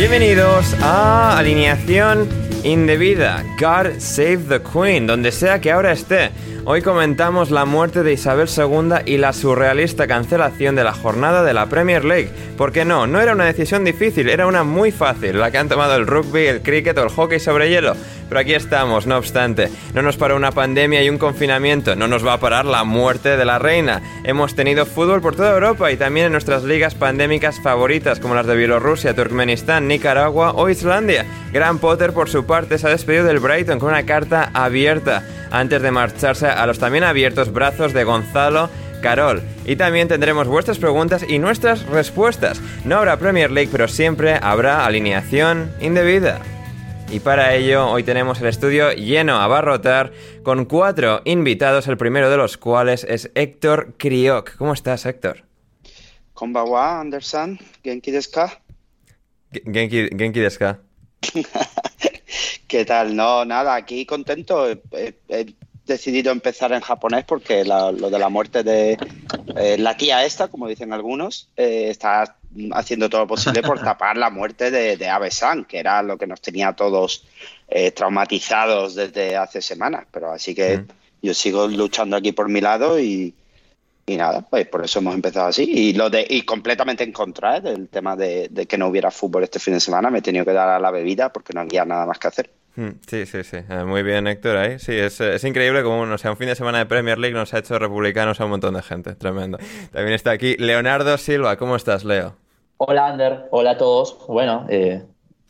Bienvenidos a Alineación Indebida, God Save the Queen, donde sea que ahora esté. Hoy comentamos la muerte de Isabel II y la surrealista cancelación de la jornada de la Premier League. Porque no, no era una decisión difícil, era una muy fácil, la que han tomado el rugby, el cricket o el hockey sobre hielo. Pero aquí estamos, no obstante. No nos paró una pandemia y un confinamiento, no nos va a parar la muerte de la reina. Hemos tenido fútbol por toda Europa y también en nuestras ligas pandémicas favoritas como las de Bielorrusia, Turkmenistán, Nicaragua o Islandia. Gran Potter por su parte se ha despedido del Brighton con una carta abierta antes de marcharse a los también abiertos brazos de Gonzalo Carol. Y también tendremos vuestras preguntas y nuestras respuestas. No habrá Premier League, pero siempre habrá alineación indebida. Y para ello hoy tenemos el estudio lleno a barrotar con cuatro invitados, el primero de los cuales es Héctor Kriok. ¿Cómo estás, Héctor? Konbawa, Anderson, Genki desu ka? Genki, Genki desu ka? ¿Qué tal? No, nada, aquí contento. He- he decidido empezar en japonés porque la- lo de la muerte de eh, la tía esta, como dicen algunos, eh, está haciendo todo lo posible por tapar la muerte de, de Abe-san, que era lo que nos tenía todos eh, traumatizados desde hace semanas. Pero así que Mm. yo sigo luchando aquí por mi lado y, y nada, pues por eso hemos empezado así. Y lo de y completamente en contra ¿eh? del tema de, de que no hubiera fútbol este fin de semana. Me he tenido que dar a la bebida porque no había nada más que hacer. Hmm, Sí, sí, sí. Eh, Muy bien, Héctor, ahí. Sí, es, es increíble como o sea, un fin de semana de Premier League nos ha hecho republicanos a un montón de gente. Tremendo. También está aquí Leonardo Silva. ¿Cómo estás, Leo? Hola, Ander. Hola a todos. Bueno, eh,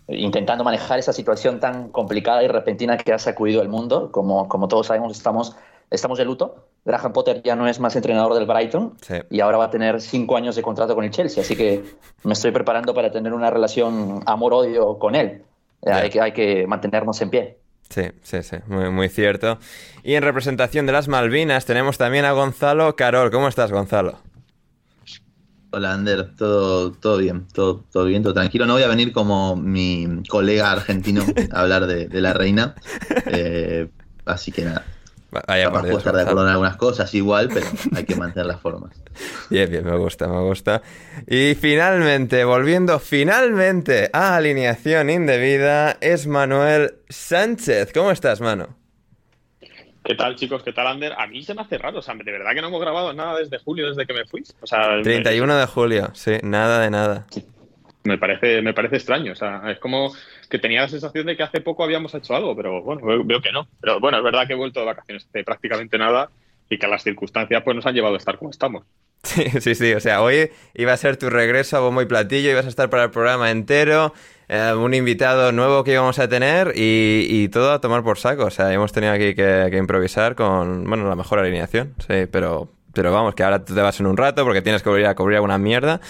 intentando manejar esa situación tan complicada y repentina que ha sacudido el mundo. Como, como todos sabemos, estamos, estamos de luto. Graham Potter ya no es más entrenador del Brighton Sí. y ahora va a tener cinco años de contrato con el Chelsea. Así que me estoy preparando para tener una relación amor-odio con él. Hay, que, hay que mantenernos en pie. Sí, sí, sí, muy, muy cierto. Y en representación de las Malvinas tenemos también a Gonzalo Carol. ¿Cómo estás, Gonzalo? Hola, Ander, todo, todo bien, todo, todo bien, todo tranquilo. No voy a venir como mi colega argentino a hablar de, de la reina. eh, así que nada. Va- Vaya Capaz puedo estar de acuerdo en algunas cosas igual, pero hay que mantener las formas. Bien, bien, me gusta, me gusta. Y finalmente, volviendo finalmente a alineación indebida, es Manuel Sánchez. ¿Cómo estás, Mano? ¿Qué tal, chicos? ¿Qué tal, Ander? A mí se me hace raro, o sea, de verdad que no hemos grabado nada desde julio, desde que me fui. O sea, me- 31 de julio, sí, nada de nada. Me, parece, me parece extraño, o sea, es como que tenía la sensación de que hace poco habíamos hecho algo, pero bueno, veo, que no. Pero bueno, es verdad que he vuelto de vacaciones hace prácticamente nada y que las circunstancias pues nos han llevado a estar como estamos. Sí, sí, sí. O sea, hoy iba a ser tu regreso a bombo y platillo, ibas a estar para el programa entero, eh, un invitado nuevo que íbamos a tener y, y todo a tomar por saco. O sea, hemos tenido aquí que, que improvisar con, bueno, la mejor alineación. Sí, pero, pero vamos, que ahora tú te vas en un rato porque tienes que volver a cubrir alguna mierda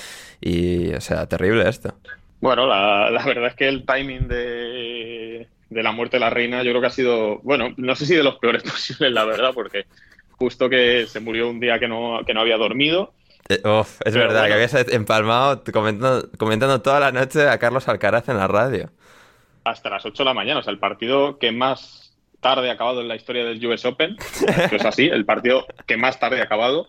y, o sea, terrible esto. Bueno, la, la verdad es que el timing de, de la muerte de la reina yo creo que ha sido, bueno, no sé si de los peores posibles, la verdad, porque justo que se murió un día que no, que no había dormido. Eh, uf, es Pero verdad, que habías empalmado comentando, comentando toda la noche a Carlos Alcaraz en la radio. hasta las 8 de la mañana. O sea, el partido que más tarde ha acabado en la historia del US Open. Esto es así, el partido que más tarde ha acabado.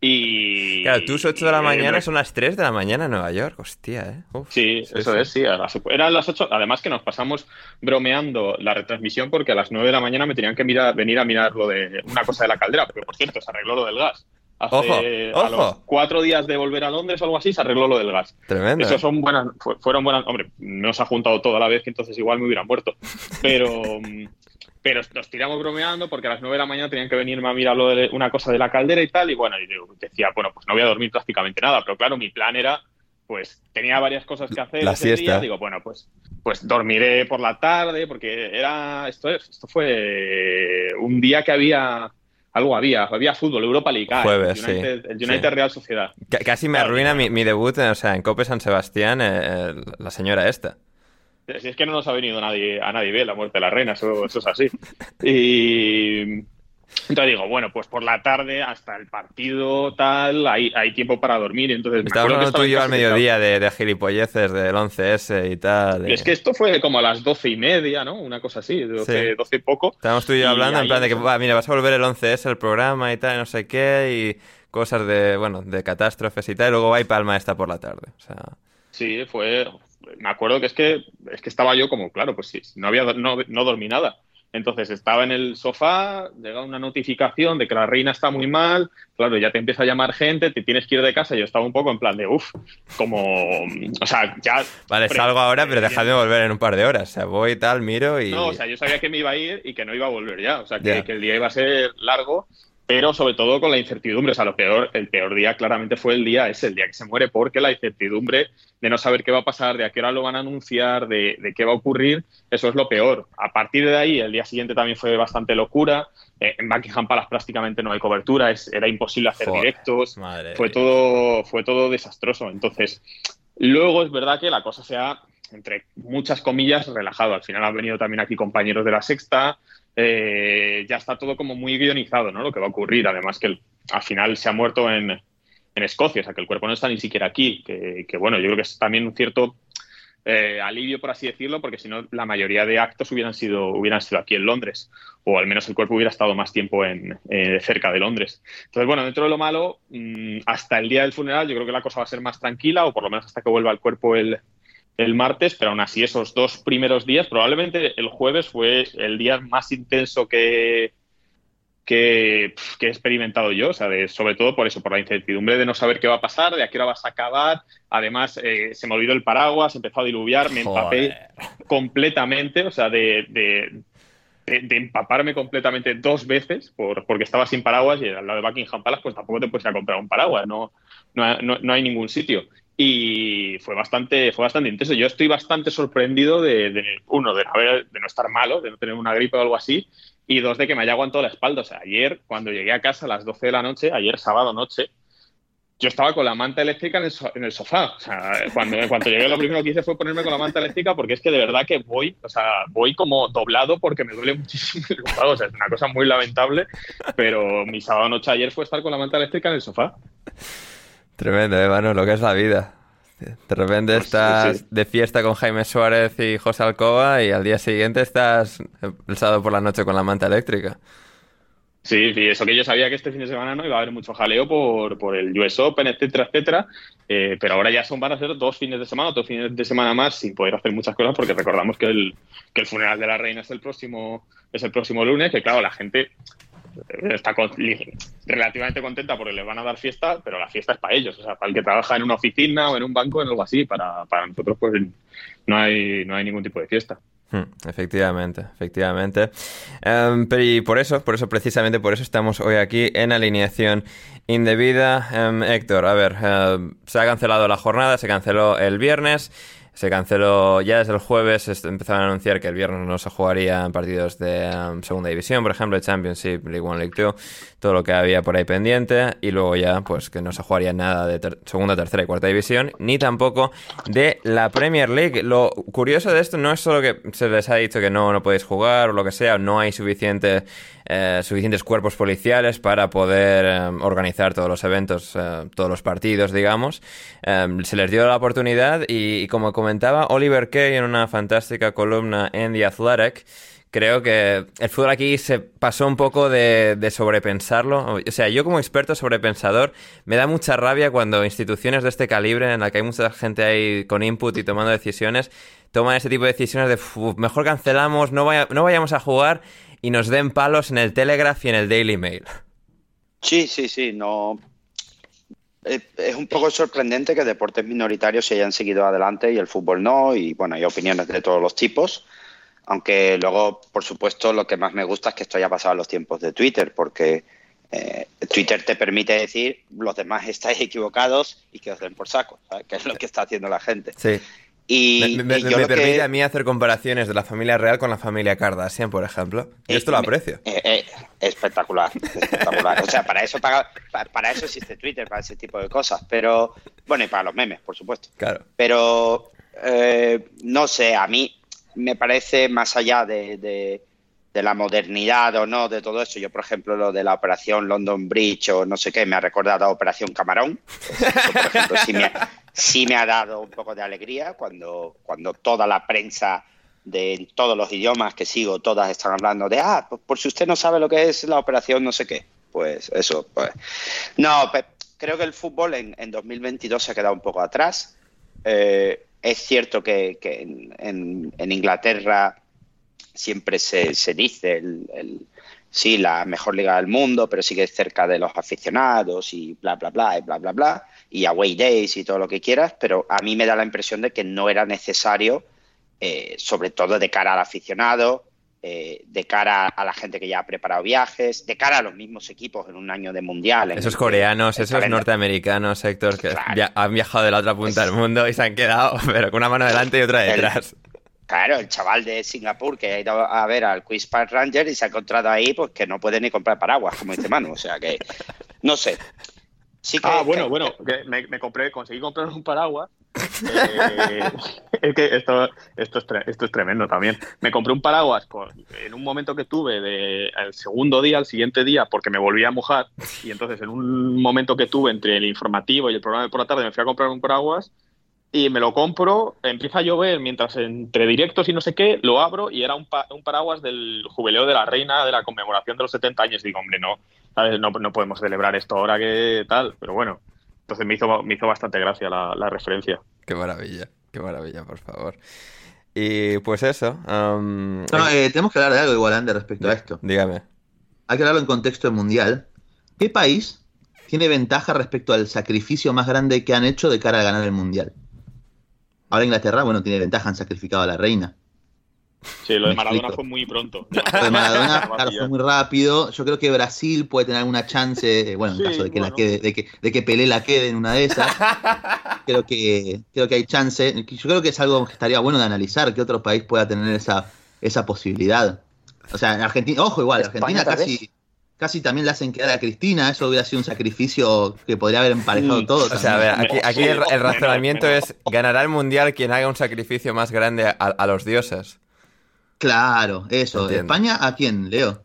Y. Claro, tus 8 de la mañana eh, son las 3 de la mañana en Nueva York. Hostia, ¿eh? Uf. Sí, Sí, eso sí. es, sí. las- eran las 8. Además que nos pasamos bromeando la retransmisión porque a las 9 de la mañana me tenían que mirar, venir a mirar lo de una cosa de la caldera, porque por cierto, se arregló lo del gas. Hace, Ojo, A los ojo. cuatro días de volver a Londres o algo así, se arregló lo del gas. Tremendo. Eso ¿eh? son buenas, fu- fueron buenas. Hombre, no se ha juntado todo a la vez, que entonces igual me hubieran muerto. Pero, pero nos tiramos bromeando porque a las 9 de la mañana tenían que venirme a mirar lo de una cosa de la caldera y tal. Y bueno, yo decía, bueno, pues no voy a dormir prácticamente nada. Pero claro, mi plan era, pues tenía varias cosas que hacer La ese día. siesta. Digo, bueno, pues, pues dormiré por la tarde porque era. Esto, es- esto fue un día que había. Algo había, había fútbol, Europa League, ah, Jueves, el sí. El United Sí. Real Sociedad. Ca- Casi me Claro. arruina mi, mi debut, o sea, en Cope San Sebastián, eh, eh, la señora esta. Si es que no nos ha venido nadie, a nadie bien la muerte de la reina, eso, eso es así. Y entonces digo, bueno, pues por la tarde hasta el partido, tal, hay, hay tiempo para dormir. Entonces, me que hablando tú estaba y yo al y mediodía de, de gilipolleces del 11S y tal. estaba- y- Es que esto fue como a las doce y media, ¿no? Una cosa así, doce, Sí. y poco. Estábamos tú y yo Y hablando en plan de que. "Va, mira, vas a volver el 11S el programa y tal, no sé qué, y cosas de, bueno, de catástrofes y tal, y luego va y palma esta por la tarde. O sea, Sí, fue. Me acuerdo que es que es que estaba yo como, claro, pues sí, no había no, no dormí nada. Entonces estaba en el sofá, llega una notificación de que la reina está muy mal, claro, ya te empieza a llamar gente, te tienes que ir de casa. Yo estaba un poco en plan de, uff, como, o sea, ya. vale, salgo ahora, pero dejadme volver en un par de horas. O sea, voy y tal, miro y... No, o sea, yo sabía que me iba a ir y que no iba a volver ya. O sea, que el día iba a ser largo, pero sobre todo con la incertidumbre. O sea, lo peor, el peor día claramente fue el día ese, el día que se muere, porque la incertidumbre de no saber qué va a pasar, de a qué hora lo van a anunciar, de, de qué va a ocurrir, eso es lo peor. A partir de ahí, el día siguiente también fue bastante locura. Eh, en Buckingham Palace prácticamente no hay cobertura, es- era imposible hacer Joder, directos madre fue todo, fue todo desastroso. Entonces, luego es verdad que la cosa se ha, entre muchas comillas, relajado. Al final han venido también aquí compañeros de la sexta. Eh, ya está todo como muy guionizado, ¿no? Lo que va a ocurrir. Además que al final se ha muerto en, en Escocia, o sea que el cuerpo no está ni siquiera aquí. Que, que, bueno, yo creo que es también un cierto eh, alivio, por así decirlo, porque si no, la mayoría de actos hubieran sido, hubieran sido aquí en Londres, o al menos el cuerpo hubiera estado más tiempo en, eh, cerca de Londres. Entonces, bueno, dentro de lo malo, mm, hasta el día del funeral, yo creo que la cosa va a ser más tranquila, o por lo menos hasta que vuelva el cuerpo el, el martes, pero aún así, esos dos primeros días, probablemente el jueves fue el día más intenso que, que, he experimentado yo, o sea, de- sobre todo por eso, por la incertidumbre de no saber qué va a pasar, de a qué hora vas a acabar. Además, eh, se me olvidó el paraguas, empezó a diluviar, me empapé Joder. completamente, o sea, de, de- de- empaparme completamente dos veces por, porque estaba sin paraguas y al lado de Buckingham Palace, pues tampoco te puedes ir a comprar un paraguas, no, no, no- no hay ningún sitio. Y fue bastante, fue bastante intenso. Yo estoy bastante sorprendido de, de, uno, de no, haber- de no estar malo, de no tener una gripe o algo así, y dos, de que me haya aguantado la espalda. O sea, ayer, cuando llegué a casa a las 12 de la noche, ayer sábado noche, yo estaba con la manta eléctrica en el, so- en el sofá. O sea, cuando, cuando llegué lo primero que hice fue ponerme con la manta eléctrica porque es que de verdad que voy, o sea, voy como doblado porque me duele muchísimo el lumbago. O sea, es una cosa muy lamentable, pero mi sábado noche ayer fue estar con la manta eléctrica en el sofá. Tremendo, ¿eh, mano? Lo que es la vida. De repente Pues, estás sí. de fiesta con Jaime Suárez y José Alcoba y al día siguiente estás el sábado por la noche con la manta eléctrica. Sí, y eso que yo sabía que este fin de semana no iba a haber mucho jaleo por, por el US Open, etcétera, etcétera. Eh, pero ahora ya son, van a ser dos fines de semana, dos fines de semana más sin poder hacer muchas cosas porque recordamos que el, que el funeral de la reina es el próximo, es el próximo lunes, que claro, la gente eh, está con- relativamente contenta porque les van a dar fiesta, pero la fiesta es para ellos, o sea, para el que trabaja en una oficina o en un banco, en algo así, para, para nosotros pues no hay, no hay ningún tipo de fiesta. Hmm, efectivamente, efectivamente. Em, pero y por eso, por eso, precisamente por eso estamos hoy aquí en alineación indebida. Em, Héctor, a ver, em, se ha cancelado la jornada, se canceló el viernes. Se canceló ya desde el jueves, empezaron a anunciar que el viernes no se jugarían partidos de segunda división, por ejemplo, Championship, League One, League Two, todo lo que había por ahí pendiente, y luego ya, pues que no se jugaría nada de segunda, tercera y cuarta división, ni tampoco de la Premier League. Lo curioso de esto no es solo que se les ha dicho que no, no podéis jugar o lo que sea, no hay suficiente eh, suficientes cuerpos policiales para poder eh, organizar todos los eventos, eh, todos los partidos, digamos. se les dio la oportunidad y, como comentaba Oliver Kay en una fantástica columna en The Athletic, creo que el fútbol aquí se pasó un poco de, de, sobrepensarlo. O sea, yo como experto sobrepensador me da mucha rabia cuando instituciones de este calibre, en la que hay mucha gente ahí con input y tomando decisiones, toman ese tipo de decisiones de mejor cancelamos, no, vaya, no vayamos a jugar y nos den palos en el Telegraph y en el Daily Mail. Sí, sí, sí, no. Es un poco sorprendente que deportes minoritarios se hayan seguido adelante y el fútbol no, y bueno, hay opiniones de todos los tipos, aunque luego, por supuesto, lo que más me gusta es que esto haya pasado en los tiempos de Twitter, porque eh, Twitter te permite decir los demás estáis equivocados y que os den por saco, que es lo que está haciendo la gente. Sí. Y me, permite a mí hacer comparaciones de la familia real con la familia Kardashian, por ejemplo. Y esto lo aprecio. Eh, eh, espectacular, espectacular. o sea, para eso, para, para, eso existe Twitter, para ese tipo de cosas. Pero, bueno, y para los memes, por supuesto. Claro. Pero, eh, no sé, a mí me parece más allá de, de, la modernidad o no, de todo eso. Yo, por ejemplo, lo de la operación London Bridge o no sé qué, me ha recordado a Operación Camarón. Eso, por ejemplo, sí me, sí me ha dado un poco de alegría cuando, cuando toda la prensa de todos los idiomas que sigo, todas están hablando de, ah, pues por si usted no sabe lo que es la operación no sé qué. Pues eso, pues. No, creo que el fútbol en, en 2022 se ha quedado un poco atrás. Eh, es cierto que, en, en, Inglaterra siempre se, se dice el, sí, la mejor liga del mundo, pero sigue cerca de los aficionados y bla, bla, bla, y bla, bla, bla y away days y todo lo que quieras, pero a mí me da la impresión de que no era necesario, eh, sobre todo de cara al aficionado, eh, de cara a la gente que ya ha preparado viajes, de cara a los mismos equipos en un año de mundial. Esos coreanos, esos norteamericanos, Héctor, que han viajado de la otra punta del mundo y se han quedado, pero con una mano delante y otra detrás. claro, el chaval de Singapur que ha ido a ver al Quiz Park Ranger y se ha encontrado ahí pues que no puede ni comprar paraguas, como dice Manu. O sea que, no sé ah, bueno, bueno, me, compré, conseguí comprar un paraguas. Eh, es que esto, esto, es esto es tremendo también. Me compré un paraguas en un momento que tuve de, el segundo día, al siguiente día, porque me volví a mojar. Y entonces, en un momento que tuve entre el informativo y el programa de por la tarde, me fui a comprar un paraguas y me lo compro, empieza a llover mientras entre directos y no sé qué, lo abro y era un, un paraguas del jubileo de la reina de la conmemoración de los 70 años. Y digo, hombre, no, no, no, podemos celebrar esto ahora que tal, pero bueno. Entonces me hizo, me hizo bastante gracia la, referencia. Qué maravilla, qué maravilla, por favor. Y pues eso. Eh, tenemos que hablar de algo igual, respecto a esto. Dígame. Hay que hablarlo en contexto mundial. ¿Qué país tiene ventaja respecto al sacrificio más grande que han hecho de cara a ganar el mundial? Ahora Inglaterra, bueno, tiene ventaja, han sacrificado a la reina. Sí, lo de Maradona fue muy pronto. Lo de Maradona, claro, fue muy rápido. Yo creo que Brasil puede tener alguna chance, eh, bueno, en caso de que, la quede, de que, de que Pelé la quede en una de esas. creo que, creo que hay chance. Yo creo que es algo que estaría bueno de analizar, que otro país pueda tener esa, esa posibilidad. O sea, en Argentina, ojo, igual, Argentina casi, casi también le hacen quedar a Cristina, eso hubiera sido un sacrificio que podría haber emparejado todo. O sea, a ver, aquí, aquí el, razonamiento es, ¿ganará el Mundial quien haga un sacrificio más grande a los dioses? Claro, eso. ¿España a quién, Leo?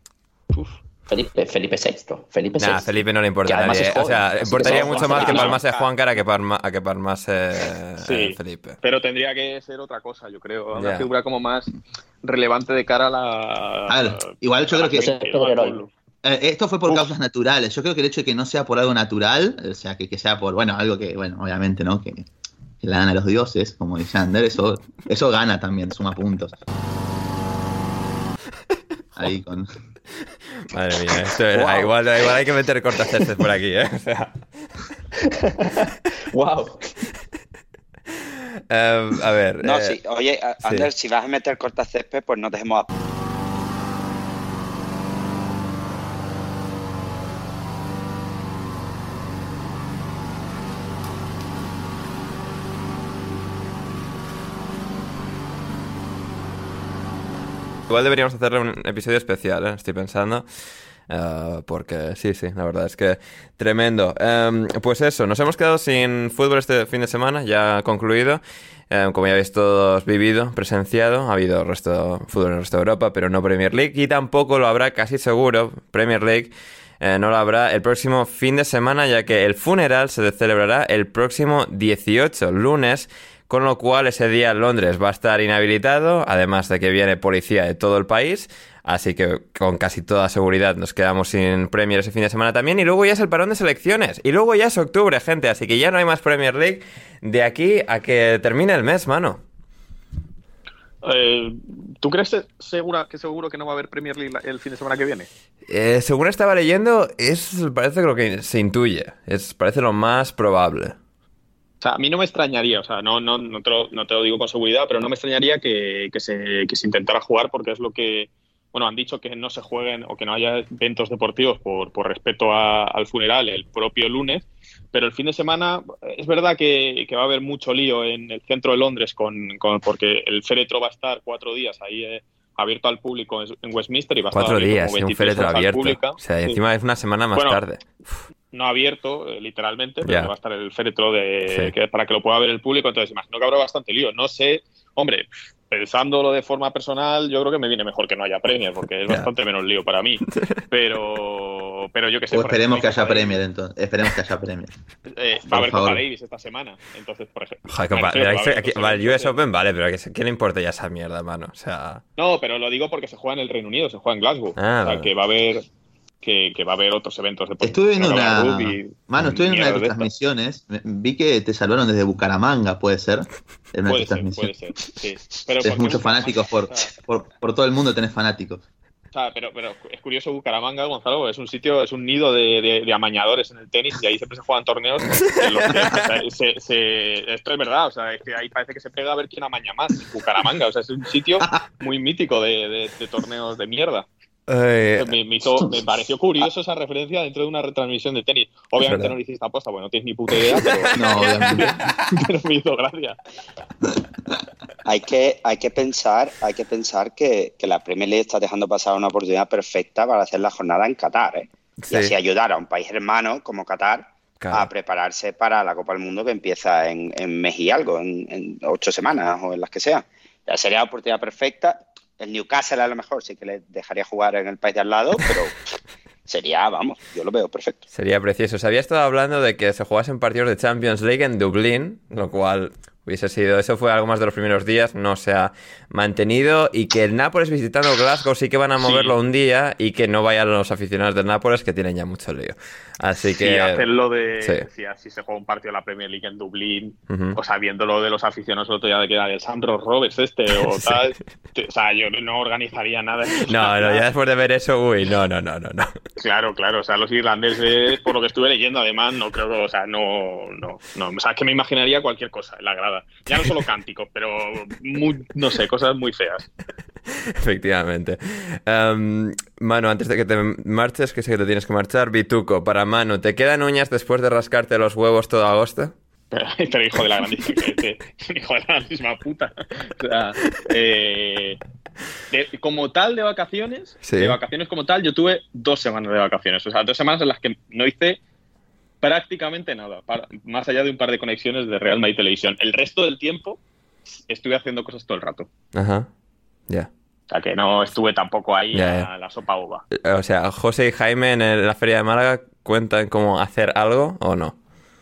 Felipe, Felipe VI. Felipe nah, Felipe no le importa a nadie. O sea, importaría mucho más que palmase Juan Cara que, palma, que palmase sí, Felipe. Pero tendría que ser otra cosa, yo creo. Una figura como más relevante de cara a la. igual yo creo que. Eh, esto fue por causas naturales. Yo creo que el hecho de que no sea por algo natural, o sea, que, que sea por, bueno, algo que, bueno, obviamente, ¿no? Que, que la gana a los dioses, como dice Ander, eso, eso gana también, suma puntos. Ahí con. Madre mía, esto igual, igual, hay que meter cortaceses por aquí, ¿eh? O sea. ¡Wow! Eh, a ver. No, eh, sí. Oye, sí. Ander, si vas a meter cortacésped, pues no dejemos a... Igual deberíamos hacerle un episodio especial, ¿eh? estoy pensando. Eh, porque sí, sí, la verdad es que tremendo. Em, pues eso, nos hemos quedado sin fútbol este fin de semana, ya concluido. Em, como ya habéis todos vivido, presenciado, ha habido resto, fútbol en el resto de Europa, pero no Premier League. Y tampoco lo habrá, casi seguro, Premier League. eh, no lo habrá el próximo fin de semana, ya que el funeral se celebrará el próximo 18, lunes, con lo cual ese día Londres va a estar inhabilitado, además de que viene policía de todo el país, así que con casi toda seguridad nos quedamos sin Premier ese fin de semana también, y luego ya es el parón de selecciones, y luego ya es octubre, gente, así que ya no hay más Premier League de aquí a que termine el mes, mano. Eh, ¿Tú crees se- segura, que seguro que no va a haber Premier League el fin de semana que viene? Eh, según estaba leyendo, es parece lo que se intuye, es parece lo más probable. O sea, a mí no me extrañaría, o sea, no, no, no, te, lo, no te lo digo con seguridad, pero no me extrañaría que, que se, que se intentara jugar porque es lo que, bueno, han dicho que no se jueguen o que no haya eventos deportivos por, por respeto a- al funeral el propio lunes, pero el fin de semana es verdad que, que va a haber mucho lío en el centro de Londres con, con- porque el féretro va a estar cuatro días ahí eh, abierto al público en, Westminster y va a Cuatro estar abierto días, como un 23 féretro abierto. O sea, y Sí. encima es una semana más Bueno, tarde. No abierto, eh, literalmente, pero va a estar el féretro de, Sí. que, para que lo pueda ver el público. Entonces, imagino que habrá bastante lío. No sé, hombre, pensándolo de forma personal, yo creo que me viene mejor que no haya Premier, porque es bastante menos lío para mí. Pero, pero yo que sé. O esperemos ejemplo, que hay haya Premier entonces. Esperemos que haya Premier. Davis. Eh, va Por a haber. Copa Davis esta semana. Entonces, por ejemplo. Joder, va- va aquí- vale, US Open, vale, pero ¿a qué- ¿qué le importa ya esa mierda, mano? O sea, No, pero lo digo porque se juega en el Reino Unido, se juega en Glasgow. Ah, o sea, vale. que va a haber que, que va a haber otros eventos deportivos. Estuve viendo habrá una. Mano, estuve viendo una de tus transmisiones. Vi que te salvaron desde Bucaramanga, puede ser. En una Puede ser, puede ser. Sí. Pero Tienes ¿por qué muchos fanáticos por, por, por todo el mundo tenés fanáticos. O sea, pero, pero es curioso Bucaramanga, Gonzalo, es un sitio, es un nido de, de- de amañadores en el tenis y ahí siempre se juegan torneos en los que se- se- esto es verdad, o sea, es que ahí parece que se pega a ver quién amaña más, Bucaramanga, o sea, es un sitio muy mítico de- de torneos de mierda. Eh, Me, me hizo- me pareció curioso esa referencia dentro de una retransmisión de tenis. Obviamente no le hiciste aposta, bueno, no tienes ni puta idea, pero, No, obviamente. pero me hizo gracia. Hay que, hay que pensar, hay que pensar que, que la Premier League está dejando pasar una oportunidad perfecta para hacer la jornada en Qatar, ¿eh? Sí. Y así ayudar a un país hermano como Qatar Claro. a prepararse para la Copa del Mundo que empieza en, en mes y algo, en, en ocho semanas o en las que sea. Ya sería la oportunidad perfecta. El Newcastle a lo mejor sí que le dejaría jugar en el país de al lado, pero sería, vamos, yo lo veo perfecto. sería precioso. Se había estado hablando de que se jugasen partidos de Champions League en Dublín, lo cual hubiese sido, eso fue algo más de los primeros días, no se ha mantenido, y que el Nápoles visitando Glasgow sí que van a Sí. moverlo un día y que no vayan los aficionados del Nápoles que tienen ya mucho lío. Así Sí, que... hacerlo de. Sí. Si así se juega un partido de la Premier League en Dublín, o sea, viendo lo de los aficionados el otro día de que era de Sandro Roberts este o Sí. tal. te- O sea, yo no organizaría nada. No, no, ya después de ver eso, uy, no, no, no, no, no. Claro, claro. O sea, los irlandeses, por lo que estuve leyendo, además, no creo. O sea, no. No, no. O sea, es que me imaginaría cualquier cosa la Ya no solo cánticos, pero. Muy, no sé, cosas muy feas. Efectivamente. Em, Manu, antes de que te marches, que sé que te tienes que marchar, Bituco, para Manu, ¿te quedan uñas después de rascarte los huevos todo agosto? Pero, pero hijo de la grandísima, hijo de la grandísima puta. O sea, eh, de- como tal de vacaciones, Sí. de vacaciones como tal, yo tuve dos semanas de vacaciones. O sea, dos semanas en las que no hice prácticamente nada, para- más allá de un par de conexiones de Real Madrid Televisión. El resto del tiempo estuve haciendo cosas todo el rato. Ajá, ya. O sea, que no estuve tampoco ahí a la sopa uva. O sea, José y Jaime en el- la Feria de Málaga cuentan cómo hacer algo o no.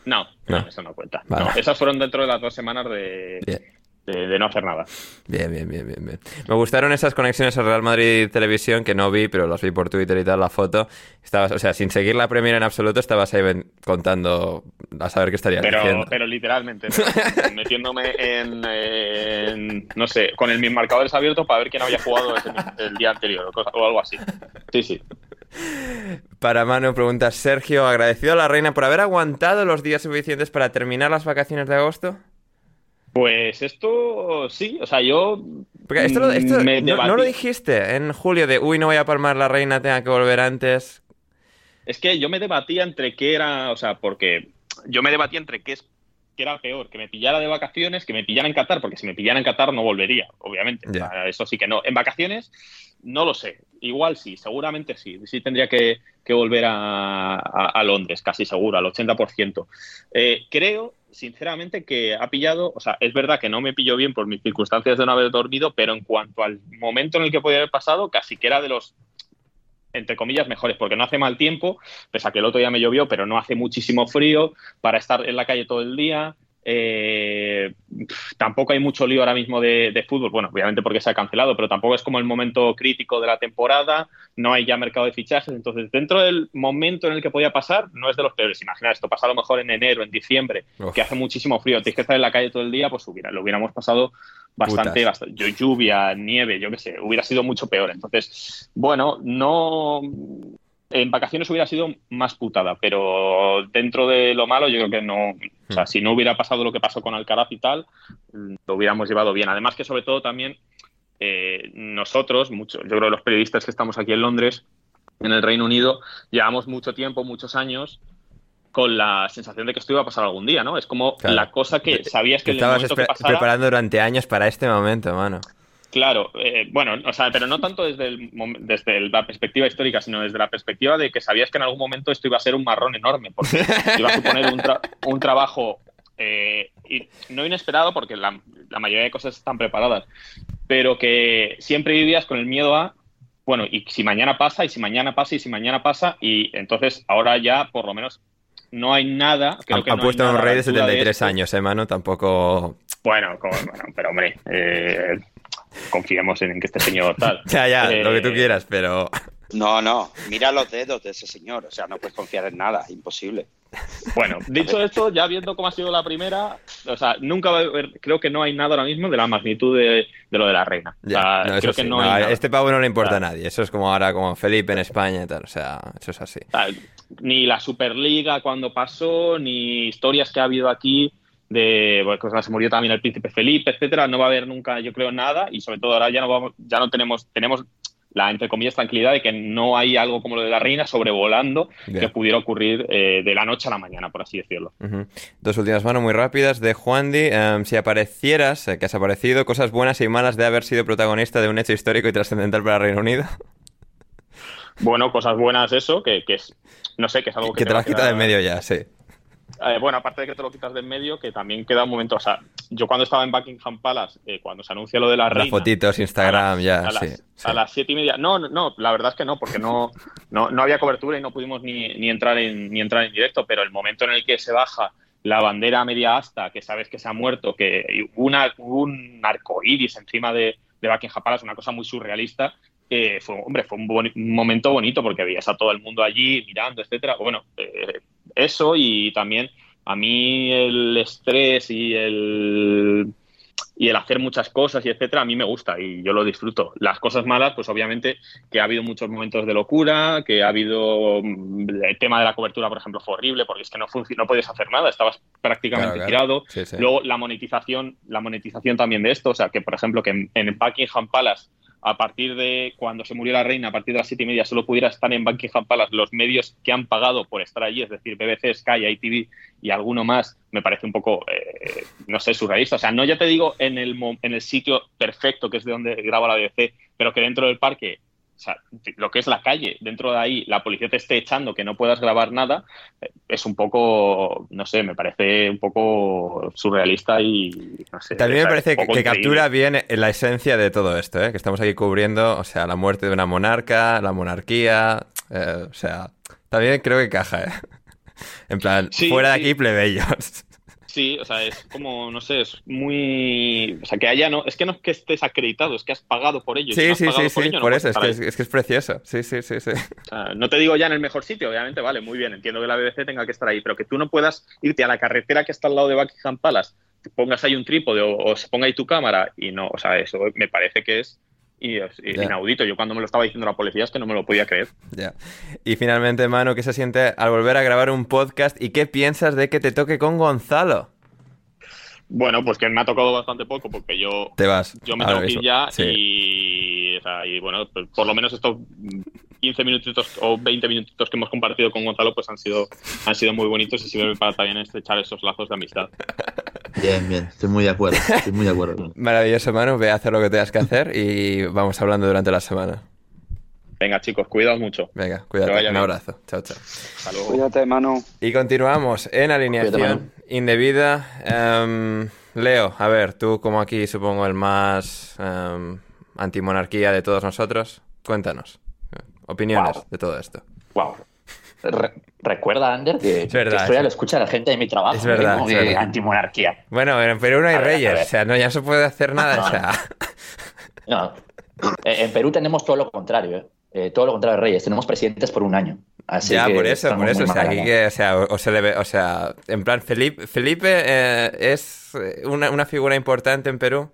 No, no, No. eso no cuenta. Vale. No, esas fueron dentro de las dos semanas de. De- de no hacer nada. Bien, bien, bien, bien, bien. Me gustaron esas conexiones a Real Madrid Televisión que no vi, pero las vi por Twitter y tal, la foto. Estabas, o sea, sin seguir la Premier en absoluto, estabas ahí contando a saber qué estarías Pero, diciendo. pero literalmente, ¿no? metiéndome en, en, no sé, con el mis marcadores abiertos para ver quién había jugado ese- el día anterior o, cosa- o algo así. Sí, sí. Para Manu pregunta Sergio, agradecido a la reina por haber aguantado los días suficientes para terminar las vacaciones de agosto. Pues esto sí, o sea, yo. Porque esto, no, no, lo dijiste en julio de uy, no voy a palmar la reina, tenga que volver antes. Es que yo me debatía entre qué era, o sea, porque yo me debatía entre qué es que era peor, que me pillara de vacaciones, que me pillara en Qatar, porque si me pillara en Qatar no volvería, obviamente. eso sí que no. En vacaciones, no lo sé. Igual sí, seguramente sí. Sí tendría que, volver a, Londres, casi seguro, al 80%. Eh, creo, sinceramente, que ha pillado, o sea, es verdad que no me pilló bien por mis circunstancias de no haber dormido, pero en cuanto al momento en el que podía haber pasado, casi que era de los entre comillas, mejores, porque no hace mal tiempo, pese a que el otro día me llovió, pero no hace muchísimo frío para estar en la calle todo el día. Eh, tampoco hay mucho lío ahora mismo de, fútbol, bueno, obviamente porque se ha cancelado, pero tampoco es como el momento crítico de la temporada, no hay ya mercado de fichajes, entonces dentro del momento en el que podía pasar, no es de los peores. Imagina esto, pasado mejor en enero, en diciembre, que hace muchísimo frío, tienes que estar en la calle todo el día, pues hubiera, lo hubiéramos pasado bastante, bastante, lluvia, nieve, yo qué sé, hubiera sido mucho peor. Entonces, bueno, no. En vacaciones hubiera sido más putada, pero dentro de lo malo, yo creo que no. O sea, hmm. si no hubiera pasado lo que pasó con Alcaraz y tal, lo hubiéramos llevado bien. Además, que sobre todo también eh, nosotros, mucho, yo creo los periodistas que estamos aquí en Londres, en el Reino Unido, llevamos mucho tiempo, muchos años, con la sensación de que esto iba a pasar algún día, ¿no? Es como la cosa que sabías que... Te estabas preparando durante años para este momento, mano. Claro, eh, bueno, o sea, pero no tanto desde, desde la perspectiva histórica, sino desde la perspectiva de que sabías que en algún momento esto iba a ser un marrón enorme, porque iba a suponer un, trabajo eh, no inesperado, porque la, la, mayoría de cosas están preparadas, pero que siempre vivías con el miedo a, bueno, y si mañana pasa, y si mañana pasa, y si mañana pasa, y entonces ahora ya por lo menos no hay nada. Creo ha, puesto un rey de 73 años, ¿eh, mano? Tampoco. Bueno, bueno pero hombre, eh, confiemos en que este señor tal. ya, ya, lo que tú eh, quieras, pero. No, no, mira los dedos de ese señor, o sea, no puedes confiar en nada, imposible. Bueno, dicho esto, ya viendo cómo ha sido la primera, o sea, nunca va a haber, creo que no hay nada ahora mismo de la magnitud de, lo de la reina. creo que no, este pavo no le importa a nadie, eso es como ahora, como Felipe en España y tal, o sea, eso es así. Ni la Superliga cuando pasó, ni historias que ha habido aquí de bueno, se murió también el príncipe Felipe, etcétera, no va a haber nunca, yo creo, nada, y sobre todo ahora ya no vamos, ya no tenemos, tenemos la, entre comillas, tranquilidad de que no hay algo como lo de la reina sobrevolando que pudiera ocurrir eh, de la noche a la mañana, por así decirlo. Dos últimas manos muy rápidas de Juan Di. Em, si aparecieras, eh, que has aparecido, cosas buenas y malas de haber sido protagonista de un hecho histórico y trascendental para el Reino Unido. Bueno, cosas buenas eso, que, es, no sé, que es algo que... Que te, las quita de medio ya, sí. Eh, bueno, aparte de que te lo quitas de en medio, que también queda un momento, o sea, yo cuando estaba en Buckingham Palace, eh, cuando se anuncia lo de la reina... Las fotitos, Instagram, ya, a sí, las, A las siete y media... No, no, la verdad es que no, porque no, no, no había cobertura y no pudimos ni, ni, entrar en, ni entrar en directo, pero el momento en el que se baja la bandera media asta, que sabes que se ha muerto, que una, un arco iris encima de, de Buckingham Palace, una cosa muy surrealista, eh, fue, hombre, fue un, momento bonito porque veías a todo el mundo allí mirando, etcétera. Bueno, eh, eso y también a mí el estrés y el y el hacer muchas cosas y etcétera, a mí me gusta y yo lo disfruto. Las cosas malas, pues obviamente que ha habido muchos momentos de locura, que ha habido mm, el tema de la cobertura, por ejemplo, fue horrible porque es que no no podías hacer nada, estabas prácticamente tirado. Luego la monetización, la monetización también de esto, o sea, que por ejemplo que en, en Buckingham Palace a partir de cuando se murió la reina, a partir de las siete y media, solo pudiera estar en Buckingham Palace los medios que han pagado por estar allí, es decir, BBC, Sky, ITV y alguno más, me parece un poco, eh, no sé, surrealista. O sea, no ya te digo en el, en el sitio perfecto que es de donde graba la BBC, pero que dentro del parque o sea, lo que es la calle, dentro de ahí la policía te esté echando que no puedas grabar nada, eh, es un poco, no sé, me parece un poco surrealista y no sé. También me parece que, captura bien la esencia de todo esto, ¿eh? que estamos aquí cubriendo, o sea, la muerte de una monarca, la monarquía, eh, o sea, también creo que caja, ¿eh? En plan, fuera de aquí plebeyos. Sí, o sea, es como, no sé, es muy. O sea, que haya, no. Es que no es que estés acreditado, es que has pagado por ello. Sí, sí, sí, sí, por, eso, es que es, que es, precioso. Sí, sí, sí, sí. O sea, no te digo ya en el mejor sitio, obviamente, vale, muy bien, entiendo que la BBC tenga que estar ahí, pero que tú no puedas irte a la carretera que está al lado de Buckingham Palace, pongas ahí un trípode o, se ponga ahí tu cámara y no, o sea, eso me parece que es y inaudito. Yo cuando me lo estaba diciendo la policía es que no me lo podía creer. Ya. Y finalmente, Manu, ¿qué se siente al volver a grabar un podcast y qué piensas de que te toque con Gonzalo? Bueno, pues que me ha tocado bastante poco porque yo, Te vas. yo me tengo que ir ya Sí. y, o sea, y, bueno, pues por lo menos estos 15 minutitos o 20 minutitos que hemos compartido con Gonzalo pues han sido, han sido muy bonitos y sirven para también estrechar esos lazos de amistad. Bien, bien, estoy muy de acuerdo. Estoy muy de acuerdo. Maravilloso, Manu. Ve a hacer lo que tengas que hacer y vamos hablando durante la semana. Venga, chicos, cuidaos mucho. Venga, cuídate. Un bien. abrazo. Chao, chao. Hasta luego. Cuídate, Manu. Y continuamos en alineación indebida. Em, Leo, a ver, tú como aquí supongo el más em, antimonarquía de todos nosotros, cuéntanos. Opiniones Wow. de todo esto. Wow. Re- recuerda, Ander, que, Es verdad, que esto ya sí. lo escucha la gente de mi trabajo. Es verdad. Como es verdad. antimonarquía. Bueno, en Perú no hay ver, reyes, o sea, no, ya no se puede hacer nada, o sea... No. Eh, En Perú tenemos todo lo contrario, ¿eh? Eh, todo lo contrario de Reyes. Tenemos presidentes por un año. Así ya, que por eso, por eso, o sea, aquí que, o sea, o, o se le ve, o sea, en plan, Felipe, Felipe eh, es una, una figura importante en Perú.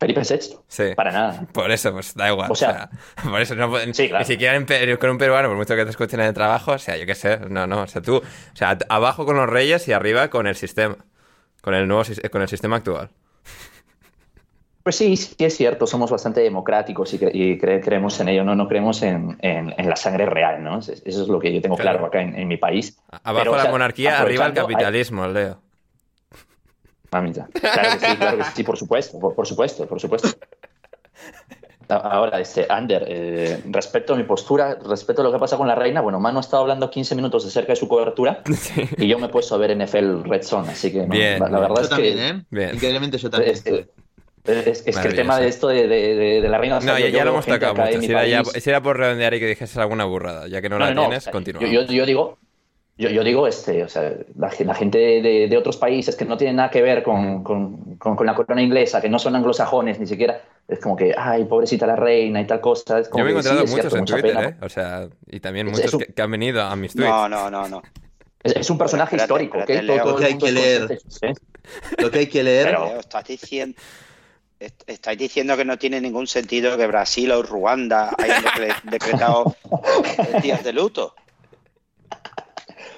Felipe VI. Sí. Para nada. Por eso, pues da igual. O O sea, por eso no pueden- sí, claro. ni siquiera en Perú- con un peruano, por mucho que te escuchen en el trabajo, o sea, yo qué sé, no, no, o sea, tú, o sea, abajo con los reyes y arriba con el sistema, con el nuevo, con el sistema actual. Pues sí, sí es cierto, somos bastante democráticos y, cre- y cre- creemos en ello, no, no creemos en, en- en la sangre real, ¿no? Eso es lo que yo tengo Claro. claro, acá en, en mi país. Abajo Pero, o la sea, monarquía, arriba el capitalismo, Leo. Mamita. Claro que sí, claro que sí, por supuesto, por, por supuesto, por supuesto. Ahora, este, Ander, eh, respecto a mi postura, respecto a lo que pasa con la reina, bueno, Manu ha estado hablando 15 minutos acerca de su cobertura y yo me he puesto a ver NFL Red Zone, así que no, Bien, la, bien. verdad Yo es también, que ¿eh? Bien. Increíblemente yo también. es, es- es que el tema de esto de, de- de- de la reina No, ya, yo ya lo hemos tocado mucho. Si era, ya- país- si era por redondear y que dijeses alguna burrada, ya que no, No, la no, tienes, continúa. Yo digo, yo, yo digo, este, o sea, la, la gente de, de otros países que no tienen nada que ver con, con- con- con la corona inglesa, que no son anglosajones ni siquiera, es como que, ay, pobrecita la reina y tal cosa. Es como Yo me he que sí, encontrado es muchos cierto, en mucha Twitter, pena. ¿eh? O sea, y también Es- muchos es un- que, que han venido a mis tweets. No, no, no, no. Es, es un personaje histórico, ¿ok? Todo- Leo. todo el Que hay que leer. ¿eh? Lo que hay que leer. Pero- Leo, estás diciendo, est- estáis diciendo que no tiene ningún sentido que Brasil o Ruanda hayan decre- decretado días de luto.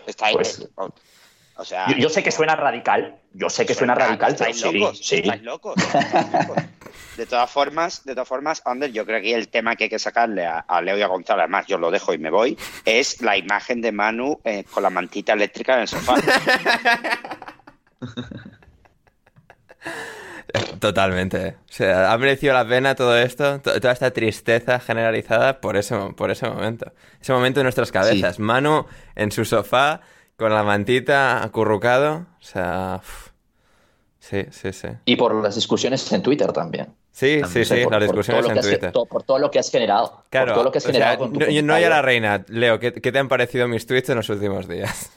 Estáis, Pues- o, sea, Yo, yo sé que suena radical, yo sé que suena radical, pero estáis sí, locos, sí. estáis locos, estáis locos. De todas formas, de todas formas, Ander, yo creo que el tema que hay que sacarle a, a Leo y a Gonzalo, además yo lo dejo y me voy, es la imagen de Manu eh, con la mantita eléctrica en el sofá. Totalmente. O sea, ha merecido la pena todo esto, to- toda esta tristeza generalizada por ese, por ese momento. Ese momento en nuestras cabezas. Manu en su sofá, con la mantita acurrucado. O sea, sí, sí, sí. Y por las discusiones en Twitter también. Sí, sí, sí, por- las discusiones todo lo en que has- Twitter. to- por todo lo que has generado. Claro, por todo lo que has o sea, generado con tu no, no ya comentario. la reina. Leo, ¿qué, qué te han parecido mis tweets en los últimos días?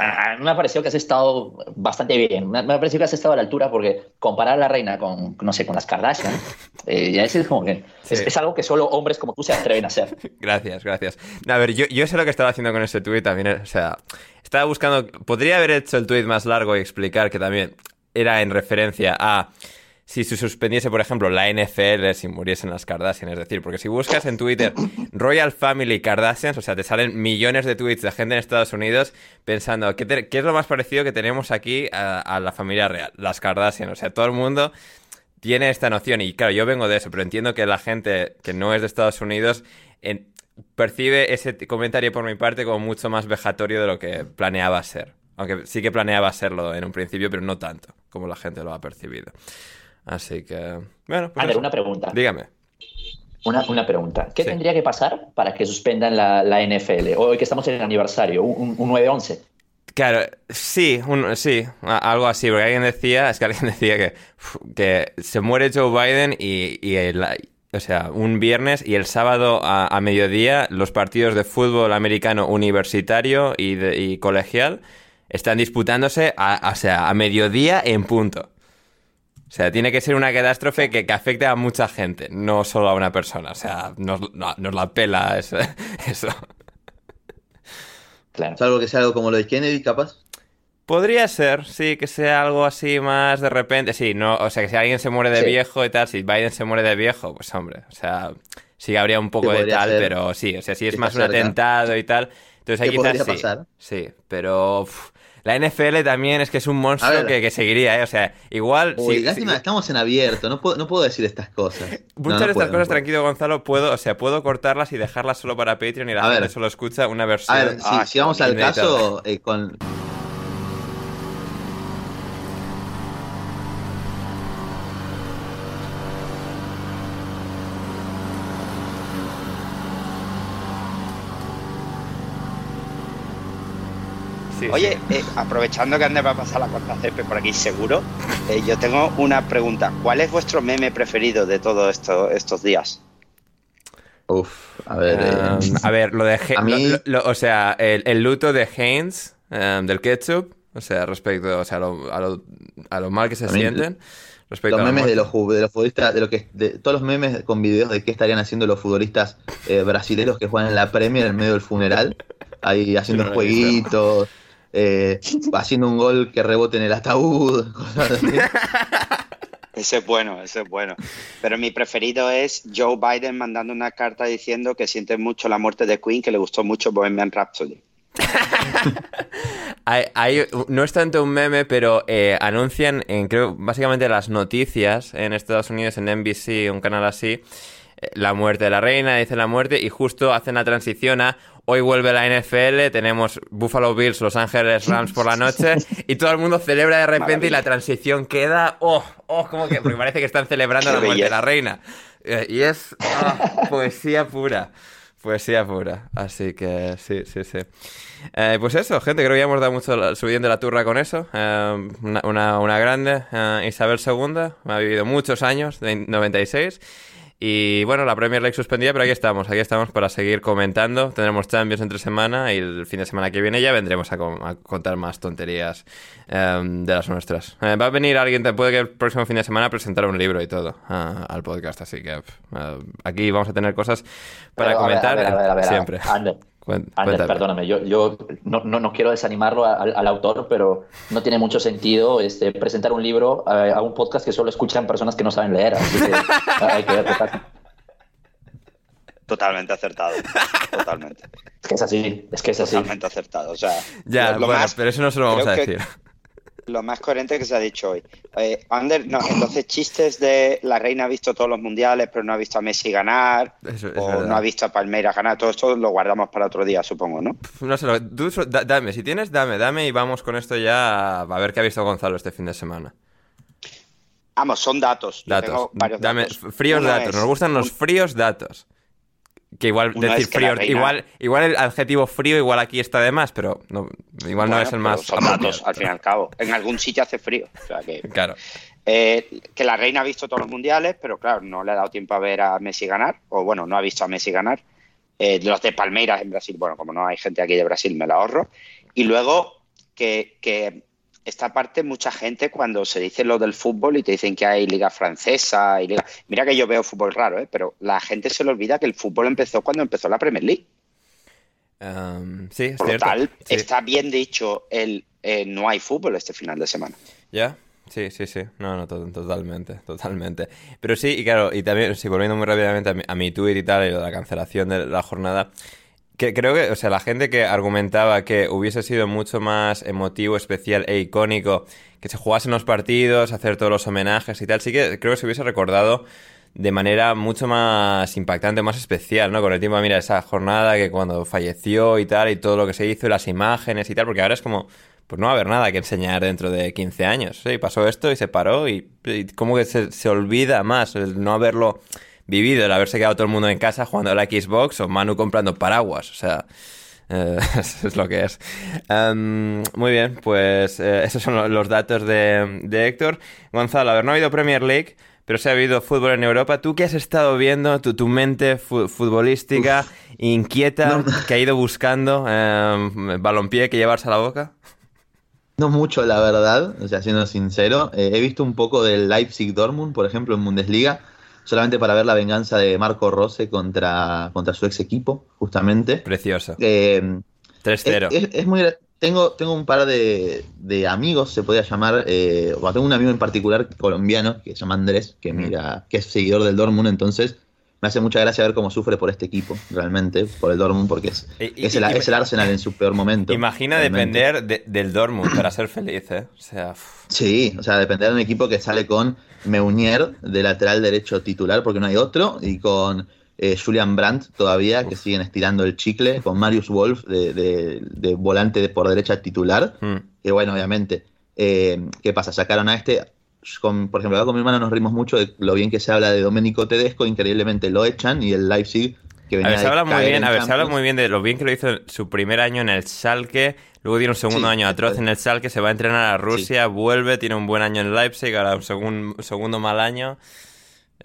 A mí me ha parecido que has estado bastante bien. Me ha parecido que has estado a la altura porque comparar a la reina con, no sé, con las Kardashian, eh, ya es como que es, Sí. es algo que solo hombres como tú se atreven a hacer. Gracias, gracias. No, a ver, yo, yo sé lo que estaba haciendo con ese tweet también. eh, O sea, estaba buscando. Podría haber hecho el tweet más largo y explicar que también era en referencia a si se suspendiese, por ejemplo, la NFL si muriesen las Kardashian. Es decir, porque si buscas en Twitter Royal Family Kardashians, o sea, te salen millones de tweets de gente en Estados Unidos pensando, ¿qué, te- qué es lo más parecido que tenemos aquí a, a la familia real? Las Kardashian. O sea, todo el mundo tiene esta noción. Y claro, yo vengo de eso, pero entiendo que la gente que no es de Estados Unidos en- percibe ese comentario por mi parte como mucho más vejatorio de lo que planeaba ser. Aunque sí que planeaba serlo en un principio, pero no tanto como la gente lo ha percibido. Así que, bueno, pues Ander, eso. una pregunta. Dígame. Una, una pregunta. ¿Qué Sí. tendría que pasar para que suspendan la, la NFL? Hoy que estamos en el aniversario, un, un 9-11. Claro, sí, un- sí, a- algo así, porque alguien decía, es que alguien decía que, que se muere Joe Biden y, y el- o sea, un viernes y el sábado a, a mediodía los partidos de fútbol americano universitario y, de- y colegial están disputándose a, a- o sea, a mediodía en punto. O sea, tiene que ser una catástrofe que, que afecte a mucha gente, no solo a una persona. O sea, nos, no- nos la pela eso. eso. Claro. Salvo que sea algo como lo de Kennedy, capaz. Podría ser, sí, que sea algo así más de repente. Sí, no, o sea, que si alguien se muere de Sí. viejo y tal, si Biden se muere de viejo, pues hombre, o sea, sí habría un poco Sí, de tal, ser. pero sí, o sea, si es más un atentado y tal, entonces ahí Que quizás podría sí. pasar. Sí, pero uf, La NFL también es que es un monstruo que, seguiría, ¿eh? O sea, igual. Uy, lástima, estamos en abierto, no puedo, no puedo decir estas cosas. Muchas de estas cosas, tranquilo, Gonzalo, puedo, o sea, puedo cortarlas y dejarlas solo para Patreon y la gente solo escucha una versión. A ver, si, vamos al caso, eh, con Oye, eh, aprovechando que Andrés va a pasar la cuarta CP por aquí seguro, eh, yo tengo una pregunta. ¿Cuál es vuestro meme preferido de todos esto, estos días? Uf, a ver. Um, a ver, lo de. o sea, el, luto de Heinz, um, del ketchup, o sea, respecto o sea, a, lo, mal que se sienten. Respecto los memes de los, de los futbolistas, de lo que de, todos los memes con videos de qué estarían haciendo los futbolistas eh, brasileños que juegan en la Premier en medio del funeral, ahí haciendo jueguitos, eh, haciendo un gol que rebote en el ataúd, cosas así. Ese es bueno, ese es bueno. Pero mi preferido es Joe Biden mandando una carta diciendo que siente mucho la muerte de Queen, que le gustó mucho Bohemian Rhapsody. no es tanto un meme, pero eh, anuncian, en, creo, básicamente las noticias en Estados Unidos, en NBC, un canal así, eh, la muerte de la reina, dice la muerte, y justo hacen la transición a hoy vuelve la NFL, tenemos Buffalo Bills, Los Ángeles Rams por la noche, y todo el mundo celebra de repente y la transición queda, oh, oh, como que, porque parece que están celebrando la muerte de la reina. Eh, y es ah, poesía pura. Poesía pura. Así que sí, sí, sí. Eh, pues eso, gente, creo que ya hemos dado mucho subiendo la turra con eso. una, una, una, grande, Isabel II, ha vivido muchos años, de 96. Y bueno, la Premier League suspendida, pero aquí estamos, aquí estamos para seguir comentando. Tendremos Champions entre semana y el fin de semana que viene ya vendremos a, contar más tonterías em, de las nuestras. Eh, va a venir alguien, puede que el próximo fin de semana presentar un libro y todo al podcast, así que eh, aquí vamos a tener cosas para comentar siempre. Ander, perdóname, yo, yo no, no, quiero desanimarlo al, autor, pero no tiene mucho sentido este, presentar un libro a, un podcast que solo escuchan personas que no saben leer. Así que hay que ver Totalmente acertado. Totalmente. Es que es así. Es que es así. Totalmente acertado. O sea, ya, lo, más, pero eso no se lo vamos a decir lo más coherente que se ha dicho hoy. Eh, Ander, no, entonces chistes de la reina ha visto todos los mundiales, pero no ha visto a Messi ganar, o no ha visto a Palmeiras ganar, todo esto lo guardamos para otro día, supongo, ¿no? No sé, tú, dame, si tienes, dame, dame y vamos con esto ya a ver qué ha visto Gonzalo este fin de semana. Vamos, son datos. Datos. dame, Fríos datos, nos gustan los fríos datos. Que igual decir frío, igual, igual el adjetivo frío igual aquí está de más, pero no, igual no es el más. Son datos, al fin y al cabo. En algún sitio hace frío. O sea que, claro. Eh, que la reina ha visto todos los mundiales, pero claro, no le ha dado tiempo a ver a Messi ganar, o bueno, no ha visto a Messi ganar. Eh, los de Palmeiras en Brasil, bueno, como no hay gente aquí de Brasil, me la ahorro. Y luego que, que esta parte mucha gente cuando se dice lo del fútbol y te dicen que hay liga francesa y liga... Mira que yo veo fútbol raro, ¿eh? pero la gente se le olvida que el fútbol empezó cuando empezó la Premier League. Um, sí, Por lo tal, está bien dicho el eh, no hay fútbol este final de semana. Ya, Sí, sí, sí. No, no, totalmente, totalmente. Pero sí, y claro, y también, sí, volviendo muy rápidamente a mi, a mi tweet y tal, y la cancelación de la jornada, que creo que, o sea, la gente que argumentaba que hubiese sido mucho más emotivo, especial e icónico que se jugasen los partidos, hacer todos los homenajes y tal, sí que creo que se hubiese recordado de manera mucho más impactante, más especial, ¿no? Con el tiempo, mira, esa jornada que cuando falleció y tal, y todo lo que se hizo, y las imágenes y tal, porque ahora es como, pues no va a haber nada que enseñar dentro de 15 años. Sí, pasó esto y se paró y, como que se, se olvida más el no haberlo vivido el haberse quedado todo el mundo en casa jugando a la Xbox o Manu comprando paraguas. O sea, eh, es lo que es. Em, muy bien, pues eh, esos son los datos de, Héctor. Gonzalo, a ver, no ha habido Premier League, pero sí ha habido fútbol en Europa. ¿Tú qué has estado viendo? Tu, tu mente futbolística inquieta que ha ido buscando eh, balompié que llevarse a la boca? No mucho, la verdad, o sea, siendo sincero. Eh, he visto un poco del Leipzig Dortmund, por ejemplo, en Bundesliga solamente para ver la venganza de Marco Rose contra, contra su ex equipo, justamente. Precioso. Eh, 3-0. Es, muy. Tengo, tengo un par de, amigos, se podría llamar. Eh, tengo un amigo en particular colombiano que se llama Andrés, que mira, que es seguidor del Dortmund, entonces me hace mucha gracia ver cómo sufre por este equipo, realmente, por el Dortmund, porque es, es, el, Arsenal en su peor momento. Imagina depender del Dortmund para ser feliz, ¿eh? O sea, sí, o sea, depender de un equipo que sale con Meunier de lateral derecho titular, porque no hay otro, y con eh, Julian Brandt todavía, que siguen estirando el chicle, con Marius Wolf de, volante de por derecha titular, hmm. que bueno, obviamente, eh, ¿qué pasa? Sacaron a este por ejemplo, acá con mi hermano nos rimos mucho de lo bien que se habla de Domenico Tedesco, increíblemente lo echan y el Leipzig que a ver, se habla muy bien, a ver, se habla muy bien de lo bien que lo hizo su primer año en el Schalke, luego tiene un segundo año atroz en el Schalke, se va a entrenar a Rusia, vuelve, tiene un buen año en Leipzig, ahora un segundo mal año.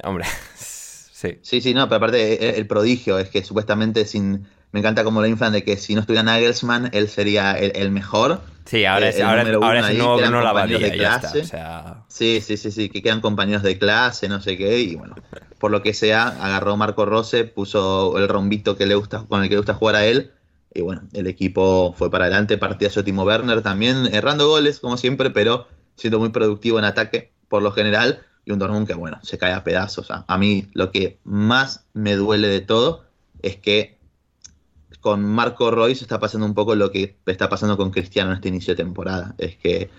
Hombre, sí. Sí, sí, no, pero aparte eh, el prodigio es que supuestamente sin me encanta como lo inflan de que si no estuviera Nagelsmann, él sería el, mejor. Sí, ahora es, ahora, ahora es nuevo Bruno Lavadía, ya está, o sea... Sí, sí, sí, sí, que quedan compañeros de clase, no sé qué, y bueno, por lo que sea, agarró Marco Rose, puso el rombito que le gusta, con el que le gusta jugar a él, y bueno, el equipo fue para adelante, partía su Timo Werner también, errando goles, como siempre, pero siendo muy productivo en ataque, por lo general, y un Dortmund que, bueno, se cae a pedazos. A mí lo que más me duele de todo es que con Marco Royce está pasando un poco lo que está pasando con Cristiano en este inicio de temporada. Es que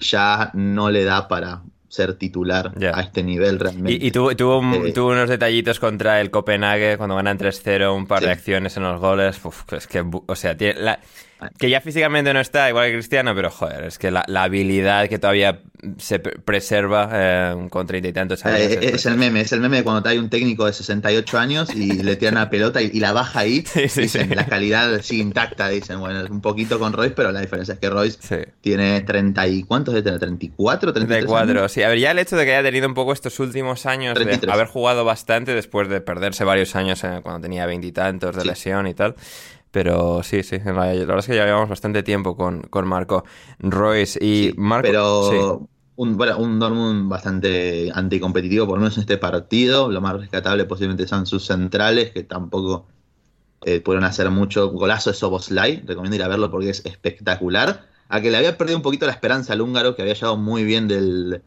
ya no le da para ser titular a este nivel realmente. Y, tuvo, eh, tuvo, unos detallitos contra el Copenhague cuando ganan 3-0, un par de acciones en los goles. es que, o sea, tiene la, que ya físicamente no está igual que Cristiano, pero joder, es que la, habilidad que todavía se preserva eh, con treinta y tantos años. Eh, es, el meme, es el meme de cuando hay un técnico de 68 años y le tiran la pelota y, la baja ahí. La calidad sigue intacta, dicen. Bueno, es un poquito con Royce, pero la diferencia es que Royce tiene 30 y. ¿Cuántos de tener? ¿34? 34, sí. A ver, ya el hecho de que haya tenido un poco estos últimos años de haber jugado bastante después de perderse varios años eh, cuando tenía veintitantos de lesión y tal. Pero sí, sí, la, verdad es que ya llevamos bastante tiempo con, con Marco Royce y Marco... Pero un, bueno, un Dortmund bastante anticompetitivo, por lo menos en este partido. Lo más rescatable posiblemente son sus centrales, que tampoco eh, pudieron hacer mucho. Golazo de Soboslai, recomiendo ir a verlo porque es espectacular. A que le había perdido un poquito la esperanza al húngaro, que había llegado muy bien del,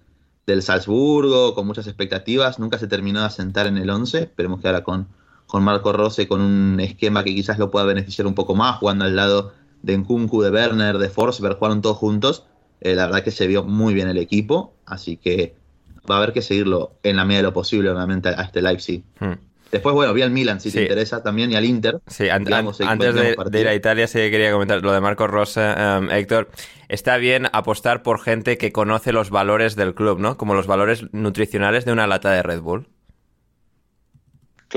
del Salzburgo, con muchas expectativas. Nunca se terminó de asentar en el 11. Esperemos que ahora con con Marco Rose con un esquema que quizás lo pueda beneficiar un poco más, jugando al lado de Nkunku, de Werner, de Forsberg, jugaron todos juntos. Eh, la verdad que se vio muy bien el equipo, así que va a haber que seguirlo en la medida de lo posible, obviamente, a este Leipzig. Hmm. Después, bueno, vi al Milan, si te interesa, también, y al Inter. Sí, antes de, ir a Italia, sí quería comentar lo de Marco Rose, em, Héctor. Está bien apostar por gente que conoce los valores del club, ¿no? Como los valores nutricionales de una lata de Red Bull.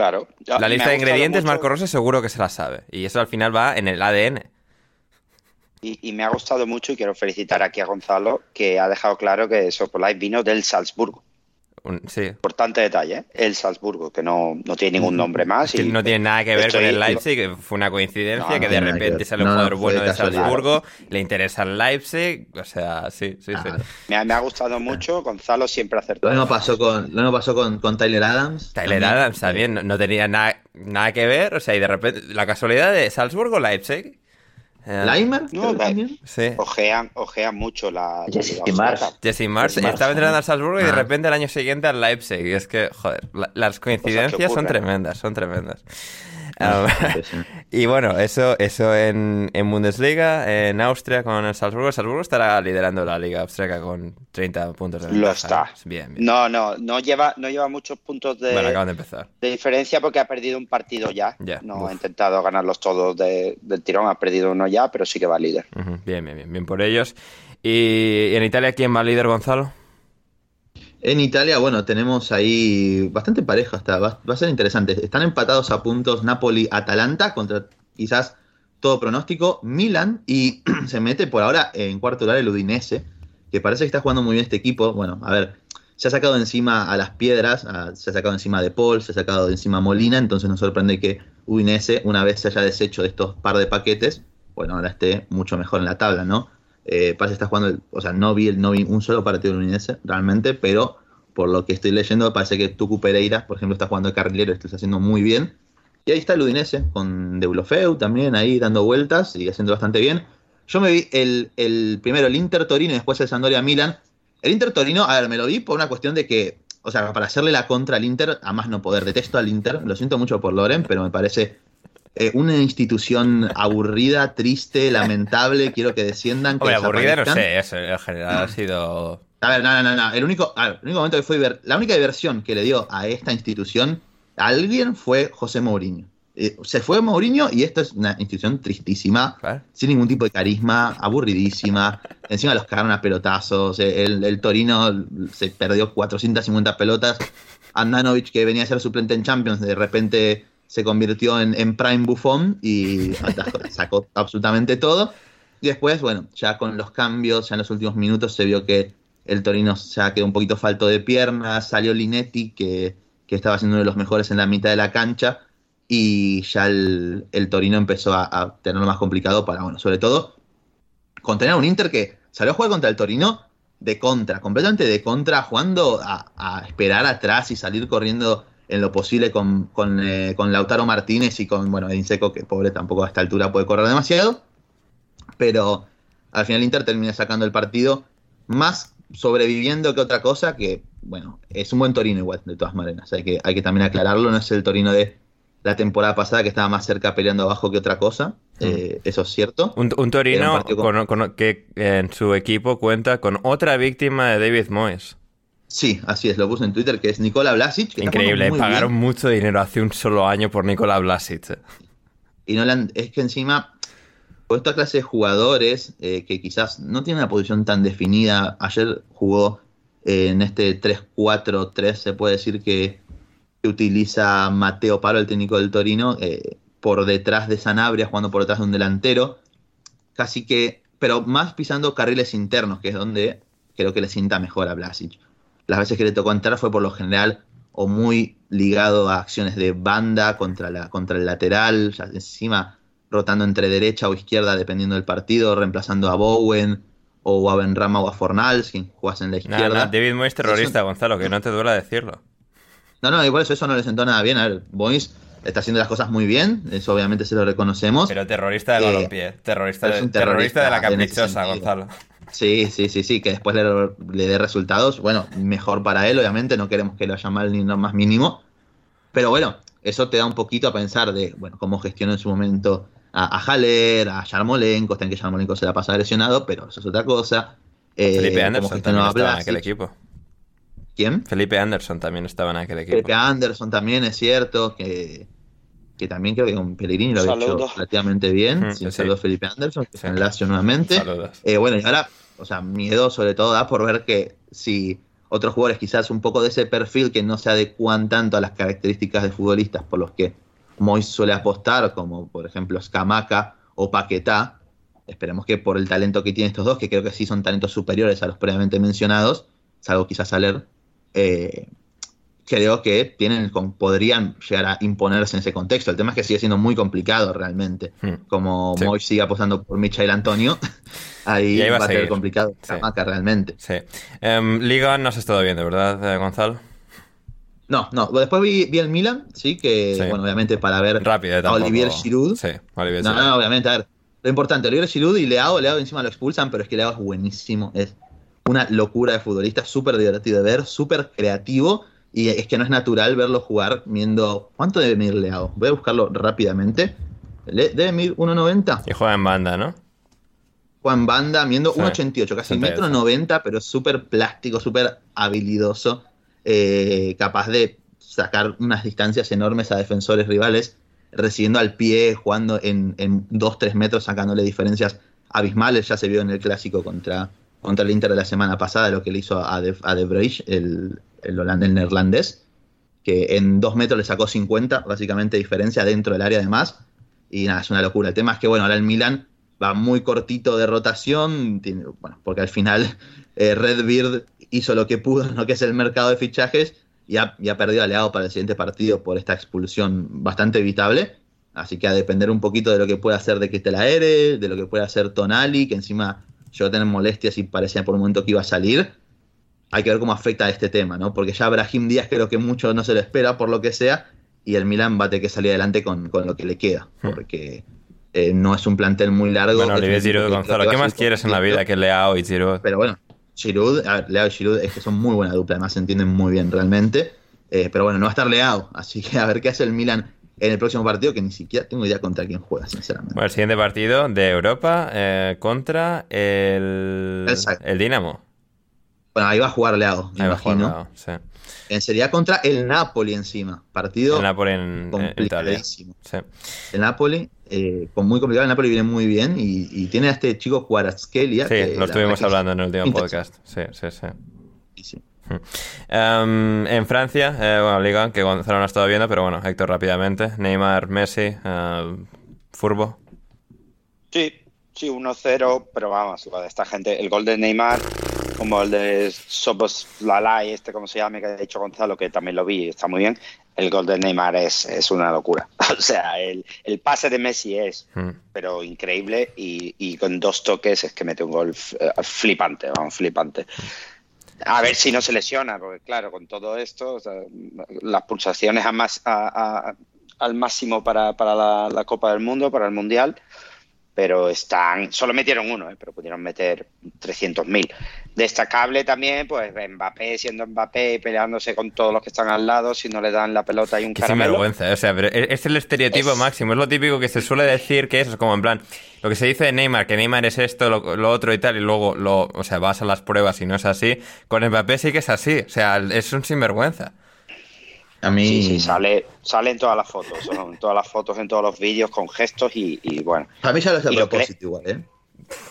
Claro. La lista de ingredientes, Marco Rose seguro que se la sabe. Y eso al final va en el ADN. Y, me ha gustado mucho y quiero felicitar aquí a Gonzalo que ha dejado claro que Sokolai vino del Salzburgo sí. Importante detalle, ¿eh? el Salzburgo, que no, no tiene ningún nombre más. Y no tiene nada que ver con el Leipzig, fue una coincidencia que de repente sale un jugador bueno de Salzburgo, le interesa el Leipzig, o sea, sí, sí, sí. Me ha, me ha, gustado mucho, Gonzalo siempre acertó. Lo mismo pasó con, lo pasó con, con Tyler Adams. Tyler Adams también, no, no tenía nada, nada que ver, o sea, y de repente la casualidad de Salzburgo-Leipzig ¿Leimer? No, también. Sí. Ojean, mucho la. Jesse Mars. Jesse Mars. Estaba entrenando al Salzburgo y de ah. repente el año siguiente al Leipzig. Y es que, joder, las coincidencias son tremendas, son tremendas. Ah, y bueno, eso, eso en, Bundesliga, en Austria con el Salzburgo. Salzburgo estará liderando la liga austríaca con 30 puntos de ventaja. Lo está. Bien, bien. No, no, no lleva, no lleva muchos puntos de, bueno, acaban de, empezar. de diferencia porque ha perdido un partido ya. no ha intentado ganarlos todos del tirón, ha perdido uno ya, pero sí que va líder. Bien, bien, bien, bien por ellos. ¿Y en Italia quién va líder, Gonzalo? En Italia, bueno, tenemos ahí bastante pareja, hasta va, a ser interesante. Están empatados a puntos Napoli-Atalanta contra quizás todo pronóstico. Milan y se mete por ahora en cuarto lugar el Udinese, que parece que está jugando muy bien este equipo. Bueno, a ver, se ha sacado encima a las piedras, se ha sacado encima de Paul, se ha sacado de encima Molina, entonces nos sorprende que Udinese, una vez se haya deshecho de estos par de paquetes, bueno, ahora esté mucho mejor en la tabla, ¿no? Eh, que está jugando, o sea, no vi, no vi un solo partido Udinese realmente, pero por lo que estoy leyendo, parece que Tucu Pereira, por ejemplo, está jugando de carrilero, está haciendo muy bien. Y ahí está el Udinese, con Deulofeu también ahí dando vueltas y haciendo bastante bien. Yo me vi el, primero el Inter Torino y después el Sandoria Milan. El Inter Torino, a ver, me lo vi por una cuestión de que o sea, para hacerle la contra al Inter, a más no poder. Detesto al Inter, lo siento mucho por Loren, pero me parece eh, una institución aburrida, triste, lamentable. Quiero que desciendan. Que Hombre, aburrida no sé, eso en general ha sido. A ver, no, no, no. El único, ver, el único momento que fue la única diversión que le dio a esta institución a alguien fue José Mourinho. Eh, se fue Mourinho y esto es una institución tristísima, sin ningún tipo de carisma, aburridísima. Encima los cagaron a pelotazos. eh, El, el Torino se perdió 450 pelotas. Andanovic, que venía a ser suplente en Champions, de repente se convirtió en, en Prime Buffon y sacó absolutamente todo. Y después, bueno, ya con los cambios, ya en los últimos minutos se vio que el Torino ya quedó un poquito falto de piernas. Salió Linetti, que, que estaba siendo uno de los mejores en la mitad de la cancha. Y ya el, el Torino empezó a, a tenerlo más complicado para, bueno, sobre todo contener a un Inter que salió a jugar contra el Torino de contra, completamente de contra, jugando a, a esperar atrás y salir corriendo en lo posible con, con, eh, con Lautaro Martínez y con, bueno, Edin Seco, que pobre tampoco a esta altura puede correr demasiado. Pero al final Inter termina sacando el partido más sobreviviendo que otra cosa, que, bueno, es un buen Torino igual, de todas maneras. Hay que, hay que también aclararlo, no es el Torino de la temporada pasada que estaba más cerca peleando abajo que otra cosa. eh, eso es cierto. Un, Torino un partido con- con- con- que en su equipo cuenta con otra víctima de David Moyes. Sí, así es, lo puse en Twitter, que es Nikola Vlasic. que Increíble, pagaron bien. mucho dinero hace un solo año por Nikola Vlasic. Y no han- es que encima, por esta clase de jugadores eh, que quizás no tienen una posición tan definida, ayer jugó eh, en este 3-4-3, se puede decir que, que utiliza Mateo Paro, el técnico del Torino, eh, por detrás de Sanabria, jugando por detrás de un delantero, casi que, pero más pisando carriles internos, que es donde creo que le sienta mejor a Vlasic. Las veces que le tocó entrar fue por lo general o muy ligado a acciones de banda contra, la, contra el lateral, ya encima rotando entre derecha o izquierda dependiendo del partido, reemplazando a Bowen o a Benrama o a Fornals, quien jugase en la Nah, izquierda. nah, David Moyes terrorista, Gonzalo, que no te duela decirlo. No, no, igual eso, eso no le sentó nada bien. A ver, Boyce está haciendo las cosas muy bien, eso obviamente se lo reconocemos. Pero terrorista del Eh, balompié, terrorista, de, un terrorista de la terrorista ese caprichosa. Gonzalo. Sí, sí, sí, sí, que después le, le dé resultados. Bueno, mejor para él, obviamente, no queremos que lo haya mal ni lo más mínimo. Pero bueno, eso te da un poquito a pensar de, bueno, cómo gestionó en su momento a, a Haller, a Yarmolenko, está en que Yarmolenko se la pasa lesionado, pero eso es otra cosa. Eh, Felipe Anderson también estaba en aquel equipo. ¿Quién? Felipe Anderson también estaba en aquel equipo. Felipe Anderson también es cierto, que, que también creo que con Pellegrini lo había Saludos. hecho relativamente bien. Mm, sí, sí. saludos Felipe Anderson, que Sí. en Lazio nuevamente. Saludos. Eh, bueno, y ahora, o sea, miedo sobre todo da por ver que si otros jugadores quizás un poco de ese perfil que no se adecuan tanto a las características de futbolistas por los que Mois suele apostar, como por ejemplo Scamaca o Paquetá, esperemos que por el talento que tienen estos dos, que creo que sí son talentos superiores a los previamente mencionados, salvo quizás Aler, eh, creo que tienen, con- podrían llegar a imponerse en ese contexto. El tema es que sigue siendo muy complicado realmente. Hmm. Como Sí. Moy sigue apostando por Michael Antonio, ahí, va va a ser complicado. Sí. Scamaca realmente. Sí. Em, Liga no has estado viendo, ¿verdad, eh, Gonzalo? No, no. Después vi, vi el Milan, sí, que, Sí. bueno, obviamente para ver Rápido, a. Olivier Giroud. Sí, Olivier No, no, obviamente, a ver. Lo importante, Olivier Giroud y Leao, Leao encima lo expulsan, pero es que Leao es buenísimo. Es una locura de futbolista, súper divertido de ver, súper creativo. Y es que no es natural verlo jugar viendo. ¿Cuánto debe medir Leao? Voy a buscarlo rápidamente. Le- Debe medir 1,90. Y juega en banda, ¿no? Juan Banda, midiendo Sí, 1,88, casi 88. metro 90, pero súper plástico, súper habilidoso, eh, capaz de sacar unas distancias enormes a defensores rivales, recibiendo al pie, jugando en, en 2-3 metros, sacándole diferencias abismales. Ya se vio en el clásico contra, contra el Inter de la semana pasada, lo que le hizo a De, a de Vrij, el, el, holand- el neerlandés, que en 2 metros le sacó 50, básicamente diferencia dentro del área además. Y nada, es una locura. El tema es que, bueno, ahora el Milan va muy cortito de rotación, bueno, porque al final eh, Redbeard hizo lo que pudo en lo que es el mercado de fichajes y ha, y ha perdido aliado para el siguiente partido por esta expulsión bastante evitable. Así que a depender un poquito de lo que pueda hacer de Ketelaere, de lo que pueda hacer Tonali, que encima llegó a tener molestias y parecía por un momento que iba a salir. Hay que ver cómo afecta este tema, ¿no? Porque ya Brahim Díaz creo que mucho no se lo espera por lo que sea, y el Milan va a tener que salir adelante con, con lo que le queda, porque eh, no es un plantel muy largo. Bueno, Olivier Giroud, Gonzalo, ¿qué más quieres en la vida que Leao y Giroud? Pero bueno, Giroud, a ver, Leao y Giroud es que son muy buena dupla, además se entienden muy bien realmente. Eh, pero bueno, no va a estar Leao, así que a ver qué hace el Milan en el próximo partido, que ni siquiera tengo idea contra quién juega, sinceramente. Bueno, el siguiente partido de Europa eh, contra el, el, Dinamo. Bueno, ahí va a jugar Leao, me ahí imagino. Va a jugar Leao, sí. Sería contra el Napoli encima. Partido el Napoli en, complicadísimo. Sí. El Napoli, eh, con muy complicado, el Napoli viene muy bien y, y tiene a este chico Cuaraskelia. Sí, que lo estuvimos hablando en el último podcast. Sí, sí, sí. sí, sí. Um, en Francia, eh, bueno, Liga, que Gonzalo no ha estado viendo, pero bueno, Héctor rápidamente. Neymar, Messi, uh, Furbo. Sí, sí, 1-0, pero vamos, esta gente, el gol de Neymar, como el de Sobos Lalai, este como se llama, que ha dicho Gonzalo, que también lo vi, está muy bien. El gol de Neymar es, es una locura. O sea, el, el pase de Messi es, mm. pero increíble, y, y, con dos toques es que mete un gol flipante, vamos, flipante. A ver si no se lesiona, porque claro, con todo esto, o sea, las pulsaciones a más, a, a, al máximo para, para la, la, Copa del Mundo, para el Mundial, pero están, solo metieron uno, ¿eh? pero pudieron meter 300.000. Destacable también, pues Mbappé siendo Mbappé y peleándose con todos los que están al lado, si no le dan la pelota y un Qué caramelo. vergüenza, o sea, pero es el estereotipo Es- máximo, es lo típico que se suele decir que es, es como en plan, lo que se dice de Neymar, que Neymar es esto, lo, lo otro y tal, y luego lo, o sea, vas a las pruebas y no es así, con Mbappé sí que es así, o sea, es un sinvergüenza. A mí. Sí, sí, sale, sale en todas las fotos, son en todas las fotos, en todos los vídeos, con gestos y, y bueno. A mí hace a propósito igual, ¿eh?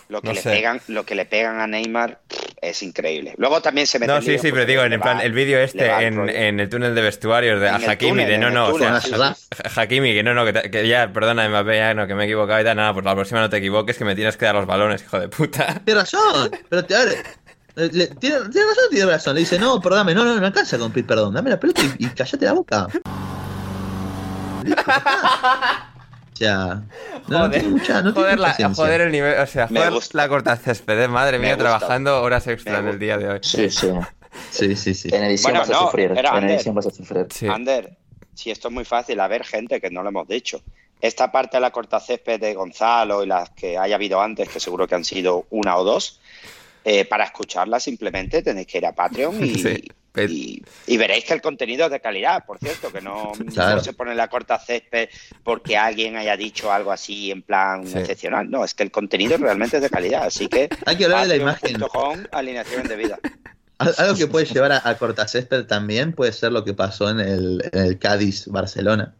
Lo que, No le sé. pegan, lo que le pegan a Neymar pff, es increíble. Luego también se mete No, sí, sí, pero porque digo, en el plan, va- el vídeo este en, en el túnel de vestuarios de En a Hakimi, túnel, de no, no, o sea, sí, sí. Ha- Hakimi, que no, no, que, te- que ya, perdona, Mbappé, ya no, que me he equivocado y tal, nada, pues la próxima no te equivoques, que me tienes que dar los balones, hijo de puta. Tiene razón, pero te, a ver, le- tiene, tiene razón, tiene razón. Le dice, no, perdóname, no, no, no alcanza con pedir perdón, dame la pelota y, y callate la boca. Sea, no, no tiene mucha, no tiene joder, mucha la- joder el nivel, o sea, Me joder gusta. la corta césped, madre Me mía, trabajando horas extra en el día de hoy. Sí, sí. Sí, sí, sí. En edición Bueno, vas a sufrir. era En Ander. edición vas a sufrir. Sí. Ander, si esto es muy fácil, a ver, gente, que no lo hemos dicho. Esta parte de la corta césped de Gonzalo y las que haya habido antes, que seguro que han sido una o dos, eh, para escucharla simplemente tenéis que ir a Patreon y, Sí. Y- y veréis que el contenido es de calidad, por cierto, que no, Claro. no se pone la corta césped porque alguien haya dicho algo así en plan Sí. excepcional. No, es que el contenido realmente es de calidad, así que Hay que hablar de la imagen. alineación de vida. Algo que puede llevar a, a Cortacésped también puede ser lo que pasó en el, en el Cádiz-Barcelona.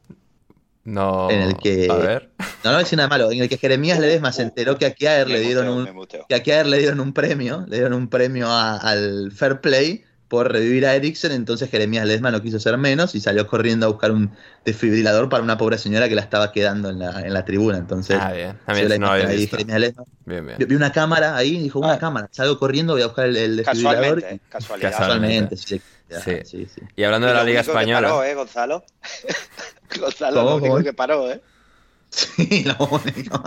No. En el que- A ver. No, no decir nada malo. En el que Jeremías Ledesma se enteró que a Kiaer le dieron un, que a Kiaer le dieron un premio, le dieron un premio a- al Fair Play por revivir a Eriksen, entonces Jeremías Ledesma no quiso ser menos y salió corriendo a buscar un desfibrilador para una pobre señora que la estaba quedando en la, en la tribuna. Entonces, Ah, bien. se A mí no había visto. Jeremías Ledesma. Bien, bien. Vi vi una cámara ahí y dijo, una Ah. cámara, salgo corriendo, voy a buscar el, el desfibrilador. Casualmente, y- casualidad. Casualmente. Sí, Sí. sí, sí. Y hablando de la Liga Española. paró, ¿eh, Gonzalo? Gonzalo, ¿Cómo, lo único cómo? que paró, ¿eh? Sí, lo único.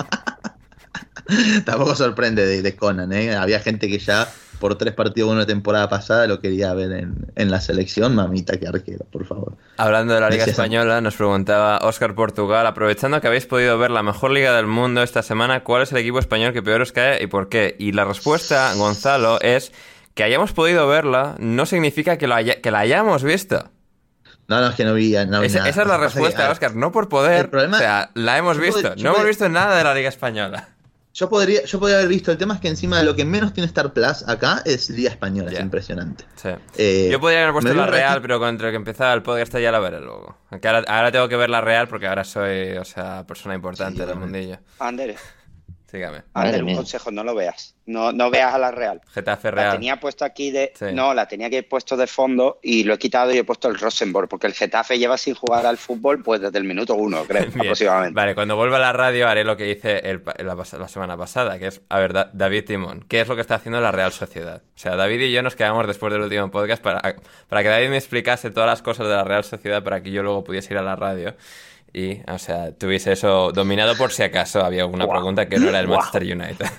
Tampoco sorprende de, de Conan, ¿eh? Había gente que ya por tres partidos de una temporada pasada lo quería ver en, en la selección. Mamita, que arquero, por favor. Hablando de la Liga. Española, nos preguntaba Oscar Portugal, aprovechando que habéis podido ver la mejor liga del mundo esta semana, ¿cuál es el equipo español que peor os cae y por qué? Y la respuesta, Gonzalo, es que hayamos podido verla no significa que, lo haya- que la hayamos visto. No, no, es que no vi, no vi Esa, nada. esa es la respuesta, que, Oscar, no por poder. el problema- o sea, la hemos visto. no hemos visto nada de la Liga Española. Yo podría, yo podría haber visto. El tema es que encima de lo que menos tiene Star Plus acá es Liga Española. Ya. Es impresionante. Sí. Eh, Yo podría haber puesto la Real, pero contra que empezaba el podcast ya la veré luego. Aunque ahora, ahora tengo que ver la Real porque ahora soy, o sea, persona importante Sí, del mundillo. Ander, Sígame. Ander, un mía. consejo, no lo veas. No, no veas a la Real. Getafe La Real. tenía puesto aquí de. Sí. No, la tenía que puesto de fondo y lo he quitado y he puesto el Rosenborg, porque el Getafe lleva sin jugar al fútbol pues desde el minuto uno, creo, Bien. aproximadamente. Vale, cuando vuelva a la radio haré lo que hice el la, la semana pasada, que es, a ver, Da- David Timón, ¿qué es lo que está haciendo la Real Sociedad? O sea, David y yo nos quedamos después del último podcast para, para que David me explicase todas las cosas de la Real Sociedad para que yo luego pudiese ir a la radio y, o sea, tuviese eso dominado por si acaso había alguna pregunta que no era el Guau. Manchester United.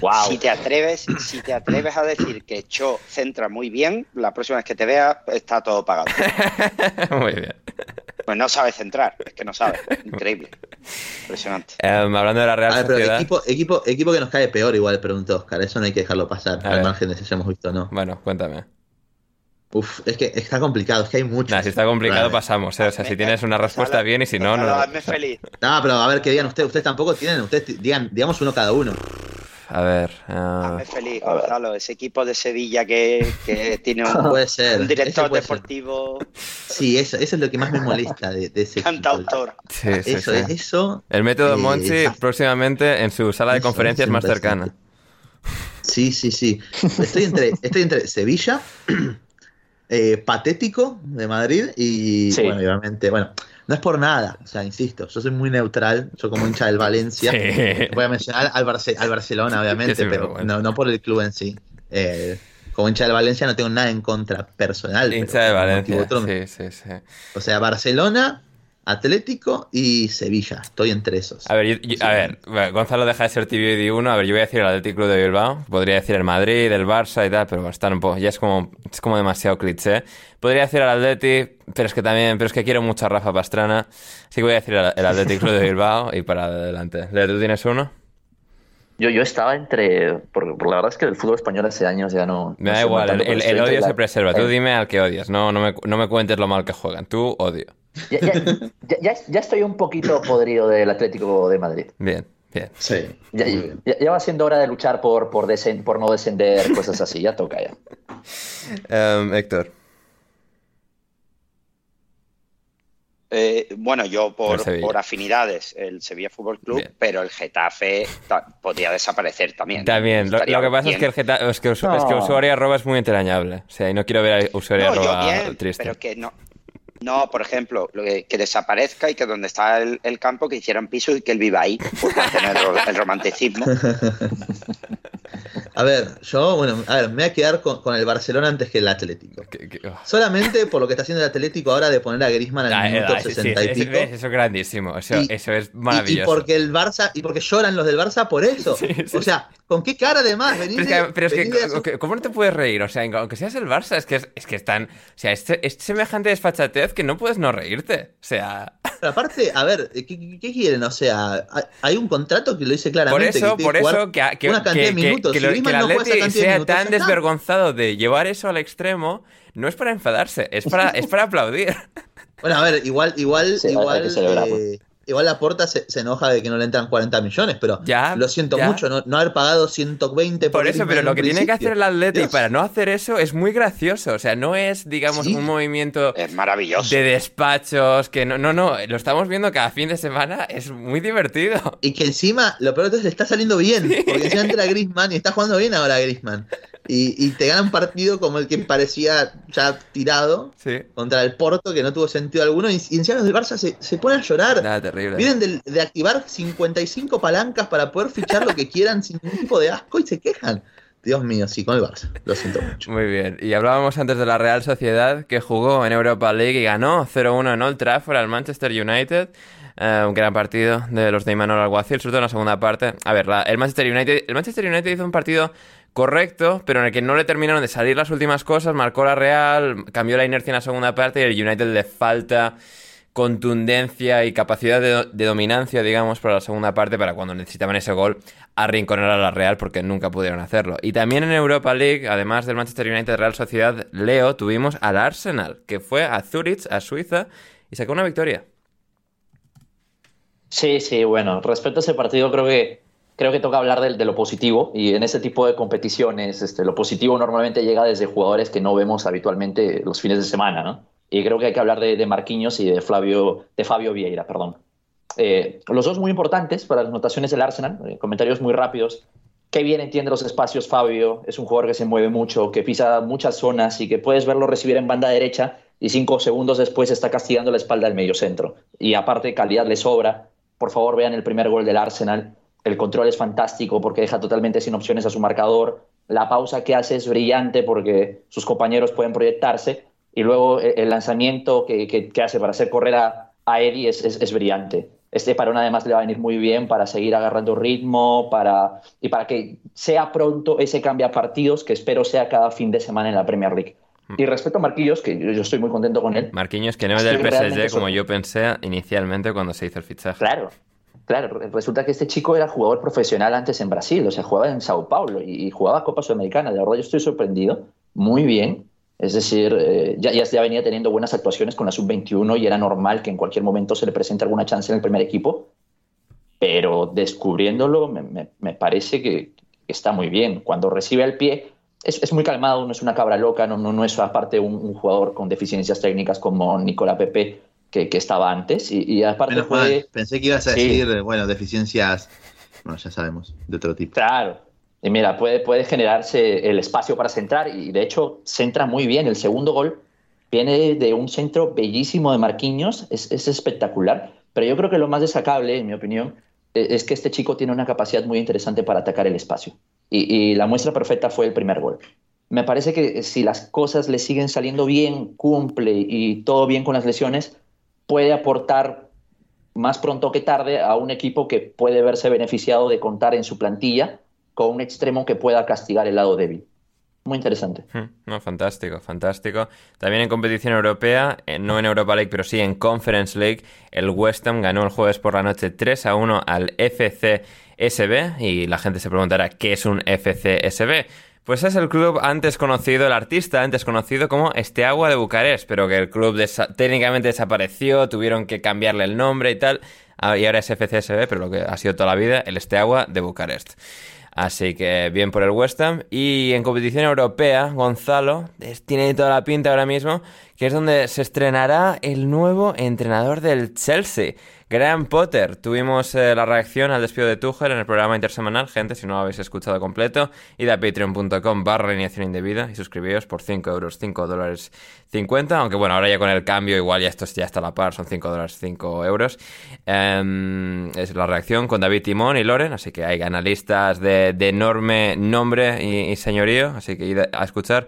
Wow. Si te atreves, si te atreves a decir que Cho centra muy bien, la próxima vez que te vea está todo pagado. Muy bien. Pues no sabe centrar, es que no sabe. Increíble. Impresionante. Em, hablando de la Real A ver, pero Sociedad. equipo, equipo, equipo que nos cae peor, igual preguntó Oscar. Eso no hay que dejarlo pasar, A al ver. margen de si hayamos visto o no. Bueno, cuéntame. Uf, es que está complicado, es que hay muchos. Nah, si está complicado, Vale. pasamos. ¿eh? O sea, si tienes una respuesta bien y si no, Gonzalo, no. hazme feliz. No, pero a ver, que digan ustedes. Ustedes tampoco tienen. Ustedes digan, digamos uno cada uno. A ver. ah, Hazme feliz, Gonzalo. Ese equipo de Sevilla que, que tiene un, Puede ser. un director puede ser. deportivo Sí, eso, eso es lo que más me molesta de, de ese cantautor. sí, sí, Eso, sí. es eso. El método eh, Monchi próximamente en su sala de Eso, conferencias eso más cercana. Sí, sí, sí. Estoy entre, estoy entre Sevilla, eh, Patético de Madrid y, Sí. bueno, obviamente, bueno, no es por nada, o sea, insisto, yo soy muy neutral, yo como hincha del Valencia, Sí. voy a mencionar al, Barce- al Barcelona, obviamente, Sí, pero bueno. no, no por el club en sí. Eh, como hincha del Valencia no tengo nada en contra personal. Hincha de Valencia. otro, Sí, sí, sí. O sea, Barcelona, Atlético y Sevilla, estoy entre esos. A ver, yo- yo- a ver, Gonzalo deja de ser tibio y di uno. A ver, yo voy a decir el Athletic Club de Bilbao. Podría decir el Madrid, el Barça y tal, pero están un poco, ya es como, es como demasiado cliché. Podría decir el Athletic, pero es que también, pero es que quiero mucho a Rafa Pastrana. Así que voy a decir el, el Athletic Club de Bilbao y para adelante. ¿tú tienes uno? Yo, yo estaba entre. Por, por la verdad es que el fútbol español hace años ya no. Me da igual, el, odio la- se preserva. Tú eh, dime al que odias, no, no, me, no me cuentes lo mal que juegan. Tú odio. Ya, ya- ya- ya- ya estoy un poquito podrido del Atlético de Madrid. Bien, bien. Sí. Ya, ya- ya va siendo hora de luchar por, por, desen- por no descender, cosas así. Ya toca ya. Em, Héctor. Eh, bueno, yo por, por afinidades, el Sevilla Fútbol Club, Bien. pero el Getafe ta- podría desaparecer también. También, lo, que pasa es que el Geta- es que, es usuario arroba es muy entrañable. O sea, y no quiero ver a usuario No, yo arroba bien, triste. pero que no. No, por ejemplo, lo que, que desaparezca y que donde está el, campo que hicieran piso y que él viva ahí, por mantener el, el romanticismo. A ver, yo, bueno, a ver, me voy a quedar con, con el Barcelona antes que el Atlético. Oh. Solamente por lo que está haciendo el Atlético ahora de poner a Griezmann al Ah, minuto ah, sí, sí, 60 y eso- pico. Eso es grandísimo. Eso, Y- eso es Y, y maravilloso. porque el Barça, y porque lloran los del Barça por eso. O sea, ¿con qué cara además? Venís Pero es que, de- pero es que, de ¿cómo no te puedes reír? O sea, aunque seas el Barça, es que, es, es que están. O sea, es, es semejante desfachatez que no puedes no reírte. O sea, aparte, a ver, ¿qué, quieren? O sea, hay- un contrato que lo dice por claramente. eso, que por tiene que eso que, que, una cantidad que- de que- minutos. que Si lo- que Griezmann el no Atleti de sea minutos, tan desvergonzado de llevar eso al extremo, no es para enfadarse, es para, es para aplaudir. Bueno, a ver, igual, igual, Sí, hay- hay igual. que eh, Igual la porta se, se enoja de que no le entran 40 millones, pero Ya, lo siento ya. mucho, no, no haber pagado 120 por, Por eso, pero lo que tiene que hacer el Atleti Dios. para no hacer eso es muy gracioso. O sea, no es, digamos, Sí. un movimiento Es maravilloso. de despachos que no, no, no, lo estamos viendo cada fin de semana, es muy divertido. Y que encima, lo peor de todo es que le está saliendo bien, porque encima entra Griezmann y está jugando bien ahora Griezmann. Y, y te gana un partido como el que parecía ya tirado Sí. contra el Porto, que no tuvo sentido alguno, y, y encima los del Barça se, se ponen a llorar. Nada, terrible. Vienen de, activar 55 palancas para poder fichar lo que quieran sin ningún tipo de asco y se quejan. Dios mío, sí, con el Barça. Lo siento mucho. Muy bien. Y hablábamos antes de la Real Sociedad que jugó en Europa League y ganó 0-1 en Old Trafford al Manchester United. Eh, un gran partido de los de Imanol Alguacil, sobre todo en la segunda parte. A ver, la- el Manchester United, el Manchester United hizo un partido correcto, pero en el que no le terminaron de salir las últimas cosas. Marcó la Real, cambió la inercia en la segunda parte y el United le falta contundencia y capacidad de, de dominancia, digamos, para la segunda parte, para cuando necesitaban ese gol, arrinconar a la Real, porque nunca pudieron hacerlo. Y también en Europa League, además del Manchester United Real Sociedad, Leo, tuvimos al Arsenal, que fue a Zurich, a Suiza, y sacó una victoria. Sí, sí, bueno, respecto a ese partido creo que creo que toca hablar de, de lo positivo y en ese tipo de competiciones este, lo positivo normalmente llega desde jugadores que no vemos habitualmente los fines de semana, ¿no? Y creo que hay que hablar de, de Marquinhos y de Flavio, de Fabio Vieira, perdón. Eh, los dos muy importantes para las notaciones del Arsenal, eh, comentarios muy rápidos. Qué bien entiende los espacios Fabio, es un jugador que se mueve mucho, que pisa muchas zonas y que puedes verlo recibir en banda derecha y cinco segundos después está castigando la espalda del medio centro. Y aparte calidad le sobra. Por favor vean el primer gol del Arsenal. El control es fantástico porque deja totalmente sin opciones a su marcador. La pausa que hace es brillante porque sus compañeros pueden proyectarse. Y luego eh, el lanzamiento que, que- que hace para hacer correr a, a Eddie es, es- es brillante. Este parón además le va a venir muy bien para seguir agarrando ritmo para, y para que sea pronto ese cambia partidos que espero sea cada fin de semana en la Premier League. Y respecto a Marquillos, que yo, yo estoy muy contento con él. Marquinhos, que no es del PSG, como yo pensé inicialmente cuando se hizo el fichaje. Claro, Claro, resulta que este chico era jugador profesional antes en Brasil, o sea, jugaba en Sao Paulo y, jugaba Copa Sudamericana. De verdad, yo estoy sorprendido, muy bien. Es decir, eh, ya, ya, venía teniendo buenas actuaciones con la sub-21 y era normal que en cualquier momento se le presente alguna chance en el primer equipo. Pero descubriéndolo, me, parece que, está muy bien. Cuando recibe el pie, es, muy calmado, no es una cabra loca, no, es aparte un, jugador con deficiencias técnicas como Nicola Pepe que, estaba antes. Y, aparte Pensé que ibas a decir, bueno, deficiencias, bueno, ya sabemos, de otro tipo. Claro. Y mira, puede, puede generarse el espacio para centrar y de hecho centra muy bien. El segundo gol viene de un centro bellísimo de Marquinhos, es, es espectacular. Pero yo creo que lo más destacable, en mi opinión, e, es que este chico tiene una capacidad muy interesante para atacar el espacio. Y, y, la muestra perfecta fue el primer gol. Me parece que si las cosas le siguen saliendo bien, cumple y todo bien con las lesiones, puede aportar más pronto que tarde a un equipo que puede verse beneficiado de contar en su plantilla con un extremo que pueda castigar el lado débil. Muy interesante. Hmm, no, fantástico, fantástico. También en competición europea, eh, no en Europa League, pero sí en Conference League, el West Ham ganó el jueves por la noche 3 a 1 al FCSB y la gente se preguntará qué es un FCSB. Pues es el club antes conocido, el artista antes conocido como Esteagua de Bucarest, pero que el club técnicamente desapareció, tuvieron que cambiarle el nombre y tal, ah, y ahora es FCSB, pero lo que ha sido toda la vida, el Esteagua de Bucarest. Así que bien por el West Ham. Y en competición europea, Gonzalo tiene toda la pinta ahora mismo, que es donde se estrenará el nuevo entrenador del Chelsea. Graham Potter, tuvimos eh, la reacción al despido de Tuchel en el programa intersemanal. Gente, si no lo habéis escuchado completo, id a patreon.com barra alineación indebida y suscribíos por 5 euros, 5 dólares 50. Aunque bueno, ahora ya con el cambio, igual ya esto ya está a la par, son 5 dólares 5 euros. Em, es la reacción con David Timón y Loren, así que hay analistas de, enorme nombre y, y señorío, así que id a escuchar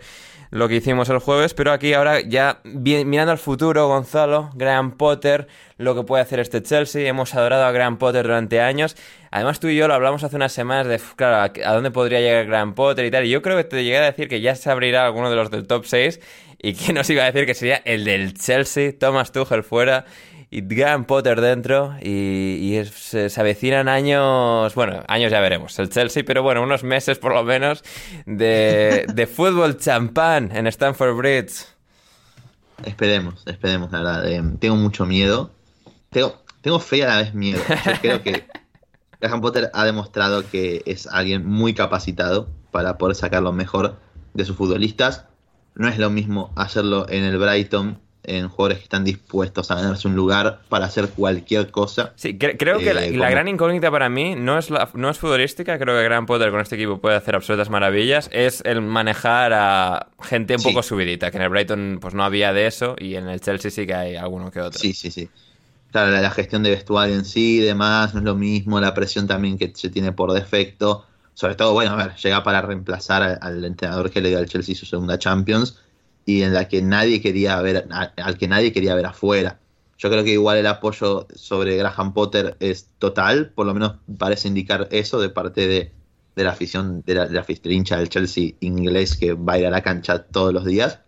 lo que hicimos el jueves, pero aquí ahora ya mirando al futuro, Gonzalo, Graham Potter, lo que puede hacer este Chelsea, hemos adorado a Graham Potter durante años, además tú y yo lo hablamos hace unas semanas de, claro, a, dónde podría llegar Graham Potter y tal, y yo creo que te llegué a decir que ya se abrirá alguno de los del top 6, y que nos iba a decir que sería el del Chelsea, Thomas Tuchel fuera, y Graham Potter dentro y, se, avecinan años, bueno, años ya veremos, el Chelsea, pero bueno, unos meses por lo menos de, de fútbol champán en Stamford Bridge. Esperemos, esperemos, la verdad. Eh, tengo mucho miedo. Tengo, tengo fe y a la vez miedo. Yo creo que Graham Potter ha demostrado que es alguien muy capacitado para poder sacar lo mejor de sus futbolistas. No es lo mismo hacerlo en el Brighton en jugadores que están dispuestos a ganarse un lugar para hacer cualquier cosa. Sí, creo que la, eh, gran incógnita para mí no es, la, no es futbolística, creo que Gran Potter con este equipo puede hacer absolutas maravillas, es el manejar a gente un poco subidita, que en el Brighton pues no había de eso y en el Chelsea sí que hay alguno que otro. Sí, sí, sí. Claro, la, gestión de vestuario en sí y demás no es lo mismo, la presión también que se tiene por defecto. Sobre todo, bueno, a ver, llega para reemplazar al, al entrenador que le dio al Chelsea su segunda Champions y en la que nadie quería ver, al que nadie quería ver afuera. Yo creo que igual el apoyo sobre Graham Potter es total, por lo menos parece indicar eso de parte de, la afición, de la, de del Chelsea inglés que va a ir a la cancha todos los días.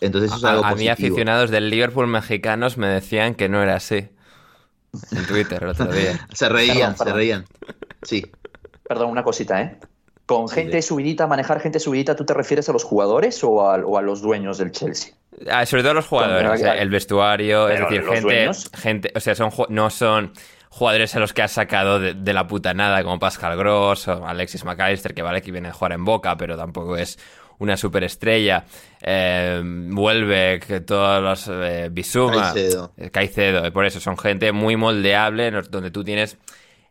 Entonces eso es algo a, mí aficionados del Liverpool mexicanos me decían que no era así. En Twitter el otro día. se reían, se reían. Sí. Perdón, una cosita, ¿eh? Con gente subidita, manejar gente subidita, ¿tú te refieres a los jugadores o a, los dueños del Chelsea? Ah, sobre todo a los jugadores, el vestuario, es decir, gente, gente, o sea, son, no son jugadores a los que has sacado de, la puta nada, como Pascal Gross o Alexis McAllister, que vale que viene a jugar en Boca, pero tampoco es una superestrella. Eh, vuelve que todos los eh, Bisuma, Caicedo. Caicedo, por eso son gente muy moldeable, donde tú tienes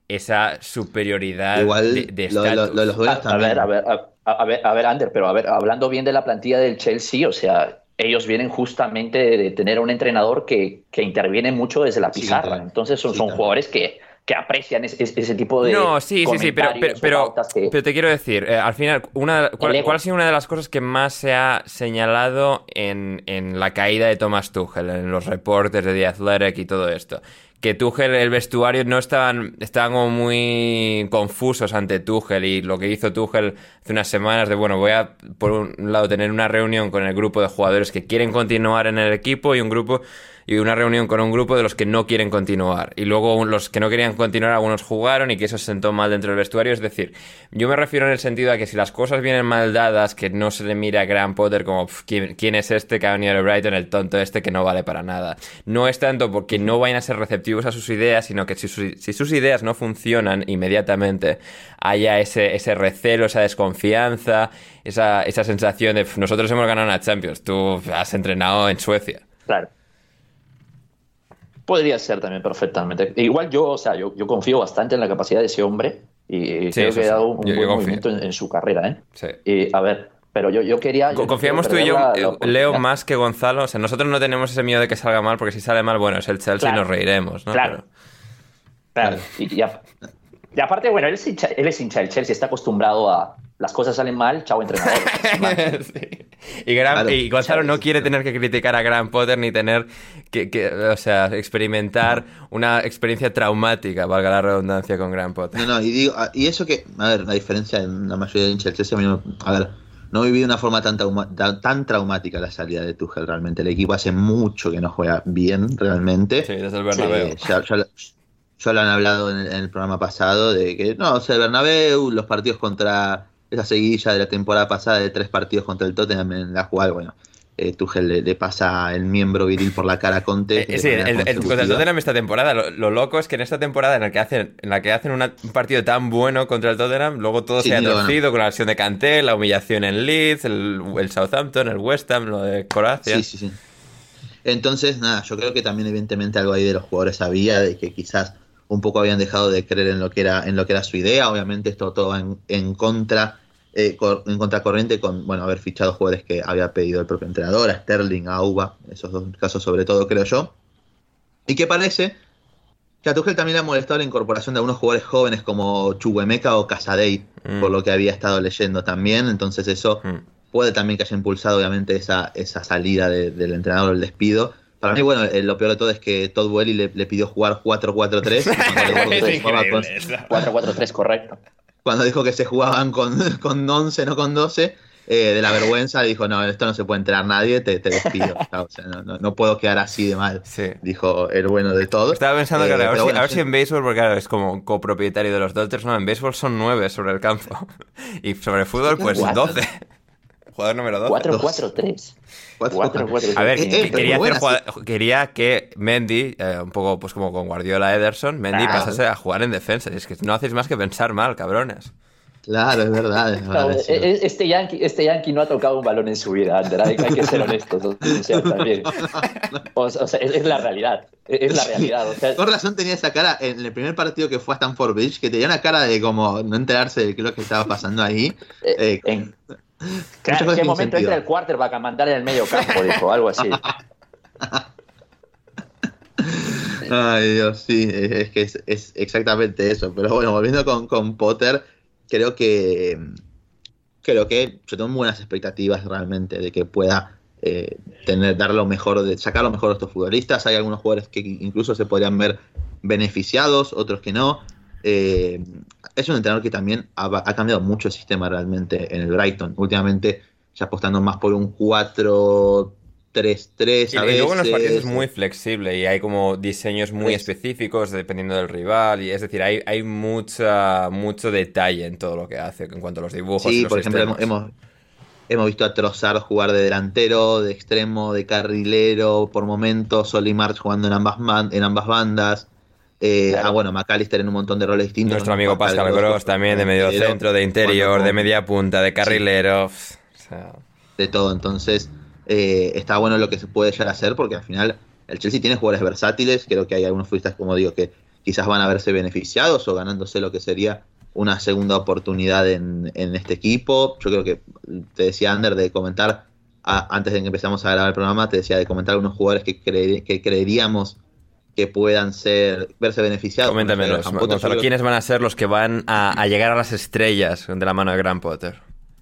esa superioridad de, de lo, los a, ver, a ver, a, ver, a ver, Ander, pero a ver, hablando bien de la plantilla del Chelsea, o sea, ellos vienen justamente de tener un entrenador que, que interviene mucho desde la pizarra. Entonces son, son jugadores que, que aprecian ese, tipo de. No, sí, sí, sí, pero, pero, pero, te quiero decir, eh, al final, una, ¿cuál, ha sido una de las cosas que más se ha señalado en, en la caída de Thomas Tuchel, en los reportes de The Athletic y todo esto? Que Tuchel, el vestuario no estaban, estaban como muy confusos ante Tuchel y lo que hizo Tuchel hace unas semanas de, bueno, voy a por un lado tener una reunión con el grupo de jugadores que quieren continuar en el equipo y un grupo y una reunión con un grupo de los que no quieren continuar. Y luego los que no querían continuar, algunos jugaron y que eso se sentó mal dentro del vestuario. Es decir, yo me refiero en el sentido a que si las cosas vienen mal dadas, que no se le mira a Graham Potter como ¿quién, es este que ha venido de Brighton, el tonto este que no vale para nada. No es tanto porque no vayan a ser receptivos a sus ideas, sino que si, sus ideas no funcionan inmediatamente, haya ese, ese recelo, esa desconfianza, esa, esa sensación de nosotros hemos ganado una Champions, tú has entrenado en Suecia. Claro. Podría ser también perfectamente. Igual yo, o sea, yo, yo confío bastante en la capacidad de ese hombre y creo que ha dado un buen movimiento en, su carrera, ¿eh? Sí. Y, a ver, pero yo, yo quería... Confiamos tú y yo, eh, Leo, más que Gonzalo. O sea, nosotros no tenemos ese miedo de que salga mal, porque si sale mal, bueno, es el Chelsea y nos reiremos, ¿no? Claro. Claro. Y, y, aparte, bueno, él es, hincha, él es hincha del Chelsea, está acostumbrado a, las cosas salen mal, chao entrenador. y, Gonzalo no quiere tener que criticar a Graham Potter ni tener que, o sea, experimentar una experiencia traumática, valga la redundancia, con Graham Potter. No, no, y digo, y eso que, a ver, la diferencia en la mayoría de hinchas del Chelsea, a ver, no he vivido de una forma tan, tan, traumática la salida de Tuchel realmente. El equipo hace mucho que no juega bien realmente. Sí, desde el Bernabéu. Eh, ya, lo han hablado en el, programa pasado de que no, o sea, el Bernabéu, los partidos contra esa seguidilla de la temporada pasada de tres partidos contra el Tottenham en la cual, bueno, eh, Tuchel le, pasa el miembro viril por la cara a Conte. Eh, sí, el, el, contra el Tottenham esta temporada, lo, loco es que en esta temporada en la que hacen, en la que hacen un partido tan bueno contra el Tottenham, luego todo se ha torcido con la versión de Canté, la humillación en Leeds, el, Southampton, el West Ham, lo de Croacia. Sí, sí, sí. Entonces, nada, yo creo que también evidentemente algo ahí de los jugadores había, de que quizás un poco habían dejado de creer en lo que era, en lo que era su idea. Obviamente esto todo va en, contra, eh, en contracorriente con bueno haber fichado jugadores que había pedido el propio entrenador, a Sterling, a Uba, esos dos casos sobre todo, creo yo. Y que parece que a Tuchel también le ha molestado la incorporación de algunos jugadores jóvenes como Chuguemeca o Casadei, mm. por lo que había estado leyendo también. Entonces eso mm. puede también que haya impulsado obviamente esa, esa salida del entrenador, el despido. Para mí, bueno, eh, lo peor de todo es que Todd Welly le, pidió jugar 4-4-3. 4-4-3, correcto. Cuando dijo que se jugaban con, con 11, no con 12, eh, de la vergüenza, dijo, no, esto no se puede enterar nadie, te, te despido. o sea, no, no, puedo quedar así de mal. Dijo el bueno de todo. Estaba pensando que a, ver, eh, si, en béisbol, porque claro, es como copropietario de los Dodgers, no, en béisbol son 9 sobre el campo. Y sobre fútbol, pues 12. Jugador número 12. 4-4-3. A ver, eh, quería, quería, que Mendy, eh, un poco pues como con Guardiola Ederson, Mendy pasase a jugar en defensa. Es que no hacéis más que pensar mal, cabrones. Claro, es verdad. Este, yankee, este Yankee no ha tocado un balón en su vida, Ander, hay, que ser honestos. O sea, también. O, sea, es, la realidad. Es la realidad. O sea, Con razón tenía esa cara en el primer partido que fue a Stanford Bridge, que tenía una cara de como no enterarse de qué es lo que estaba pasando ahí. Eh, en, Claro, ¿En qué momento entra el quarterback a mandar en el medio campo? Dijo, algo así. Ay, Dios, sí, es que es, exactamente eso. Pero bueno, volviendo con, con, Potter, creo que creo que yo tengo buenas expectativas realmente de que pueda eh, tener, dar lo mejor, de sacar lo mejor de estos futbolistas. Hay algunos jugadores que incluso se podrían ver beneficiados, otros que no. Eh, es un entrenador que también ha, cambiado mucho el sistema realmente en el Brighton. Últimamente ya apostando más por un 4 3-3 a y, luego en los partidos es muy flexible y hay como diseños muy específicos dependiendo del rival y es decir, hay, hay mucha, mucho detalle en todo lo que hace en cuanto a los dibujos. Sí, por ejemplo, hemos, hemos visto a Trozar jugar de delantero, de extremo, de carrilero, por momentos, Sol y March jugando en ambas, en ambas bandas. Eh, ah, bueno, McAllister en un montón de roles distintos. Nuestro amigo Pascal Gross también, de medio centro, de interior, de media punta, de carrilero. De todo, entonces eh, está bueno lo que se puede llegar a hacer porque al final el Chelsea tiene jugadores versátiles, creo que hay algunos futbolistas, como digo, que quizás van a verse beneficiados o ganándose lo que sería una segunda oportunidad en, este equipo. Yo creo que te decía Ander de comentar, antes de que empezamos a grabar el programa, te decía de comentar algunos jugadores que, que creeríamos que puedan ser verse beneficiados. Coméntamelos, ¿quiénes van a ser los que van a, llegar a las estrellas de la mano de Graham Potter?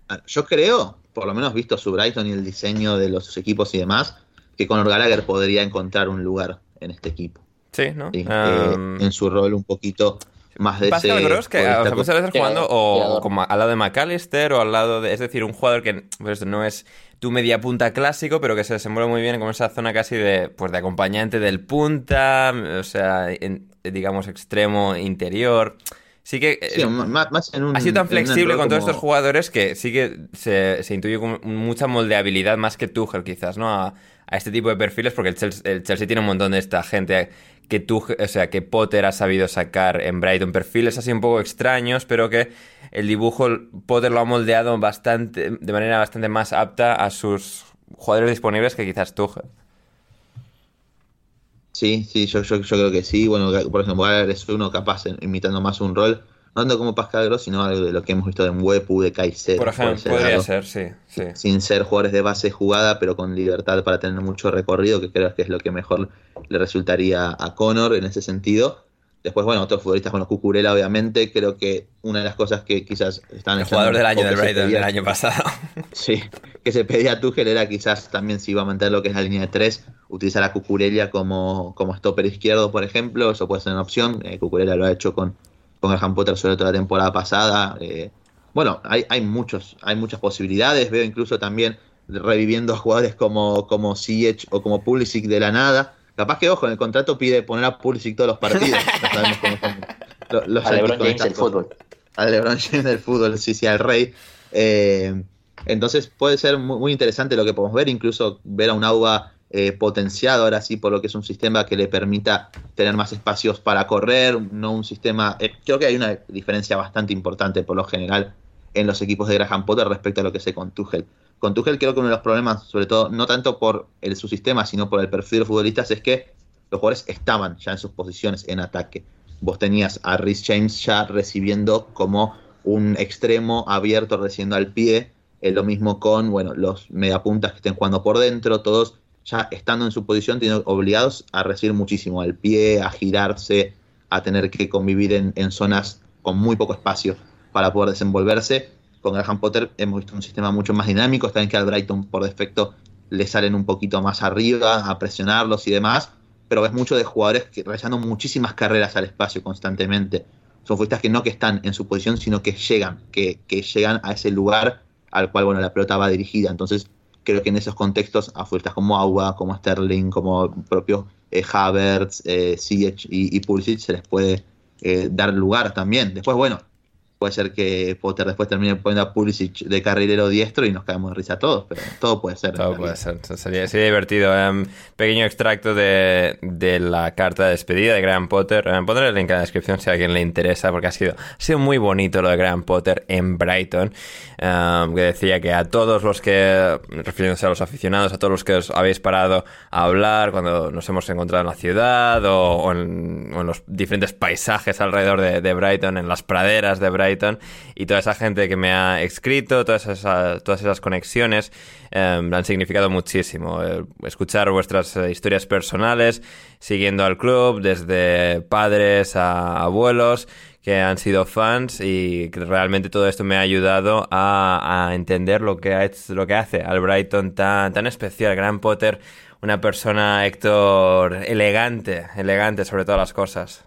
Ah, yo creo, por lo menos visto su Brighton y el diseño de los equipos y demás, que Conor Gallagher podría encontrar un lugar en este equipo. Sí, ¿no? Sí, eh, en su rol un poquito más de Pascal ese Gross, que futbolista o sea, muchas veces jugando o como al lado de McAllister o al lado de... Es decir, un jugador que pues, no es tu media punta clásico, pero que se desenvuelve muy bien como esa zona casi de, pues, de acompañante del punta, o sea, en- digamos, extremo interior. Sí que... Sí, eh, más, más en un, ha sido tan flexible con todos estos jugadores que sí que se, se intuye mucha moldeabilidad más que Tuchel quizás, ¿no? A, a este tipo de perfiles porque el Chelsea, el Chelsea tiene un montón de esta gente que Tuchel, o sea, que Potter ha sabido sacar en Brighton perfiles así un poco extraños, pero que el dibujo Potter lo ha moldeado bastante de manera bastante más apta a sus jugadores disponibles que quizás Tuchel. Sí, sí, yo, yo, creo que sí. Bueno, por ejemplo, es uno capaz imitando más un rol, tanto como Pascal Gross, sino algo de lo que hemos visto en Wepu, de Caicedo. Por ejemplo, podría ser, sí, sí. Sin ser jugadores de base jugada, pero con libertad para tener mucho recorrido, que creo que es lo que mejor le resultaría a Connor en ese sentido. Después, bueno, otros futbolistas con los Cucurella, obviamente, creo que una de las cosas que quizás están El jugador del año del Brighton del año pasado. Sí, que se pedía a Tuchel era quizás también si iba a mantener lo que es la línea de tres, utilizar a Cucurella como, como stopper izquierdo, por ejemplo, eso puede ser una opción. Eh, Cucurella lo ha hecho con, con Graham Potter sobre todo la temporada pasada. Eh, bueno, hay, hay muchos, hay muchas posibilidades. Veo incluso también reviviendo a jugadores como, como Ziyech o como Pulisic de la nada. Capaz que, ojo, en el contrato pide poner a Pulisic todos los partidos. Sabemos cómo son los, los A LeBron James del fútbol. al LeBron James del fútbol, sí, sí, al rey. Eh, entonces puede ser muy, muy interesante lo que podemos ver, incluso ver a un AUBA eh, potenciado ahora sí por lo que es un sistema que le permita tener más espacios para correr, no un sistema... eh, creo que hay una diferencia bastante importante por lo general en los equipos de Graham Potter respecto a lo que sé con Tuchel. Con Tuchel creo que uno de los problemas, sobre todo, no tanto por el, su sistema, sino por el perfil de los futbolistas, es que los jugadores estaban ya en sus posiciones en ataque. Vos tenías a Rhys James ya recibiendo como un extremo abierto, recibiendo al pie. Eh, lo mismo con bueno, los mediapuntas que estén jugando por dentro, todos ya estando en su posición, tienen obligados a recibir muchísimo al pie, a girarse, a tener que convivir en, en zonas con muy poco espacio para poder desenvolverse. Con Graham Potter hemos visto un sistema mucho más dinámico, está bien que al Brighton por defecto le salen un poquito más arriba, a presionarlos y demás, pero ves mucho de jugadores que realizando muchísimas carreras al espacio constantemente. Son futbolistas que no que están en su posición, sino que llegan, que, que llegan a ese lugar al cual bueno, la pelota va dirigida. Entonces, creo que en esos contextos a futbolistas como Agua, como Sterling, como propio eh, Havertz, eh, y, y Pulisic se les puede eh, dar lugar también. Después, bueno, puede ser que Potter después termine poniendo a Pulisic de carrilero diestro y nos caemos de risa todos, pero todo puede ser. Todo puede ser, sería, sería divertido. Em, pequeño extracto de, de la carta de despedida de Graham Potter. Pondré el link en la descripción si a alguien le interesa, porque ha sido, ha sido muy bonito lo de Graham Potter en Brighton. Em, que decía que a todos los que, refiriéndose a los aficionados, a todos los que os habéis parado a hablar cuando nos hemos encontrado en la ciudad o, o en, o en los diferentes paisajes alrededor de, de Brighton, en las praderas de Brighton, y toda esa gente que me ha escrito, todas esas, todas esas conexiones, eh, han significado muchísimo. Eh, escuchar vuestras eh, historias personales, siguiendo al club, desde padres a abuelos que han sido fans y que realmente todo esto me ha ayudado a, entender lo que, ha lo que hace al Brighton tan, tan especial. Gran Potter, una persona, Héctor, elegante, elegante sobre todas las cosas.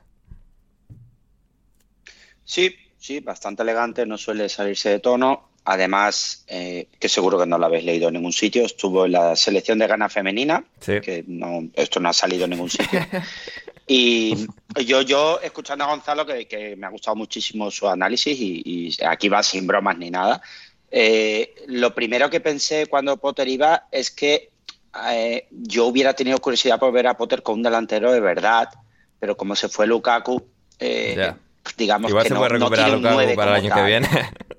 Sí, sí, bastante elegante, no suele salirse de tono. Además, eh, que seguro que no lo habéis leído en ningún sitio, estuvo en la selección de Ghana femenina, Sí. que no, esto no ha salido en ningún sitio. Y yo, yo escuchando a Gonzalo, que, que me ha gustado muchísimo su análisis y, y aquí va sin bromas ni nada, eh, lo primero que pensé cuando Potter iba es que eh, yo hubiera tenido curiosidad por ver a Potter con un delantero de verdad, pero como se fue Lukaku, eh, Ya. Digamos Igual que se no, puede no recuperar tiene un Lukaku 9 para el como año que tal. viene.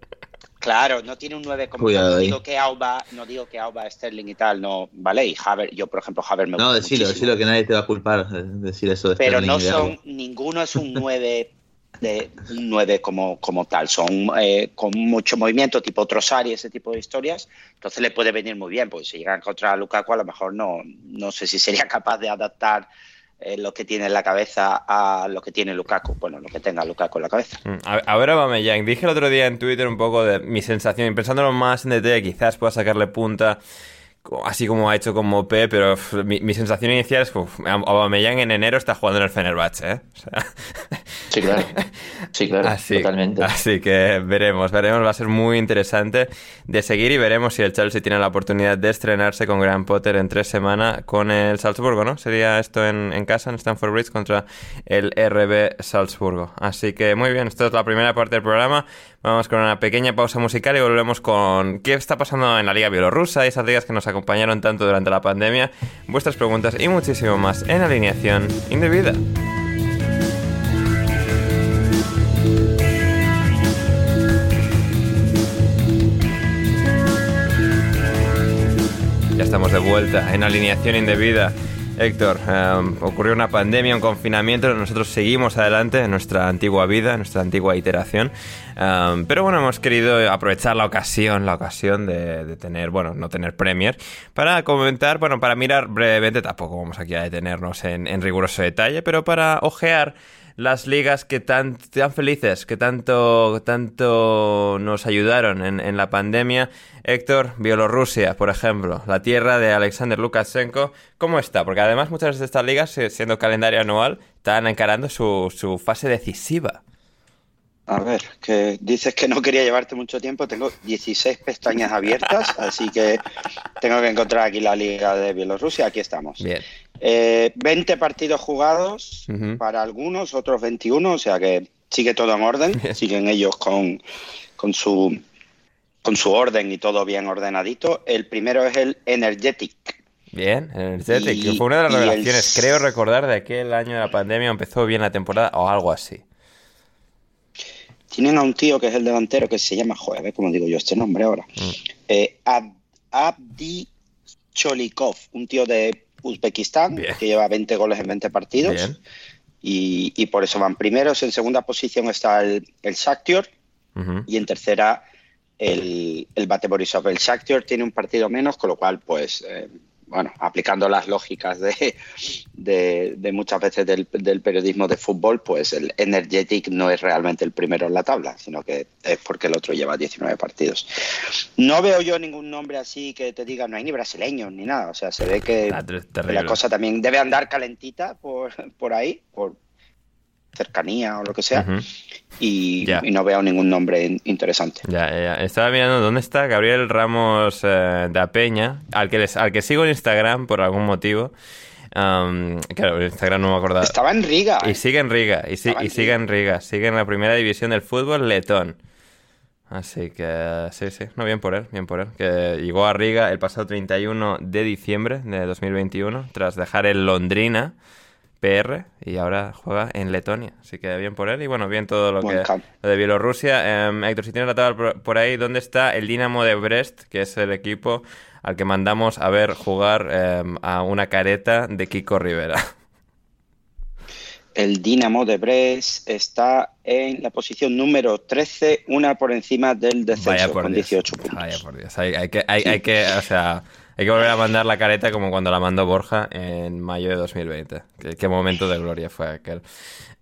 Claro, no tiene un 9 como Cuidado tal. No ahí. digo que Auba, no digo que Auba, Sterling y tal, no, ¿vale? Y Haver, yo por ejemplo, Haver me No, gusta decilo, muchísimo. decilo que nadie te va a culpar de decir eso de Pero Sterling no son, ninguno es un 9 de un 9 como, como tal, son eh, con mucho movimiento, tipo Trossard y ese tipo de historias, entonces le puede venir muy bien, porque si llegan contra Lukaku a lo mejor no, no sé si sería capaz de adaptar eh, lo que tiene en la cabeza a lo que tiene Lukaku, bueno, lo que tenga Lukaku en la cabeza. Mm, A, ver, Aubameyang, dije el otro día en Twitter un poco de mi sensación, y pensándolo más en detalle, quizás pueda sacarle punta, así como ha hecho con Mopé, pero mi, sensación inicial es que Aubameyang en enero está jugando en el Fenerbahce, ¿eh? Sí, claro. Sí, claro, así, totalmente. Así que veremos, veremos, va a ser muy interesante de seguir y veremos si el Chelsea tiene la oportunidad de estrenarse con Graham Potter en tres semanas con el Salzburgo, ¿no? Sería esto en, en casa, en Stamford Bridge, contra el RB Salzburgo. Así que muy bien, esto es la primera parte del programa. Vamos con una pequeña pausa musical y volvemos con qué está pasando en la Liga Bielorrusa esas ligas que nos acompañaron tanto durante la pandemia, vuestras preguntas y muchísimo más en alineación indebida. Ya estamos de vuelta en alineación indebida. Héctor, em, ocurrió una pandemia, un confinamiento, nosotros seguimos adelante en nuestra antigua vida, en nuestra antigua iteración, em, pero bueno, hemos querido aprovechar la ocasión, la ocasión de, tener, bueno, no tener Premier, para comentar, bueno, para mirar brevemente, tampoco vamos aquí a detenernos en, en riguroso detalle, pero para ojear las ligas que tan, tan felices, que tanto, tanto nos ayudaron en, en, la pandemia. Héctor, Bielorrusia, por ejemplo, la tierra de Alexander Lukashenko, ¿cómo está? Porque además muchas de estas ligas, siendo calendario anual, están encarando su, su fase decisiva. A ver, que dices que no quería llevarte mucho tiempo. Tengo 16 pestañas abiertas, así que tengo que encontrar aquí la liga de Bielorrusia. Aquí estamos. Bien. Eh, 20 partidos jugados para algunos, otros 21, o sea que sigue todo en orden. Siguen ellos con, con, su, con su orden y todo bien ordenadito. El primero es el Energetic. Bien, Energetic, que fue una de las revelaciones, creo recordar, de aquel año de la pandemia empezó bien la temporada o algo así. Tienen a un tío que es el delantero que se llama, joder, a ver cómo digo yo este nombre ahora. Mm. Eh, Abdi Cholikov, un tío de Uzbekistán que lleva 20 goles en 20 partidos. Y, por eso van primeros. En segunda posición está el, el Shakhtar y en tercera el, el Bate Borisov. El Shakhtar tiene un partido menos, con lo cual, pues, eh, bueno, aplicando las lógicas de, de, muchas veces del, periodismo de fútbol, pues el Energetic no es realmente el primero en la tabla, sino que es porque el otro lleva 19 partidos. No veo yo ningún nombre así que te diga, no hay ni brasileños ni nada, o sea, se ve que, la cosa también debe andar calentita por, por ahí, por, cercanía o lo que sea. y, no veo ningún nombre interesante. Ya, Estaba mirando dónde está Gabriel Ramos eh, de Peña, al que, les, al que sigo en Instagram por algún motivo. claro, en Instagram no me acordaba. Estaba en Riga. Y sigue en Riga. Y, y sigue en Riga. Sigue en la primera división del fútbol letón. Así que sí, sí, no, bien por él, bien por él. Que llegó a Riga el pasado 31 de diciembre de 2021, tras dejar el Londrina PR y ahora juega en Letonia. Así que bien por él y bueno, bien todo lo que lo de Bielorrusia. Eh, Héctor, si tienes la tabla por, ahí, ¿dónde está el Dinamo de Brest, que es el equipo al que mandamos a ver jugar em, a una careta de Kiko Rivera? El Dinamo de Brest está en la posición número 13, una por encima del descenso, con 18 puntos. Vaya por Dios, hay, que, hay, hay que, o sea, hay que volver a mandar la careta como cuando la mandó Borja en mayo de 2020. Qué, momento de gloria fue aquel.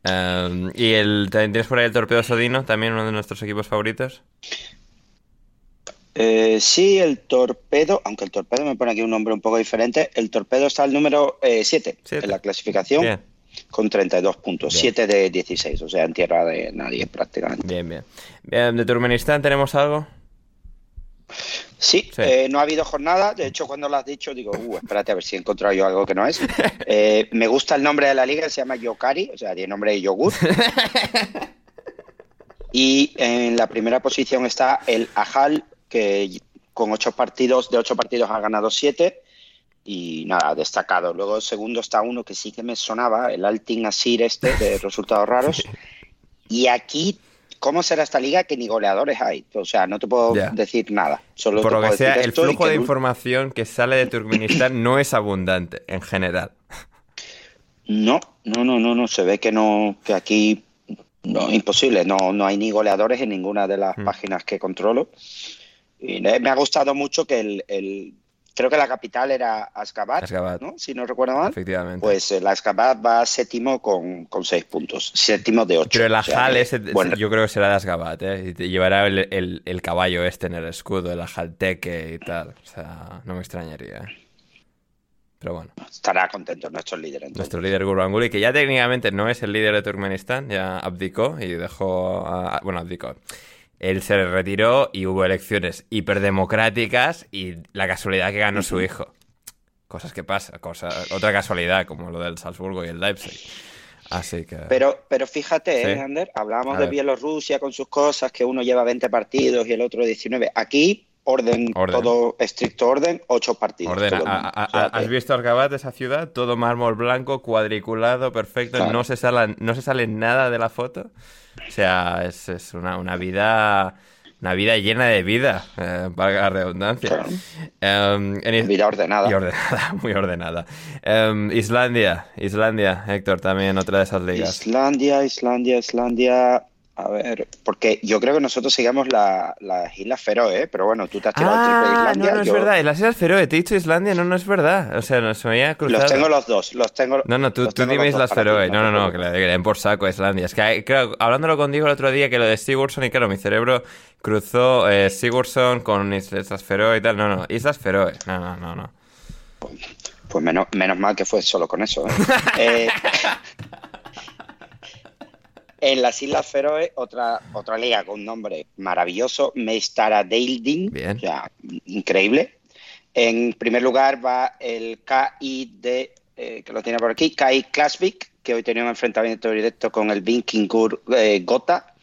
Em, ¿Y el, tienes por ahí el Torpedo Sodino, también uno de nuestros equipos favoritos? Eh, sí, el Torpedo, aunque el Torpedo me pone aquí un nombre un poco diferente, el Torpedo está al número 7 eh, en la clasificación. Con 32 puntos, 7 de 16, o sea, en tierra de nadie prácticamente. Bien, bien. bien ¿De Turkmenistán tenemos algo? Sí, eh, no ha habido jornada. De hecho, cuando lo has dicho, digo, uh, espérate a ver si he encontrado yo algo que no es. Eh, me gusta el nombre de la liga, se llama Yokari, o sea, tiene nombre de yogur. y en la primera posición está el Ajal, que con ocho partidos, de ocho partidos ha ganado siete. Y nada, destacado. Luego, el segundo está uno que sí que me sonaba, el Altin Asir, este, de resultados raros. Y aquí ¿Cómo será esta liga que ni goleadores hay? O sea, no te puedo decir nada. Solo Por lo que sea, el flujo de información que sale de Turkmenistán no es abundante en general. No, no, no, no, no. Se ve que no, que aquí no, imposible. No, no hay ni goleadores en ninguna de las mm. páginas que controlo. Y me ha gustado mucho que el, creo que la capital era Asgabat, Ashgabat. ¿no? si no recuerdo mal. Efectivamente. Pues el Asgabat va séptimo con, con seis puntos, séptimo de ocho. Pero el O sea Ajal ese, bueno, yo creo que será de Asgabat, ¿eh? Y te llevará el, el- el caballo este en el escudo, el Ajalteque y tal. O sea, no me extrañaría. ¿eh? Pero bueno, estará contento nuestro líder. Entonces. nuestro líder Gurbanguly, que ya técnicamente no es el líder de Turkmenistán, ya abdicó y dejó... a- bueno, abdicó. Él se retiró y hubo elecciones hiperdemocráticas y la casualidad que ganó su hijo. Cosas que pasan, cosas, otra casualidad como lo del Salzburgo y el Leipzig. Así que... Pero, pero fíjate, Sí. ¿eh, Ander, hablábamos A de. Bielorrusia con sus cosas, que uno lleva 20 partidos y el otro 19. Aquí, orden, Orden. todo estricto orden, 8 partidos. Mundo. A- a- O sea a- ¿Has que- visto Argabat, esa ciudad? Todo mármol blanco, cuadriculado, perfecto. Claro. No, se sale, no se sale nada de la foto. O sea, es, es una, una vida una vida llena de vida, eh, valga la redundancia. Claro. Em, en Vida ordenada. y ordenada, muy ordenada. Em, Islandia, Islandia, Héctor, también otra de esas ligas. Islandia, Islandia, Islandia. A ver, porque yo creo que nosotros sigamos la- las Islas Feroe, ¿eh? pero bueno, tú te has tirado el triple Ah, Islandia. no, no es verdad. Las Islas Feroe, te he dicho Islandia, no, no es verdad. O sea, no se me había cruzado. Los tengo los dos, los tengo. No, no, tú, tú dime Islas ti, Feroe. No, no, no, que le, den por saco a Islandia. Es que, hay- creo, hablándolo contigo el otro día, que lo de Sigurdsson, y claro, mi cerebro cruzó eh, Sigurdsson con Islas Feroe y tal. No, no, Islas Feroe. No, no, no, no. Pues menos, menos mal que fue solo con eso. ¿eh? Eh, en las Islas Feroe, otra, otra liga con un nombre maravilloso, Meistaradeilding, Bien. o sea, increíble. En primer lugar va el KID, eh, que lo tiene por aquí, KI Klasvik, que hoy tenía un enfrentamiento directo con el Vinkingur eh, Gotha.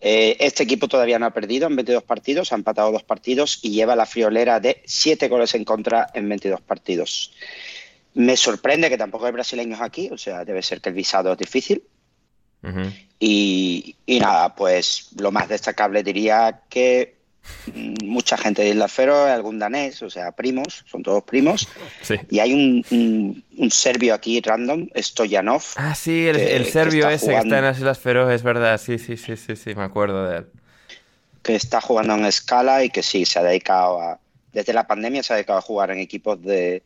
Eh, este equipo todavía no ha perdido en 22 partidos, ha empatado dos partidos y lleva la friolera de 7 goles en contra en 22 partidos. Me sorprende que tampoco hay brasileños aquí, o sea, debe ser que el visado es difícil. Y, y nada, pues lo más destacable diría que mucha gente de Islas Feroe, algún danés, o sea, primos, son todos primos. Sí. Y hay un, un- un serbio aquí random, Stoyanov, Ah, sí, el, que- el que serbio ese que está en las Islas Feroe, es verdad. Sí, sí, sí, sí, sí, me acuerdo de él. que está jugando en escala y que sí, se ha dedicado a, desde la pandemia se ha dedicado a jugar en equipos de,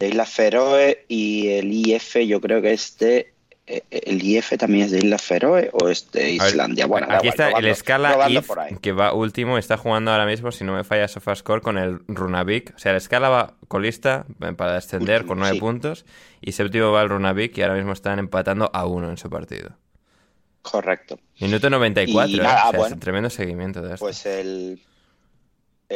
de Islas Feroe y el IF yo creo que es de, eh, el IF también es de Islas Feroe o es de ver, Islandia. bueno, aquí está el probando- Scala probando If, que va último, está jugando ahora mismo, si no me falla Sofascore, con el Runavik. O sea, el Scala va colista eh, para descender Último, con nueve sí. puntos. Y séptimo va el Runavik, y ahora mismo están empatando a uno en su partido. Correcto. Minuto 94, Y ¿eh? nada, O sea, bueno. es tremendo seguimiento de esto. Pues el,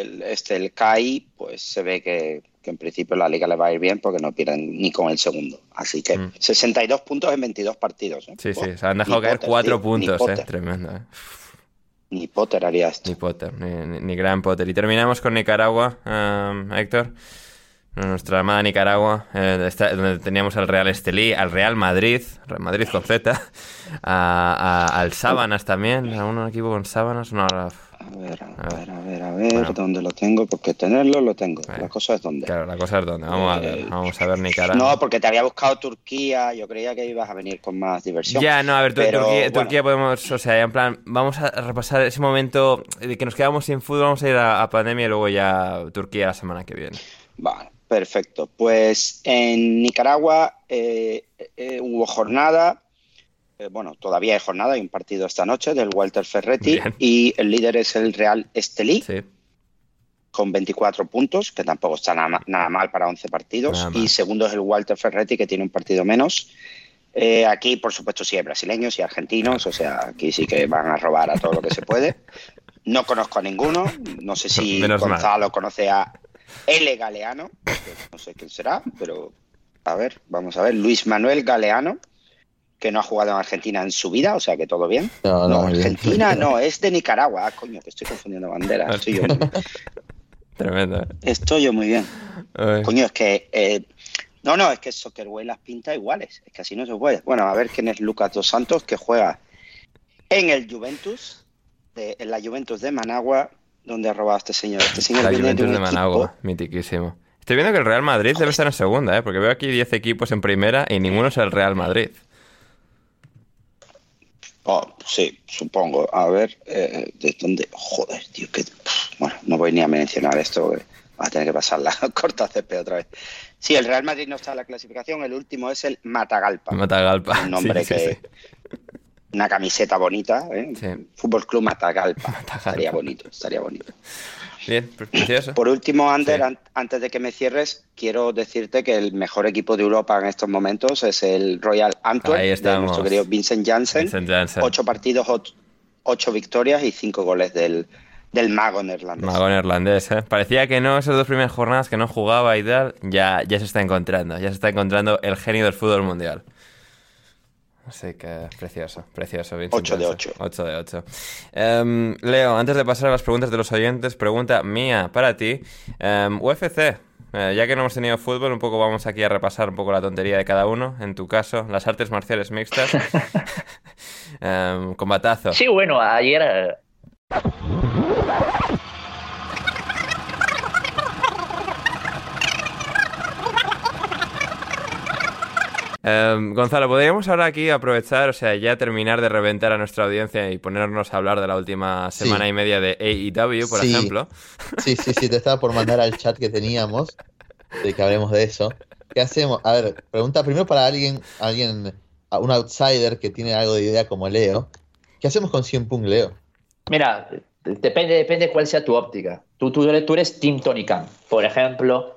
el, este, el CAI, pues se ve que, que en principio la liga le va a ir bien porque no pierden ni con el segundo. Así que Mm. 62 puntos en 22 partidos. ¿eh? sí, sí, se han ni dejado caer Potter, cuatro tío, puntos, ni ¿eh? Tremendo, ¿eh? Ni Potter haría esto. Ni Potter, ni, ni- ni gran Potter. Y terminamos con Nicaragua, um, Héctor. Nuestra amada Nicaragua, eh, está- donde teníamos al Real Estelí, al Real Madrid, Real Madrid con Z, a- a- al Sábanas también, a un equipo con Sábanas. No, A ver, a ver. a ver, a ver, Bueno. ¿dónde lo tengo? Porque tenerlo lo tengo. La cosa es dónde. claro, la cosa es dónde. Vamos a ver, Eh, vamos a ver Nicaragua. No, porque te había buscado Turquía. Yo creía que ibas a venir con más diversión. Ya, no, a ver, Pero, Turquía, bueno. Turquía podemos, o sea, en plan, vamos a repasar ese momento de que nos quedamos sin fútbol, vamos a ir a, a pandemia y luego ya Turquía la semana que viene. Vale, perfecto. Pues en Nicaragua eh, eh, hubo jornada. Eh, bueno, todavía hay jornada, hay un partido esta noche del Walter Ferretti Bien. y el líder es el Real Estelí Sí, con 24 puntos, que tampoco está nada, ma- nada mal para 11 partidos. Y segundo es el Walter Ferretti, que tiene un partido menos. Eh, aquí, por supuesto, sí hay brasileños y argentinos, o sea, aquí sí que van a robar a todo lo que se puede. No conozco a ninguno, no sé si Menos mal. Gonzalo conoce a L. Galeano, no sé quién será, pero a ver, vamos a ver, Luis Manuel Galeano, que no ha jugado en Argentina en su vida, o sea que todo bien. No, no, No, muy bien. Argentina no, es de Nicaragua. Ah, coño, que estoy confundiendo banderas. Estoy yo, tremendo. ¿eh? estoy yo muy bien. Ay. Coño, es que. eh, no, no, es que Soccerway las pinta iguales. Es que así no se puede. Bueno, a ver quién es Lucas Dos Santos, que juega en el Juventus, de- en la Juventus de Managua, donde ha robado este señor. Este señor La viene Juventus de equipo- Managua, mitiquísimo. Estoy viendo que el Real Madrid debe estar en segunda, ¿eh? porque veo aquí 10 equipos en primera y ninguno es el Real Madrid. Oh, sí, supongo. A ver, eh, ¿de dónde? Joder, tío, que. Bueno, no voy ni a mencionar esto. Va a tener que pasar la corta CP otra vez. Sí, el Real Madrid no está en la clasificación, el último es el Matagalpa. Matagalpa. Un nombre sí, que. sí, sí. Una camiseta bonita, ¿eh? Sí. Fútbol Club Matagalpa. Estaría bonito, estaría bonito. Bien, precioso. Por último, Ander, Sí. an- antes de que me cierres, quiero decirte que el mejor equipo de Europa en estos momentos es el Royal Antwerp Ahí de nuestro querido Vincent Janssen. Vincent Janssen. Ocho partidos, ocho, ocho victorias y cinco goles del, del mago neerlandés. Mago neerlandés, ¿eh? Parecía que no, esas dos primeras jornadas que no jugaba y tal, ya, ya se está encontrando, ya se está encontrando el genio del fútbol mundial. Así que precioso, precioso. Vincent Ocho de Janssen. ocho. Ocho de ocho. Em, Leo, antes de pasar a las preguntas de los oyentes, pregunta mía para ti. Em, UFC, eh, ya que no hemos tenido fútbol, un poco vamos aquí a repasar un poco la tontería de cada uno. En tu caso, las artes marciales mixtas. Em, combatazo. Sí, bueno, ayer Em, Gonzalo, podríamos ahora aquí aprovechar, o sea, ya terminar de reventar a nuestra audiencia y ponernos a hablar de la última Sí. semana y media de AEW, por Sí. ejemplo. Sí, sí, sí, te estaba por mandar al chat que teníamos, de que hablemos de eso. ¿Qué hacemos? A ver, pregunta primero para alguien, alguien, a un outsider que tiene algo de idea como Leo. ¿Qué hacemos con 100 Punk, Leo? Mira, depende, depende cuál sea tu óptica. Tú, tú, eres, tú eres Team Tony Khan, por ejemplo.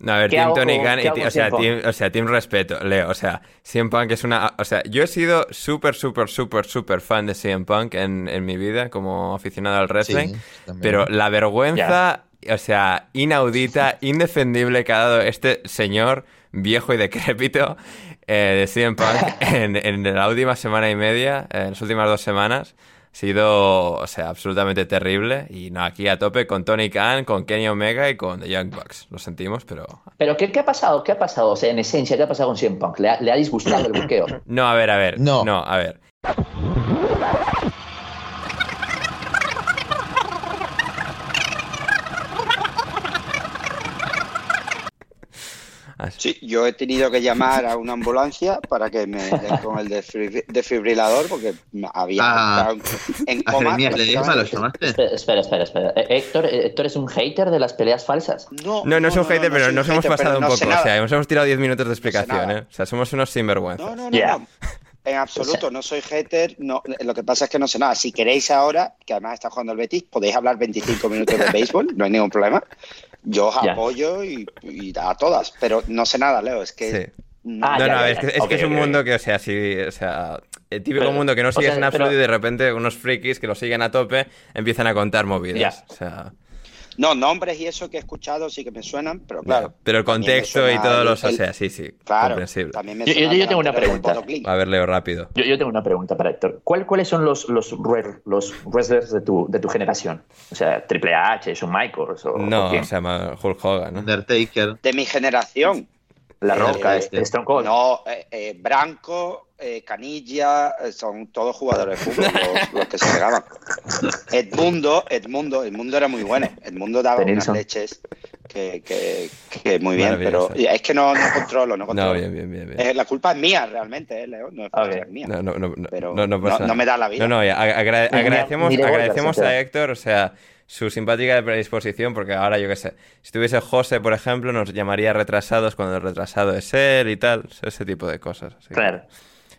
No, a ver, ¿Qué Team Tony Khan, o, sea, team, o sea, Team Respeto, Leo, o sea, CM Punk es una... O sea, yo he sido súper, súper, súper, súper fan de CM Punk en, en mi vida como aficionado al wrestling, Sí, pero la vergüenza, o sea, inaudita, indefendible que ha dado este señor viejo y decrépito eh, de CM Punk en, en la última semana y media, en las últimas dos semanas, sido, o sea, absolutamente terrible. Y no, aquí a tope con Tony Khan, con Kenny Omega y con The Young Bucks. Lo sentimos, pero Pero ¿qué, qué ha pasado? ¿Qué ha pasado? O sea, en esencia, ¿qué ha pasado con CM Punk? ¿Le ha, le ha disgustado el buqueo? No, a ver, a ver. No. No, a ver. Así. Sí, yo he tenido que llamar a una ambulancia para que me den con el desfibri- desfibrilador porque me había Ah, en ¿A coma. Lo prácticamente. llamaste? espera, espera, espera. espera. Eh, Héctor, eh, Héctor es un hater de las peleas falsas. No, No, no es un hater, pero soy un nos hemos hater, pasado pero un no poco. o sea, nos hemos tirado 10 minutos de explicación. ¿eh? O sea, somos unos sinvergüenzas. No, no, no, no. En absoluto, no soy hater. No, lo que pasa es que no sé nada. Si queréis ahora, que además está jugando el Betis, podéis hablar 25 minutos de béisbol, no hay ningún problema. Yo os apoyo y, y a todas, pero no sé nada, Leo. Es que. Sí. no- Ah, no, ya, no, ya, es que es, Ok, que es un mundo que, o sea, sí, o sea, el típico Pero- mundo que no o sigues sea, en absoluto pero- y de repente unos frikis que lo siguen a tope empiezan a contar movidas. Ya. O sea, No, nombres y eso que he escuchado sí que me suenan, pero claro. pero el contexto y todos el- los, o el- sea, sí, sí, Claro, comprensible. también me Yo- yo- yo tengo una pregunta. A ver, Leo, rápido. Yo, yo tengo una pregunta para Héctor. ¿Cuál- ¿Cuáles son los, los, los wrestlers de tu, de tu generación? O sea, Triple H, Shawn Michaels o, No, o quién? se llama Hulk Hogan, ¿no? Undertaker. De mi generación. La Roca, eh, este. No, eh, eh, Branco, eh, Canilla, eh, son todos jugadores de fútbol los, los que se pegaban. Edmundo, Edmundo, Edmundo era muy bueno. Edmundo daba unas leches que, que, que muy bien, pero es que no, no controlo, no controlo. No, bien, bien, bien. bien. Eh, la culpa es mía realmente, eh, Leo, no es, es mía. No, no, no, Pero no, me da la vida. No, no, agra- agradecemos, agradecemos a. Héctor, o sea, su simpática predisposición, porque ahora yo qué sé, si tuviese José, por ejemplo, nos llamaría retrasados cuando el retrasado es él y tal, ese tipo de cosas. Claro.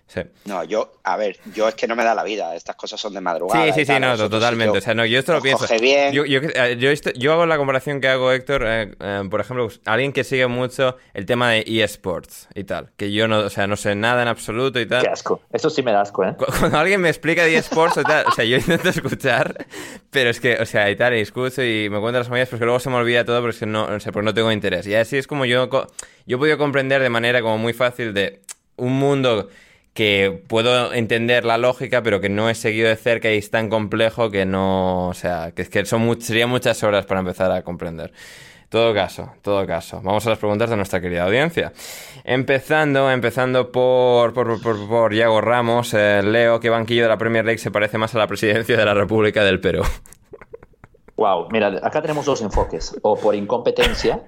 Sí. No, yo, a ver, yo es que no me da la vida, estas cosas son de madrugada. Sí, sí, sí, tal, no, totalmente. sí O sea, no, yo esto lo pienso. coge bien. Yo, yo, eh, yo, esto- yo hago la comparación que hago, Héctor, eh, eh, por ejemplo, alguien que sigue mucho el tema de eSports y tal, que yo no, o sea, no sé nada en absoluto y tal. Qué asco. Eso sí me da asco, ¿eh? Cu- Cuando alguien me explica de eSports o tal, o sea, yo intento escuchar, pero es que, o sea, y tal, y escucho y me cuento las movidas, que luego se me olvida todo porque no, o sea, porque no tengo interés. Y así es como yo, yo he podido comprender de manera como muy fácil de un mundo que puedo entender la lógica, pero que no he seguido de cerca y es tan complejo que no, o sea, que que son serían muchas horas para empezar a comprender. Todo caso, todo caso. Vamos a las preguntas de nuestra querida audiencia. Empezando, empezando por, por, por, por Iago Ramos, eh, Leo, ¿qué banquillo de la Premier League se parece más a la presidencia de la República del Perú? Wow, mira, acá tenemos dos enfoques. O por incompetencia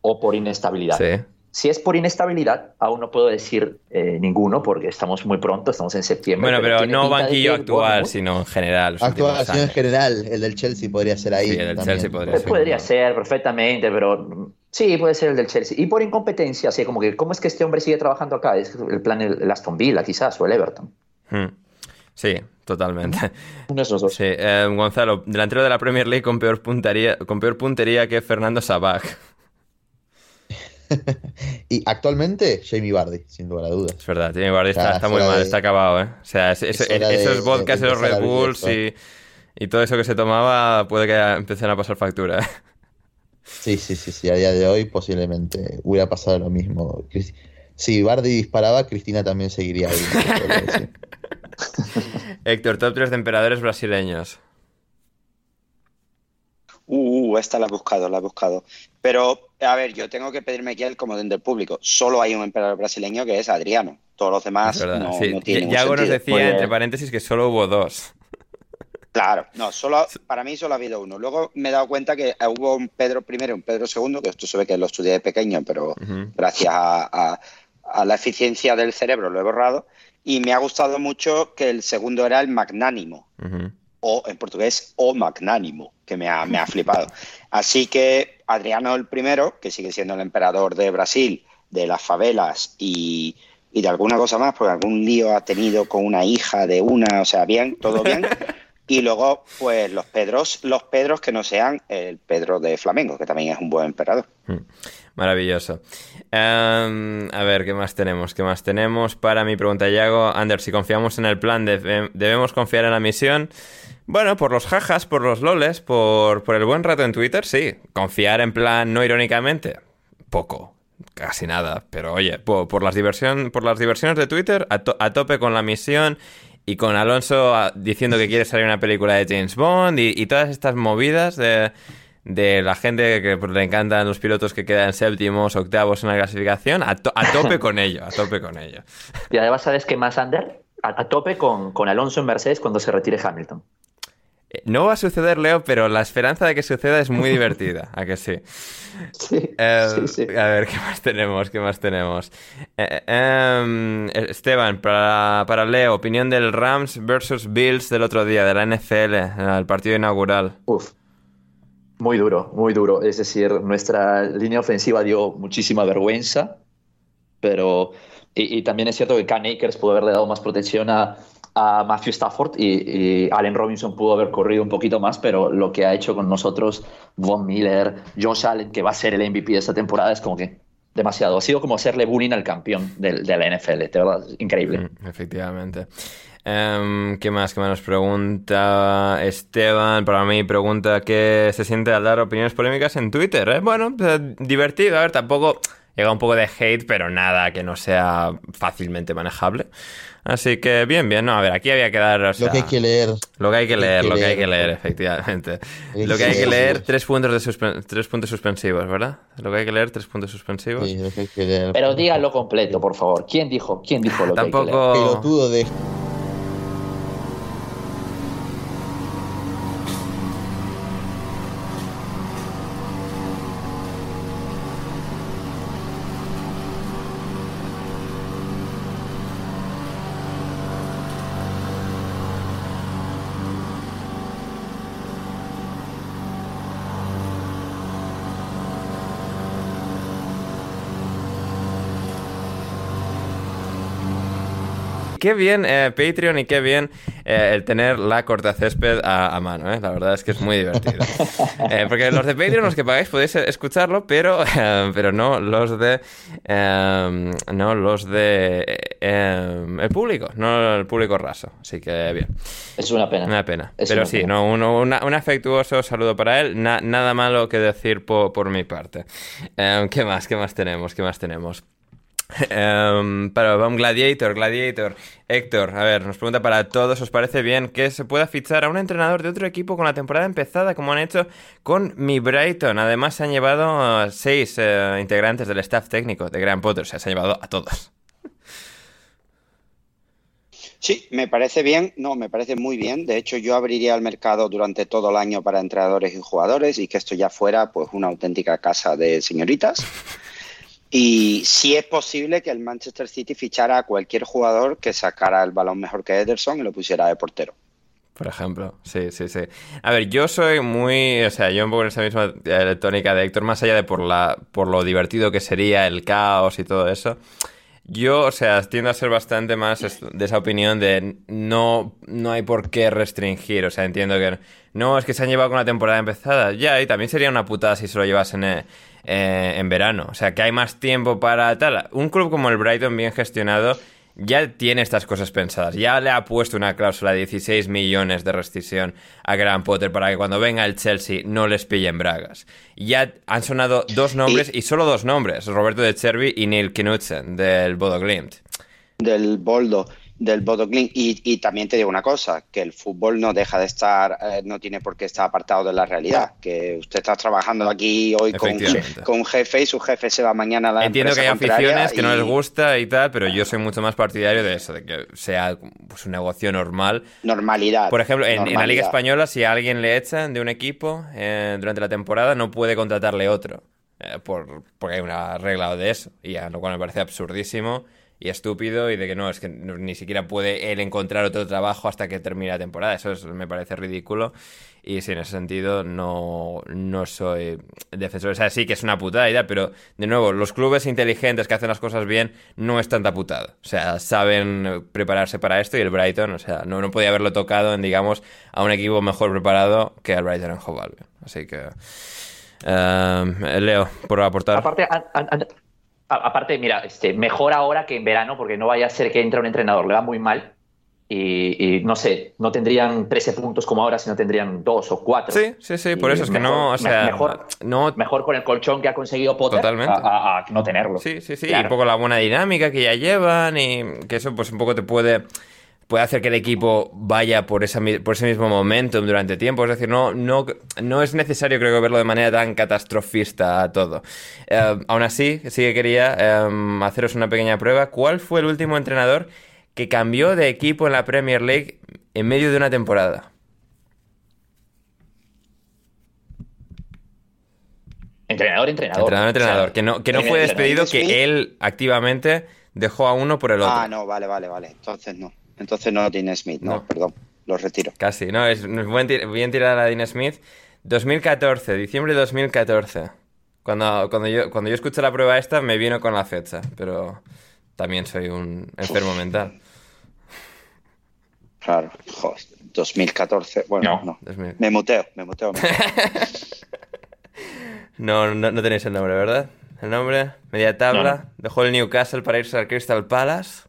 o por inestabilidad. Sí. Si es por inestabilidad, aún no puedo decir eh, ninguno porque estamos muy pronto, estamos en septiembre. Bueno, pero, no banquillo actual, Bournemouth- sino en general. Actual, sino en general, el del Chelsea podría ser ahí. Sí, el del también. Chelsea podría Pues ser. podría ser perfectamente, pero mm, sí, puede ser el del Chelsea. Y por incompetencia, así como que, ¿cómo es que este hombre sigue trabajando acá? Es el plan el, Aston Villa, quizás, o el Everton. Hmm. Sí, totalmente. Uno de esos dos. Sí, eh, Gonzalo, delantero de la Premier League con peor puntería, con peor puntería que Fernando Sabag. Y actualmente, Jamie Vardy, sin lugar a dudas. Es verdad, Jamie Vardy está, O sea, está es muy mal, de- está acabado, ¿eh? O sea, es- es- es hora de- esos vodkas, de esos Red Bulls esto. y, y todo eso que se tomaba puede que empiecen a pasar factura. ¿eh? Sí, sí, sí, sí. A día de hoy posiblemente hubiera pasado lo mismo. Si Bardi disparaba, Cristina también seguiría ahí. Héctor, top 3 de emperadores brasileños. Uh, esta la he buscado, la he buscado. Pero, a ver, yo tengo que pedirme aquí el comodín del público. Solo hay un emperador brasileño que es Adriano. Todos los demás no, sí. no tienen Yago nos decía, bien. entre paréntesis, que solo hubo dos. Claro, no, solo para mí solo ha habido uno. Luego me he dado cuenta que hubo un Pedro I y un Pedro II, que esto se ve que lo estudié de pequeño, pero gracias a, a- a la eficiencia del cerebro lo he borrado. Y me ha gustado mucho que el segundo era el magnánimo, o en portugués, o magnánimo, que me ha, me ha flipado. Así que Adriano el primero, que sigue siendo el emperador de Brasil, de las favelas y, y de alguna cosa más, porque algún lío ha tenido con una hija de una, o sea, bien, todo bien. Y luego, pues los Pedros, los Pedros que no sean el Pedro de Flamengo, que también es un buen emperador. Maravilloso. Em, a ver, ¿qué más tenemos? ¿Qué más tenemos? Para mi pregunta, Yago, Ander, si confiamos en el plan, debe- ¿debemos confiar en la misión? Bueno, por los jajas, por los loles, por, por el buen rato en Twitter, sí. Confiar en plan, no irónicamente, poco. Casi nada, pero oye, por, por las, diversión, por las diversiones de Twitter, a, to- a tope con la misión y con Alonso ah, diciendo que quiere salir una película de James Bond y, y todas estas movidas de, de la gente que pues, le encantan los pilotos que quedan séptimos, octavos en la clasificación, a, to- a tope con ello, a tope con ello. Y además, ¿sabes qué más, Ander? A, a tope con, con Alonso en Mercedes cuando se retire Hamilton. Eh, No va a suceder, Leo, pero la esperanza de que suceda es muy divertida, ¿a que sí? Sí, Eh, sí, sí. A ver, ¿qué más tenemos? ¿Qué más tenemos? Eh, em, Esteban, para, para Leo, opinión del Rams versus Bills del otro día, de la NFL, el partido inaugural. Uf. Muy duro, muy duro. Es decir, nuestra línea ofensiva dio muchísima vergüenza, pero. Y, y también es cierto que Akers pudo haberle dado más protección a, a Matthew Stafford y, Allen Robinson pudo haber corrido un poquito más, pero lo que ha hecho con nosotros Von Miller, Josh Allen, que va a ser el MVP de esta temporada, es como que demasiado. Ha sido como hacerle bullying al campeón de, la NFL, de verdad, increíble. Mm, efectivamente. Em, ¿Qué más? ¿Qué más nos pregunta Esteban? Para mí pregunta qué se siente al dar opiniones polémicas en Twitter. ¿eh? Bueno, divertido. A ver, tampoco llega un poco de hate, pero nada que no sea fácilmente manejable. Así que bien, bien. No, a ver, aquí había que dar... o Lo que hay que leer. Lo que hay que leer, que lo que hay que leer. efectivamente. Lo que hay que leer, tres puntos, de suspen- tres puntos suspensivos, ¿verdad? Lo que hay que leer, tres puntos suspensivos. Sí, lo que hay que leer. Pero díganlo completo, por favor. ¿Quién dijo, quién dijo lo que hay que leer? Tampoco... Pelotudo de. Qué bien eh, Patreon y qué bien eh, el tener la cortacésped a, a mano, ¿eh? La verdad es que es muy divertido. Eh, porque los de Patreon, los que pagáis, podéis eh, escucharlo, pero, eh, pero no los de... eh, no los de... eh, el público, no el público raso. Así que bien. Es una pena. Una pena. Es Pero una sí, pena. no, un, una- un afectuoso saludo para él. Na- nada malo que decir po- por mi parte. Eh, ¿Qué más? ¿Qué más tenemos? ¿Qué más tenemos? Em, para vamos, Gladiator, Gladiator. Héctor, a ver, nos pregunta para todos, ¿os parece bien que se pueda fichar a un entrenador de otro equipo con la temporada empezada, como han hecho con mi Brighton? Además, se han llevado seis eh, integrantes del staff técnico de Graham Potter, o sea, se han llevado a todos. Sí, me parece bien, no, me parece muy bien. De hecho, yo abriría el mercado durante todo el año para entrenadores y jugadores y que esto ya fuera pues una auténtica casa de señoritas. Y sí es posible que el Manchester City fichara a cualquier jugador que sacara el balón mejor que Ederson y lo pusiera de portero. Por ejemplo, sí, sí, sí. A ver, yo soy muy, o sea, yo un poco en esa misma tónica de Héctor, más allá de por la, por lo divertido que sería el caos y todo eso. Yo, o sea, tiendo a ser bastante más de esa opinión de no, no hay por qué restringir. O sea, entiendo que no, es que se han llevado con la temporada empezada. Ya, y también sería una putada si se lo llevasen eh, en verano. O sea, que hay más tiempo para tal. Un club como el Brighton, bien gestionado, ya tiene estas cosas pensadas. Ya le ha puesto una cláusula de 16 millones de rescisión a Graham Potter para que cuando venga el Chelsea no les pillen bragas. Ya han sonado dos nombres y, solo dos nombres, Roberto de Cherby y Neil Knudsen del Bodo Glimt. Del Boldo del Bodoglin. Y, y, también te digo una cosa, que el fútbol no deja de estar, eh, no tiene por qué estar apartado de la realidad. Que usted está trabajando aquí hoy con, con, un jefe y su jefe se va mañana a la Entiendo que hay aficiones que no les gusta y tal, pero yo soy mucho más partidario de eso, de que sea pues, un negocio normal. Normalidad. Por ejemplo, en, la Liga Española, si a alguien le echan de un equipo eh, durante la temporada, no puede contratarle otro. Eh, por, porque hay una regla de eso. Y a lo cual me parece absurdísimo y estúpido y de que no, es que ni siquiera puede él encontrar otro trabajo hasta que termine la temporada. Eso me parece ridículo y sí, en ese sentido no, no soy defensor. O sea, sí que es una putada idea, pero de nuevo, los clubes inteligentes que hacen las cosas bien no es tanta putada. O sea, saben prepararse para esto y el Brighton, o sea, no, no podía haberlo tocado en, digamos, a un equipo mejor preparado que al Brighton en Hove Así que... Eh, Leo, por aportar. Aparte, aparte, mira, este, mejor ahora que en verano, porque no vaya a ser que entre un entrenador, le va muy mal. Y, no sé, no tendrían 13 puntos como ahora, sino tendrían 2 o 4. Sí, sí, sí, por eso es que no, o sea, mejor, no... mejor con el colchón que ha conseguido Potter Totalmente. A, no tenerlo. Sí, sí, sí, y un poco la buena dinámica que ya llevan y que eso pues un poco te puede puede hacer que el equipo vaya por, esa, por ese mismo momento durante tiempo. Es decir, no, no, no es necesario, creo que, verlo de manera tan catastrofista a todo. Eh, aún así, sí que quería eh, haceros una pequeña prueba. ¿Cuál fue el último entrenador que cambió de equipo en la Premier League en medio de una temporada? Entrenador, entrenador. Entrenador, entrenador. que no, que no fue despedido, que él activamente dejó a uno por el otro. Ah, no, vale, vale, vale. Entonces no. Entonces no Dean Smith, no, perdón, lo retiro. Casi, no, es, bien tirada la Dean Smith. 2014, diciembre de 2014. Cuando, cuando, yo, cuando yo escuché la prueba esta me vino con la fecha, pero también soy un enfermo mental. Claro, joder, 2014, bueno, no, me muteo, me muteo. no, no, no, tenéis el nombre, ¿verdad? El nombre, media tabla, dejó el Newcastle para irse al Crystal Palace.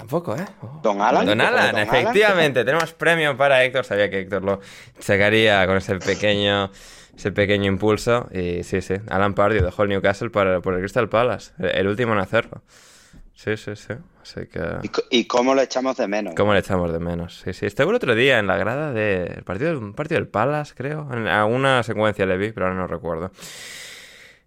Tampoco, ¿eh? Don Alan. Don Alan, efectivamente. Tenemos premio para Héctor. Sabía que Héctor lo sacaría con ese pequeño, ese pequeño impulso. Y sí, sí. Alan Pardew dejó el Newcastle para, por el Crystal Palace. El último en hacerlo. Sí, sí, sí. Así que... ¿Y, cómo lo echamos de menos? ¿Cómo le echamos de menos? Sí, sí. Estuve el otro día en la grada del partido, un partido del Palace, creo. En alguna secuencia le vi, pero ahora no recuerdo.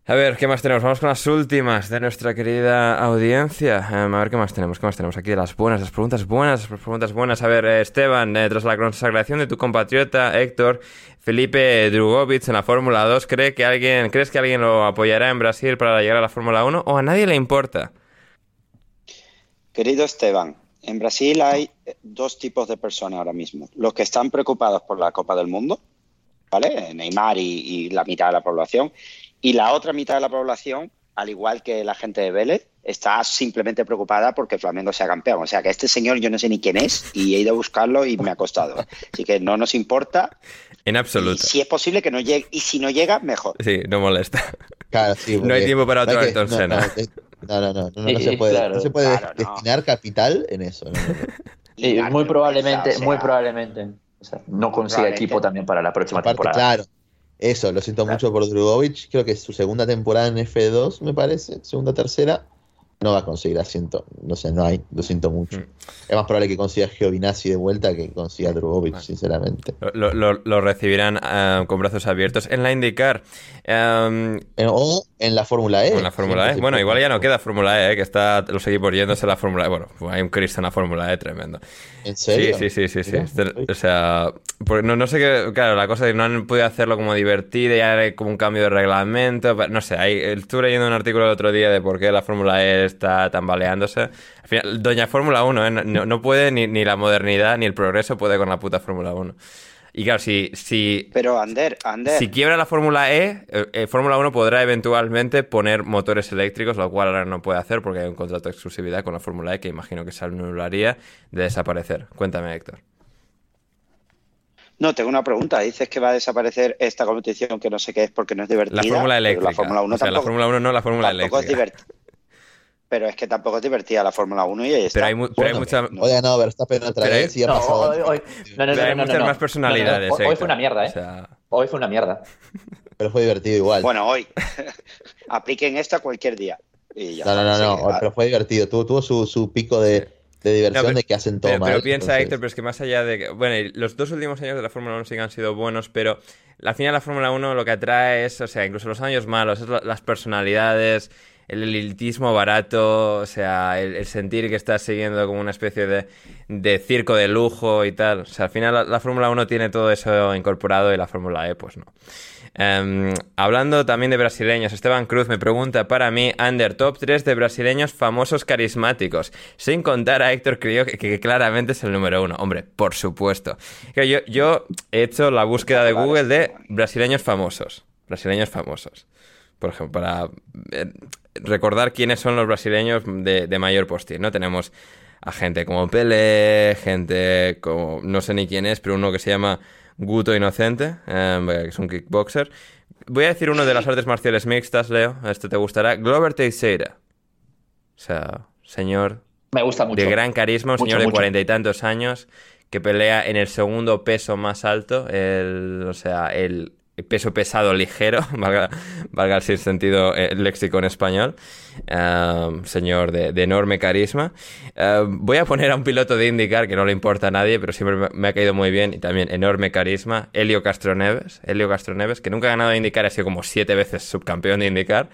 A ver, ¿qué más tenemos? Vamos con las últimas de nuestra querida audiencia. Em, a ver, ¿qué más tenemos? ¿Qué más tenemos aquí? Las buenas, las preguntas buenas, las preguntas buenas. A ver, eh, Esteban, eh, tras la consagración de tu compatriota Héctor, Felipe Drugovic en la Fórmula 2, ¿cree que alguien, ¿crees que alguien lo apoyará en Brasil para llegar a la Fórmula 1 o a nadie le importa? Querido Esteban, en Brasil hay dos tipos de personas ahora mismo. Los que están preocupados por la Copa del Mundo, ¿vale? Neymar y la mitad de la población y la otra mitad de la población, al igual que la gente de Vélez, está simplemente preocupada porque Flamengo sea campeón. O sea que este señor yo no sé ni quién es y he ido a buscarlo y me ha costado. Así que no nos importa. En absoluto. si es posible que no llegue, y si no llega, mejor. Sí, no molesta. Claro, sí, no hay tiempo para otro Ayrton no, Senna. No, no, no, no, se puede, no se puede destinar capital en eso. muy probablemente, muy probablemente. no consiga equipo también para la próxima temporada. Claro, eso, lo siento mucho por Drugovic. Creo que es su segunda temporada en F2, me parece. Segunda, tercera. No va a conseguir asiento. No sé, no hay, lo siento mucho. Mm. Es más probable que consiga Giovinazzi de vuelta que consiga Drugovic, sinceramente. Lo, recibirán eh, con brazos abiertos en la IndyCar. Em, o en la Fórmula E. En la Fórmula E. Bueno, igual ya no queda Fórmula E, que está los equipos yéndose a la Fórmula E. Bueno, hay un Cristo en la Fórmula E tremendo. ¿En serio? Sí, sí, sí, sí. O sea, no, no sé qué. Claro, la cosa es que no han podido hacerlo como divertido, ya hay como un cambio de reglamento. No sé, hay, estuve leyendo un artículo el otro día de por qué la Fórmula E está tambaleándose. Al final, doña Fórmula 1, ¿eh? no, puede ni, ni, la modernidad ni el progreso puede con la puta Fórmula 1. Y claro, si, si, Pero Ander, Ander. si quiebra la Fórmula E, eh, eh, Fórmula 1 podrá eventualmente poner motores eléctricos, lo cual ahora no puede hacer porque hay un contrato de exclusividad con la Fórmula E que imagino que se anularía de desaparecer. Cuéntame, Héctor. No, tengo una pregunta. Dices que va a desaparecer esta competición que no sé qué es porque no es divertida. La Fórmula eléctrica. La Fórmula 1 o sea, la Fórmula 1 no, la Fórmula eléctrica. Es pero es que tampoco es divertida la Fórmula 1 y ahí está. Pero hay, pero hay mucha... Oye, no, Verstappen otra vez y ha pasado... Hoy, hoy, no, no, pero hay muchas más personalidades. Hoy, fue una mierda, ¿eh? O sea... Hoy fue una mierda. Pero fue divertido igual. Bueno, hoy. Apliquen esto cualquier día. Y ya no, no, no, no, pero fue divertido. Tuvo, tuvo su, su pico de, de diversión de que hacen todo pero, mal. Pero piensa, Héctor, pero es que más allá de que. Bueno, los dos últimos años de la Fórmula 1 sí que han sido buenos, pero al final la Fórmula 1 lo que atrae es, o sea, incluso los años malos, es las personalidades, el elitismo barato, o sea, el, sentir que estás siguiendo como una especie de, de, circo de lujo y tal. O sea, al final la, Fórmula 1 tiene todo eso incorporado y la Fórmula E, pues no. Em, hablando también de brasileños, Esteban Cruz me pregunta para mí, under top 3 de brasileños famosos carismáticos, sin contar a Héctor Crio, que, que, claramente es el número uno. Hombre, por supuesto. Yo, yo he hecho la búsqueda de Google de brasileños famosos. Brasileños famosos por ejemplo, para eh, recordar quiénes son los brasileños de, mayor postín, ¿no? Tenemos a gente como Pele, gente como, no sé ni quién es, pero uno que se llama Guto Inocente, em, que es un kickboxer. Voy a decir uno de las artes marciales mixtas, Leo, esto te gustará, Glover Teixeira. O sea, señor Me gusta mucho. de gran carisma, un señor de cuarenta y tantos años que pelea en el segundo peso más alto, el, o sea, el peso pesado ligero, valga, valga el sentido el eh, léxico en español, señor de, enorme carisma. Voy a poner a un piloto de IndyCar que no le importa a nadie, pero siempre me, ha caído muy bien y también enorme carisma, Helio Castroneves, Helio Castroneves, que nunca ha ganado IndyCar, ha sido como siete veces subcampeón de IndyCar,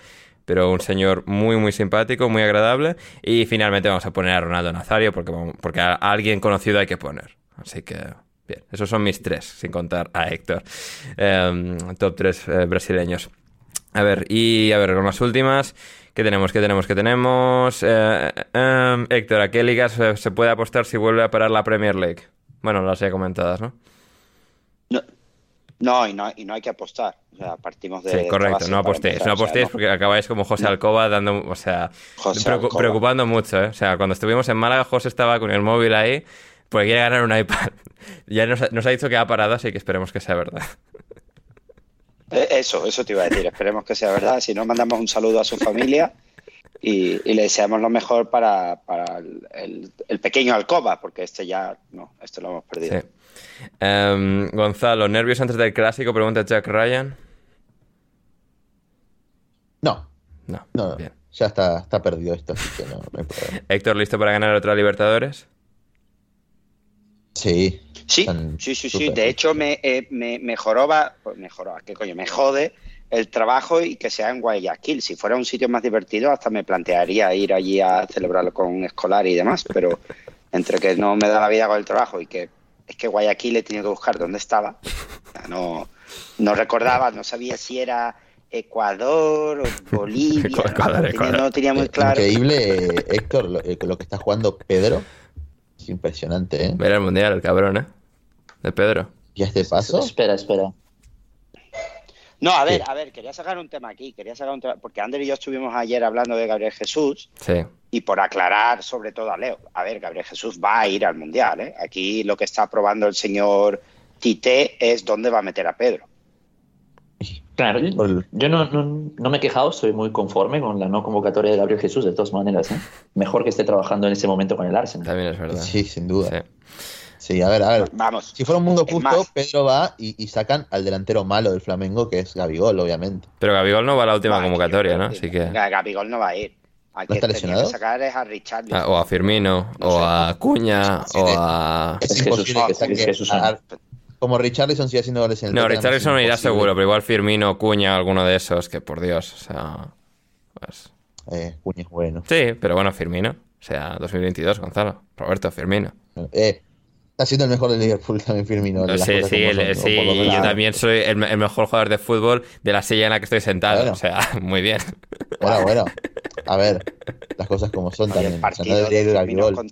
pero un señor muy, muy simpático, muy agradable. Y finalmente vamos a poner a Ronaldo Nazario, porque, porque a alguien conocido hay que poner. Así que Bien, esos son mis tres, sin contar a Héctor. Em, top tres eh, brasileños. A ver, y a ver, con las últimas. ¿Qué tenemos? ¿Qué tenemos? ¿Qué tenemos? Eh, em, Héctor, ¿a qué ligas se, puede apostar si vuelve a parar la Premier League? Bueno, las he comentadas, ¿no? No, y no, y no hay que apostar. O sea, partimos de. Sí, correcto, no apostéis. No apostéis porque acabáis como José Alcoba dando. O sea, preocupando mucho, ¿eh? O sea, cuando estuvimos en Málaga, José estaba con el móvil ahí porque quiere ganar un iPad. Ya nos, ha dicho que ha parado, así que esperemos que sea verdad. Eh, eso, eso te iba a decir. Esperemos que sea verdad. Si no, mandamos un saludo a su familia y, le deseamos lo mejor para, el, pequeño Alcoba, porque este ya no, este lo hemos perdido. Em, Gonzalo, ¿nervios antes del clásico? Pregunta Jack Ryan. No. No, no, Bien. ya está, está perdido esto, Héctor, ¿listo para ganar otra Libertadores? Sí. Sí, sí, sí, sí. De hecho, me, eh, me mejoró, pues ¿qué coño? Me jode el trabajo y que sea en Guayaquil. Si fuera un sitio más divertido, hasta me plantearía ir allí a celebrarlo con un escolar y demás, pero entre que no me da la vida con el trabajo y que es que Guayaquil he tenido que buscar dónde estaba. No, no recordaba, no sabía si era Ecuador o Bolivia. no, tenía, muy claro. Increíble, Héctor, lo, eh, lo que está jugando Pedro impresionante, ¿eh? Ver el mundial, el cabrón, ¿eh? De Pedro. ¿Y este paso? Espera, espera. No, a ver, a ver, quería sacar un tema aquí, quería sacar un tema, porque Ander y yo estuvimos ayer hablando de Gabriel Jesús. Sí. Y por aclarar sobre todo a Leo, a ver, Gabriel Jesús va a ir al Mundial, ¿eh? Aquí lo que está probando el señor Tite es dónde va a meter a Pedro. Claro, yo no, no, me he quejado, soy muy conforme con la no convocatoria de Gabriel Jesús, de todas maneras. ¿eh? Mejor que esté trabajando en ese momento con el Arsenal. También es verdad. Sí, sin duda. Sí. a ver, a ver. Vamos. Si fuera un mundo justo, Pedro va y, sacan al delantero malo del Flamengo, que es Gabigol, obviamente. Pero Gabigol no va a la última convocatoria, ¿no? Así que... Gabigol no va a ir. Hay ¿No que, está que lesionado? sacar es a Richard. Ah, o a Firmino, No o sé. a Cuña, o a... Es, Es imposible Jesús, que saque Jesús. a- como Richarlison sigue haciendo goles en el No, Tottenham, Richarlison es irá imposible. seguro, pero igual Firmino, Cuña, alguno de esos, que por Dios, o sea... Pues... Eh, Cuña es bueno. Sí, pero bueno, Firmino. O sea, 2022, Gonzalo. Roberto Firmino. Eh, está siendo el mejor de Liverpool también Firmino. Sí, sí, el- son, sí, y yo también soy el, el mejor jugador de fútbol de la silla en la que estoy sentado. Bueno. O sea, muy bien. Bueno, bueno. A ver, las cosas como son Oye, también. el O sea, partido no debería ir con-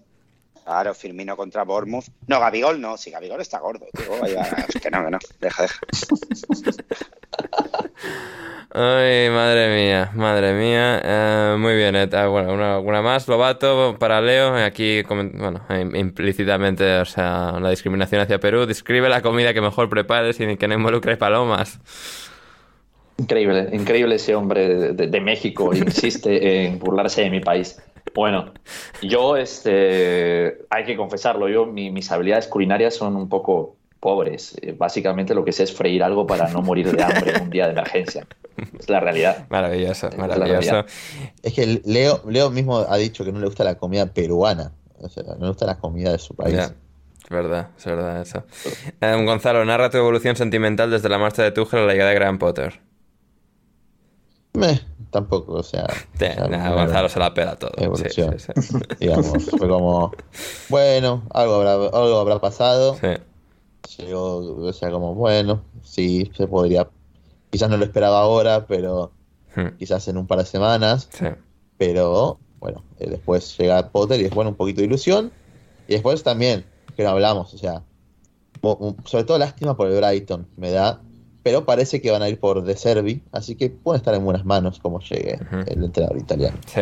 Claro, Firmino contra Bournemouth. No, Gabigol no, si Gabigol está gordo, tío. Es que no, que no. Deja, deja. Ay, madre mía, madre mía. Eh, muy bien, Ed. Ah, bueno, una, una más, Lobato, para Leo. Aquí, bueno, im- implícitamente, o sea, la discriminación hacia Perú. Describe la comida que mejor prepares y que no involucre palomas. Increíble, increíble ese hombre de, de- de México, insiste en burlarse de mi país. Bueno, yo, este, hay que confesarlo, yo, mi- mis habilidades culinarias son un poco pobres. Eh, Básicamente lo que sé es freír algo para no morir de hambre en un día de emergencia. Es la realidad. Maravilloso, la maravilloso. realidad. Es que Leo, Leo mismo ha dicho que no le gusta la comida peruana. O sea, no le gusta la comida de su país. Ya, es verdad, es verdad eso. Eh, Gonzalo, narra tu evolución sentimental desde la marcha de Tuchel a la llegada de Graham Potter. Meh, tampoco, o sea. Sí, o sea, nah, no- Gonzalo se la pela todo. Sí, Evolución. sí, sí. digamos, fue como, bueno, algo habrá, algo habrá pasado. Llegó, o sea, como, bueno, sí, se podría, quizás no lo esperaba ahora, pero Hmm, quizás en un par de semanas, pero bueno, eh, después llega Potter y es bueno, un poquito de ilusión, y después también, que no hablamos, o sea, sobre todo lástima por el Brighton, me da, pero parece que van a ir por De Servi, así que pueden estar en buenas manos como llegue el entrenador italiano. Sí.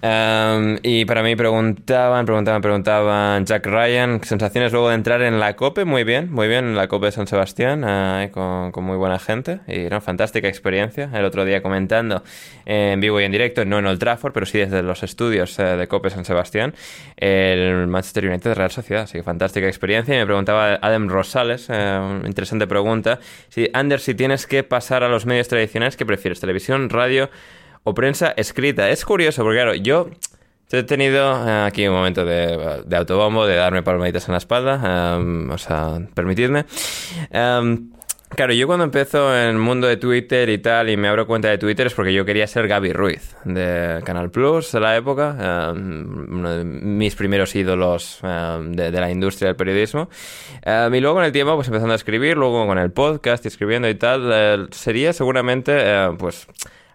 Em, y para mí preguntaban, preguntaban, preguntaban Jack Ryan, sensaciones luego de entrar en la COPE, muy bien, muy bien, en la COPE de San Sebastián, eh, con, con muy buena gente, y no, fantástica experiencia. El otro día comentando en vivo y en directo, no en Old Trafford, pero sí desde los estudios eh, de COPE San Sebastián, el Manchester United de Real Sociedad, así que fantástica experiencia. Y me preguntaba Adam Rosales, eh, interesante pregunta, si Si tienes que pasar a los medios tradicionales, ¿qué prefieres? ¿Televisión, radio? o prensa escrita. Es curioso porque, claro, yo he tenido eh, aquí un momento de, de autobombo, de darme palmaditas en la espalda, em, o sea, permitidme. Em, Claro, yo cuando empiezo en el mundo de Twitter y tal, y me abro cuenta de Twitter, es porque yo quería ser Gaby Ruiz, de Canal Plus de la época, eh, uno de mis primeros ídolos eh, de, la industria del periodismo. Eh, y luego con el tiempo, pues empezando a escribir, luego con el podcast y escribiendo y tal, eh, sería seguramente, eh, pues...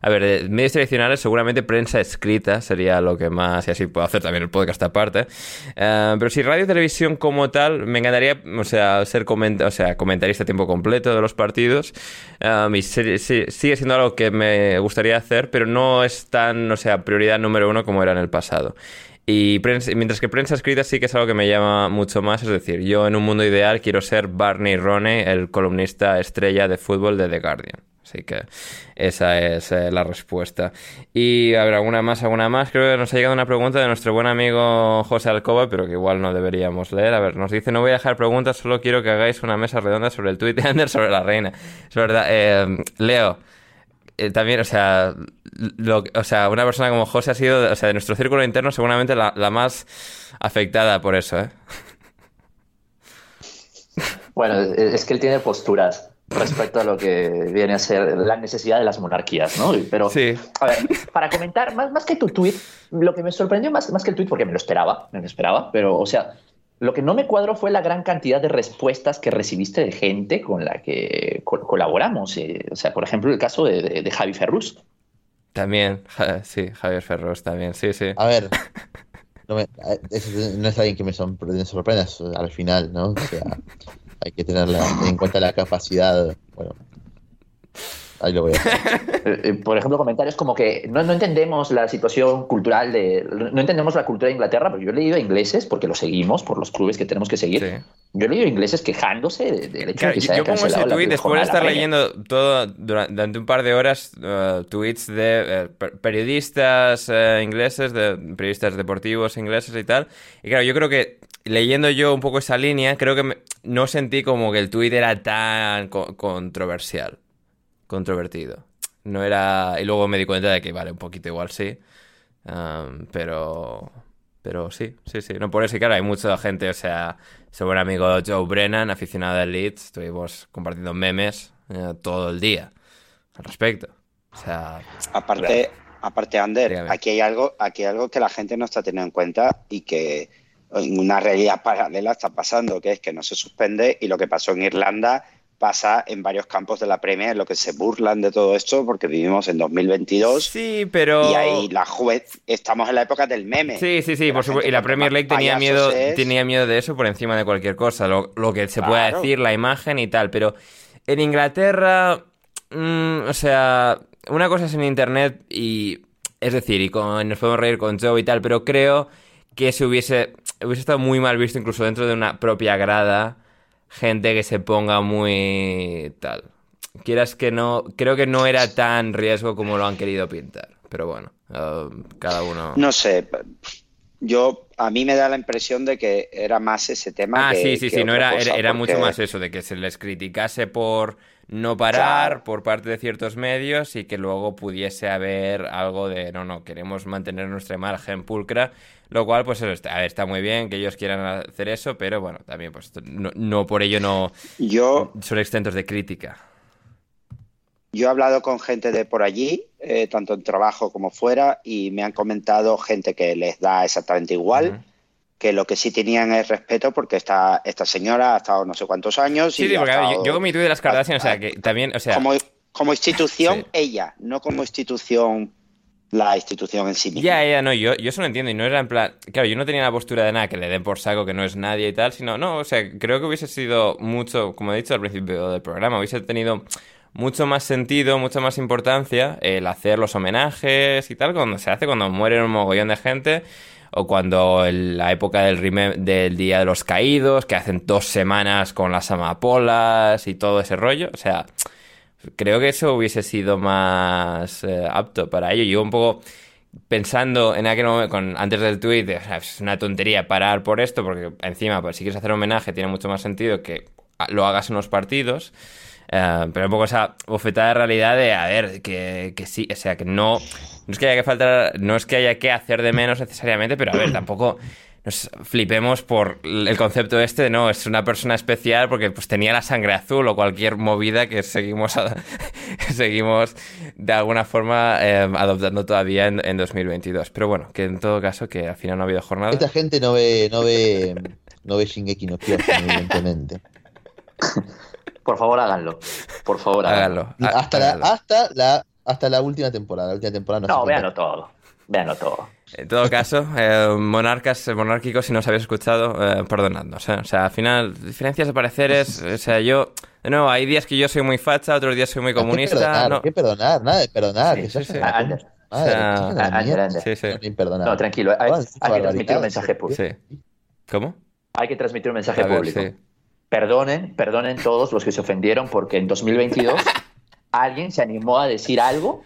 A ver, medios tradicionales, seguramente prensa escrita sería lo que más, y así puedo hacer también el podcast aparte. Eh, pero si radio y televisión como tal, me encantaría, o sea, ser comenta o sea, comentarista a tiempo completo de los partidos. Eh, y sigue siendo algo que me gustaría hacer, pero no es tan, o sea, prioridad número uno como era en el pasado. Y prensa- mientras que prensa escrita sí que es algo que me llama mucho más, es decir, yo en un mundo ideal quiero ser Barney Roney, el columnista estrella de fútbol de The Guardian. Así que esa es eh, la respuesta. Y a ver, alguna más, alguna más. Creo que nos ha llegado una pregunta de nuestro buen amigo José Alcoba, pero que igual no deberíamos leer. A ver, nos dice, no voy a dejar preguntas, solo quiero que hagáis una mesa redonda sobre el tweet de Ander sobre la reina. Es verdad. Eh, Leo, eh, también, o sea, o sea, una persona como José ha sido, o sea, de nuestro círculo interno seguramente la, más afectada por eso. Bueno, es que él tiene posturas respecto a lo que viene a ser la necesidad de las monarquías, ¿no? Pero, Sí. a ver, para comentar, más, más que tu tweet, lo que me sorprendió más, más que el tweet, porque me lo esperaba, me lo esperaba, pero, o sea, lo que no me cuadró fue la gran cantidad de respuestas que recibiste de gente con la que co- colaboramos. eh, o sea, por ejemplo, el caso de, de- de Javi Ferrus. También, ja- sí, Javier Ferros también, sí, sí. A ver, no, me- eh, es, no es alguien que me sorpre- me sorprenda es al final, ¿no? O sea, hay que tener la- en cuenta la capacidad. Bueno, ahí lo voy a hacer. Eh, eh, por ejemplo, comentarios como que no, no entendemos la situación cultural de. No entendemos la cultura de Inglaterra, pero yo he leído a ingleses, porque lo seguimos por los clubes que tenemos que seguir. Sí. Yo he leído ingleses quejándose de- del hecho Claro, de que se yo, haya yo pongo ese tweet después de estar leyendo todo durante, durante un par de horas eh, tweets de eh, per- periodistas ingleses, de periodistas deportivos ingleses y tal. Y claro, yo creo que leyendo yo un poco esa línea, creo que me- no sentí como que el tweet era tan co- controversial, controvertido. No era... Y luego me di cuenta de que, vale, un poquito igual sí. Um, pero, pero sí, sí, sí. No por eso, claro, hay mucha gente, o sea, su buen amigo Joe Brennan, aficionado del Leeds, estuvimos compartiendo memes eh, todo el día al respecto. O sea, aparte, aparte Ander, aquí hay algo, aquí hay algo que la gente no está teniendo en cuenta y que en una realidad paralela está pasando, que es que no se suspende y lo que pasó en Irlanda pasa en varios campos de la Premier, lo que se burlan de todo esto, porque vivimos en 2022. Sí, pero... Y ahí la juez, estamos en la época del meme. Sí, sí, sí, por supuesto. Y la Premier League tenía miedo, tenía miedo de eso por encima de cualquier cosa, lo, que se pueda decir, la imagen y tal. Pero en Inglaterra, mm, o sea, una cosa es en Internet y... Es decir, y con, nos podemos reír con Joe y tal, pero creo que se hubiese, hubiese estado muy mal visto incluso dentro de una propia grada gente que se ponga muy tal. Quieras que no, creo que no era tan riesgo como lo han querido pintar. Pero bueno, eh, cada uno. No sé. Yo, a mí me da la impresión de que era más ese tema. Ah, sí, sí, sí, no era, era, mucho más eso, de que se les criticase por no parar por parte de ciertos medios y que luego pudiese haber algo de no, no, queremos mantener nuestra imagen pulcra, lo cual pues está, está muy bien que ellos quieran hacer eso, pero bueno, también pues no, por ello no yo, son extentos de crítica. Yo he hablado con gente de por allí, eh, tanto en trabajo como fuera, y me han comentado gente que les da exactamente igual que lo que sí tenían es respeto porque esta, esta señora ha estado no sé cuántos años. Sí, y porque yo, con mi de las Kardashian, o sea, que también, o sea... Como, como institución, ella, no como institución la institución en sí misma. Ya, ya, no, yo, yo eso lo entiendo y no era en plan... Claro, yo no tenía la postura de nada que le den por saco que no es nadie y tal, sino, no, o sea, creo que hubiese sido mucho, como he dicho al principio del programa, hubiese tenido mucho más sentido, mucha más importancia el hacer los homenajes y tal, cuando se hace, cuando muere un mogollón de gente o cuando en la época del, del Día de los Caídos, que hacen dos semanas con las amapolas y todo ese rollo. O sea, creo que eso hubiese sido más eh, apto para ello. Yo un poco pensando en aquel momento, antes del tweet, es una tontería parar por esto, porque encima, pues, si quieres hacer homenaje, tiene mucho más sentido que lo hagas en los partidos. Eh, pero un poco esa bofetada de realidad de, a ver, que, que sí, o sea, que no, no es que haya que faltar, no es que haya que hacer de menos necesariamente, pero a ver, tampoco nos flipemos por el concepto este de no, es una persona especial porque pues tenía la sangre azul o cualquier movida que seguimos, seguimos de alguna forma eh, adoptando todavía en, en, 2022. Pero bueno, que en todo caso que al final no ha habido jornada. Esta gente no ve, no ve, no ve Shingeki no Kyojin, evidentemente. Por favor, háganlo. Por favor, háganlo. Hasta, La, hasta, la, hasta la última temporada. La última temporada no, no véanlo todo. Véanlo todo. En todo caso, eh, monarcas, monárquicos, si no os habéis escuchado, eh, perdonadnos. Eh. O sea, al final, diferencias de pareceres. O sea, yo. De nuevo, hay días que yo soy muy facha, otros días soy muy comunista. ¿Qué perdonar? No. ¿Qué perdonar? Nada de perdonar. Sí, sí, sí. No, tranquilo. Hay, hay que transmitir un mensaje público. Sí. ¿Cómo? Hay que transmitir un mensaje público perdonen, perdonen todos los que se ofendieron porque en 2022 alguien se animó a decir algo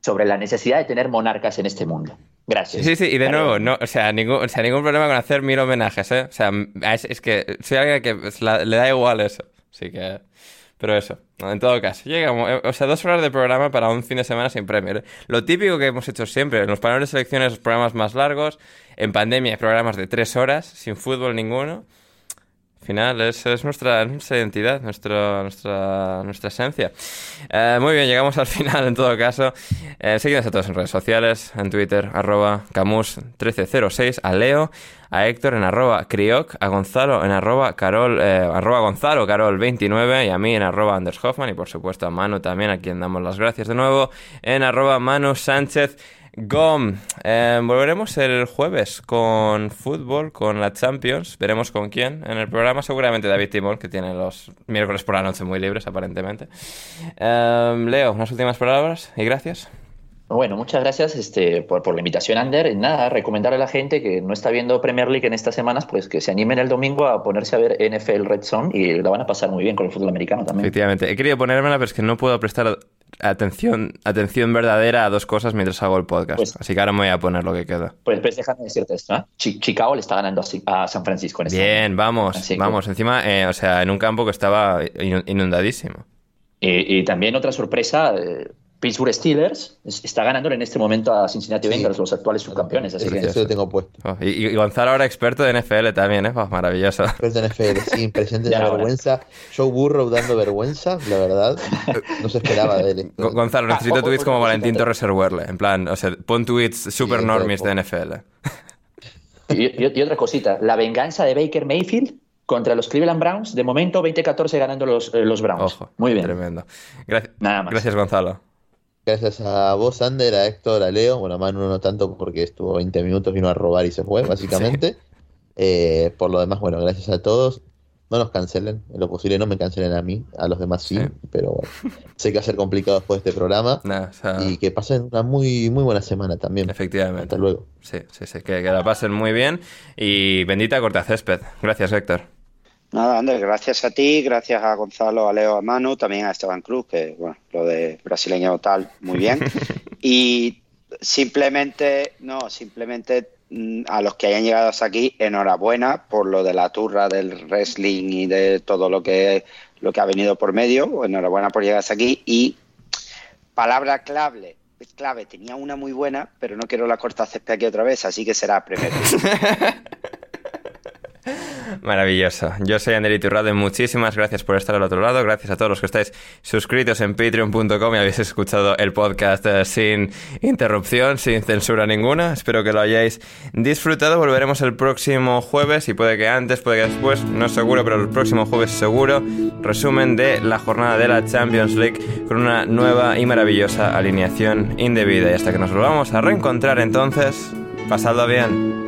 sobre la necesidad de tener monarcas en este mundo. Gracias. Sí, sí, y de nuevo, no, o sea, ningún, o sea, ningún problema con hacer mil homenajes, ¿eh? O sea, es, que soy alguien que le da igual eso. Así que... Pero eso, en todo caso, llegamos, eh, o sea, dos horas de programa para un fin de semana sin Premier. Lo típico que hemos hecho siempre, en los paneles de selecciones, los programas más largos, en pandemia, programas de tres horas, sin fútbol ninguno final es, es nuestra, nuestra, identidad, nuestra, nuestra, nuestra esencia. Eh, muy bien, llegamos al final en todo caso. Eh, a todos en redes sociales, en Twitter, arroba Camus1306, a Leo, a Héctor en arroba Crioc, a Gonzalo en arroba Carol, eh, arroba Gonzalo Carol29 y a mí en arroba Anders y por supuesto a Manu también, a quien damos las gracias de nuevo, en arroba Manu Sánchez. Gom, eh, volveremos el jueves con fútbol, con la Champions. Veremos con quién en el programa. Seguramente David Timor, que tiene los miércoles por la noche muy libres, aparentemente. Eh, Leo, unas últimas palabras y gracias. Bueno, muchas gracias este, por, por, la invitación, Ander. Nada, recomendarle a la gente que no está viendo Premier League en estas semanas, pues que se animen el domingo a ponerse a ver NFL Red Zone y la van a pasar muy bien con el fútbol americano también. Efectivamente. He querido ponérmela, pero es que no puedo prestar atención, atención verdadera a dos cosas mientras hago el podcast. Pues- Así que ahora me voy a poner lo que queda. Pues, pues déjame decirte esto. ¿eh? Chicago le está ganando a, San Francisco. En este Bien, vamos, vamos. Encima, eh, o sea, en un campo que estaba inundadísimo. Y, también otra sorpresa, eh, Pittsburgh Steelers está ganando en este momento a Cincinnati Bengals, los actuales subcampeones. Así que... Eso lo tengo puesto. Oh, y, Gonzalo ahora experto de NFL también, ¿eh? Oh, maravilloso. Experto de NFL, sí, presente de vergüenza. Joe Burrow dando vergüenza, la verdad. No se esperaba de él. Gonzalo, necesito tweets como Valentín Torres. En plan, o sea, pon tweets super normies de NFL. Y, otra cosita, la venganza de Baker Mayfield contra los Cleveland Browns, de momento 20-14 ganando los, eh, los Browns. Ojo, Muy bien. Tremendo. Gracias, Nada más. Gracias, Gonzalo. Gracias a vos, Ander, a Héctor, a Leo. Bueno, a Manu no tanto porque estuvo 20 minutos, vino a robar y se fue, básicamente. Eh, por lo demás, bueno, gracias a todos. No nos cancelen, en lo posible no me cancelen a mí, a los demás sí, pero bueno, sé que va a ser complicado después de este programa. Y que pasen una muy, muy buena semana también. Efectivamente. Hasta luego. Sí, sí, sí, que, que la pasen muy bien. Y bendita corta césped. Gracias, Héctor. Nada, Andrés, gracias a ti, gracias a Gonzalo, a Leo, a Manu, también a Esteban Cruz, que bueno, lo de brasileño tal, muy bien. y simplemente, no, simplemente mm, a los que hayan llegado hasta aquí, enhorabuena por lo de la turra del wrestling y de todo lo que, lo que ha venido por medio. Enhorabuena por llegar hasta aquí. Y palabra clave, clave, tenía una muy buena, pero no quiero la corta césped aquí otra vez, así que será primero. Maravilloso. Yo soy Ander Iturrado muchísimas gracias por estar al otro lado. Gracias a todos los que estáis suscritos en patreon.com y habéis escuchado el podcast eh, sin interrupción, sin censura ninguna. Espero que lo hayáis disfrutado. Volveremos el próximo jueves y puede que antes, puede que después, no seguro, pero el próximo jueves seguro. Resumen de la jornada de la Champions League con una nueva y maravillosa alineación indebida. Y hasta que nos volvamos a reencontrar entonces, pasadlo bien.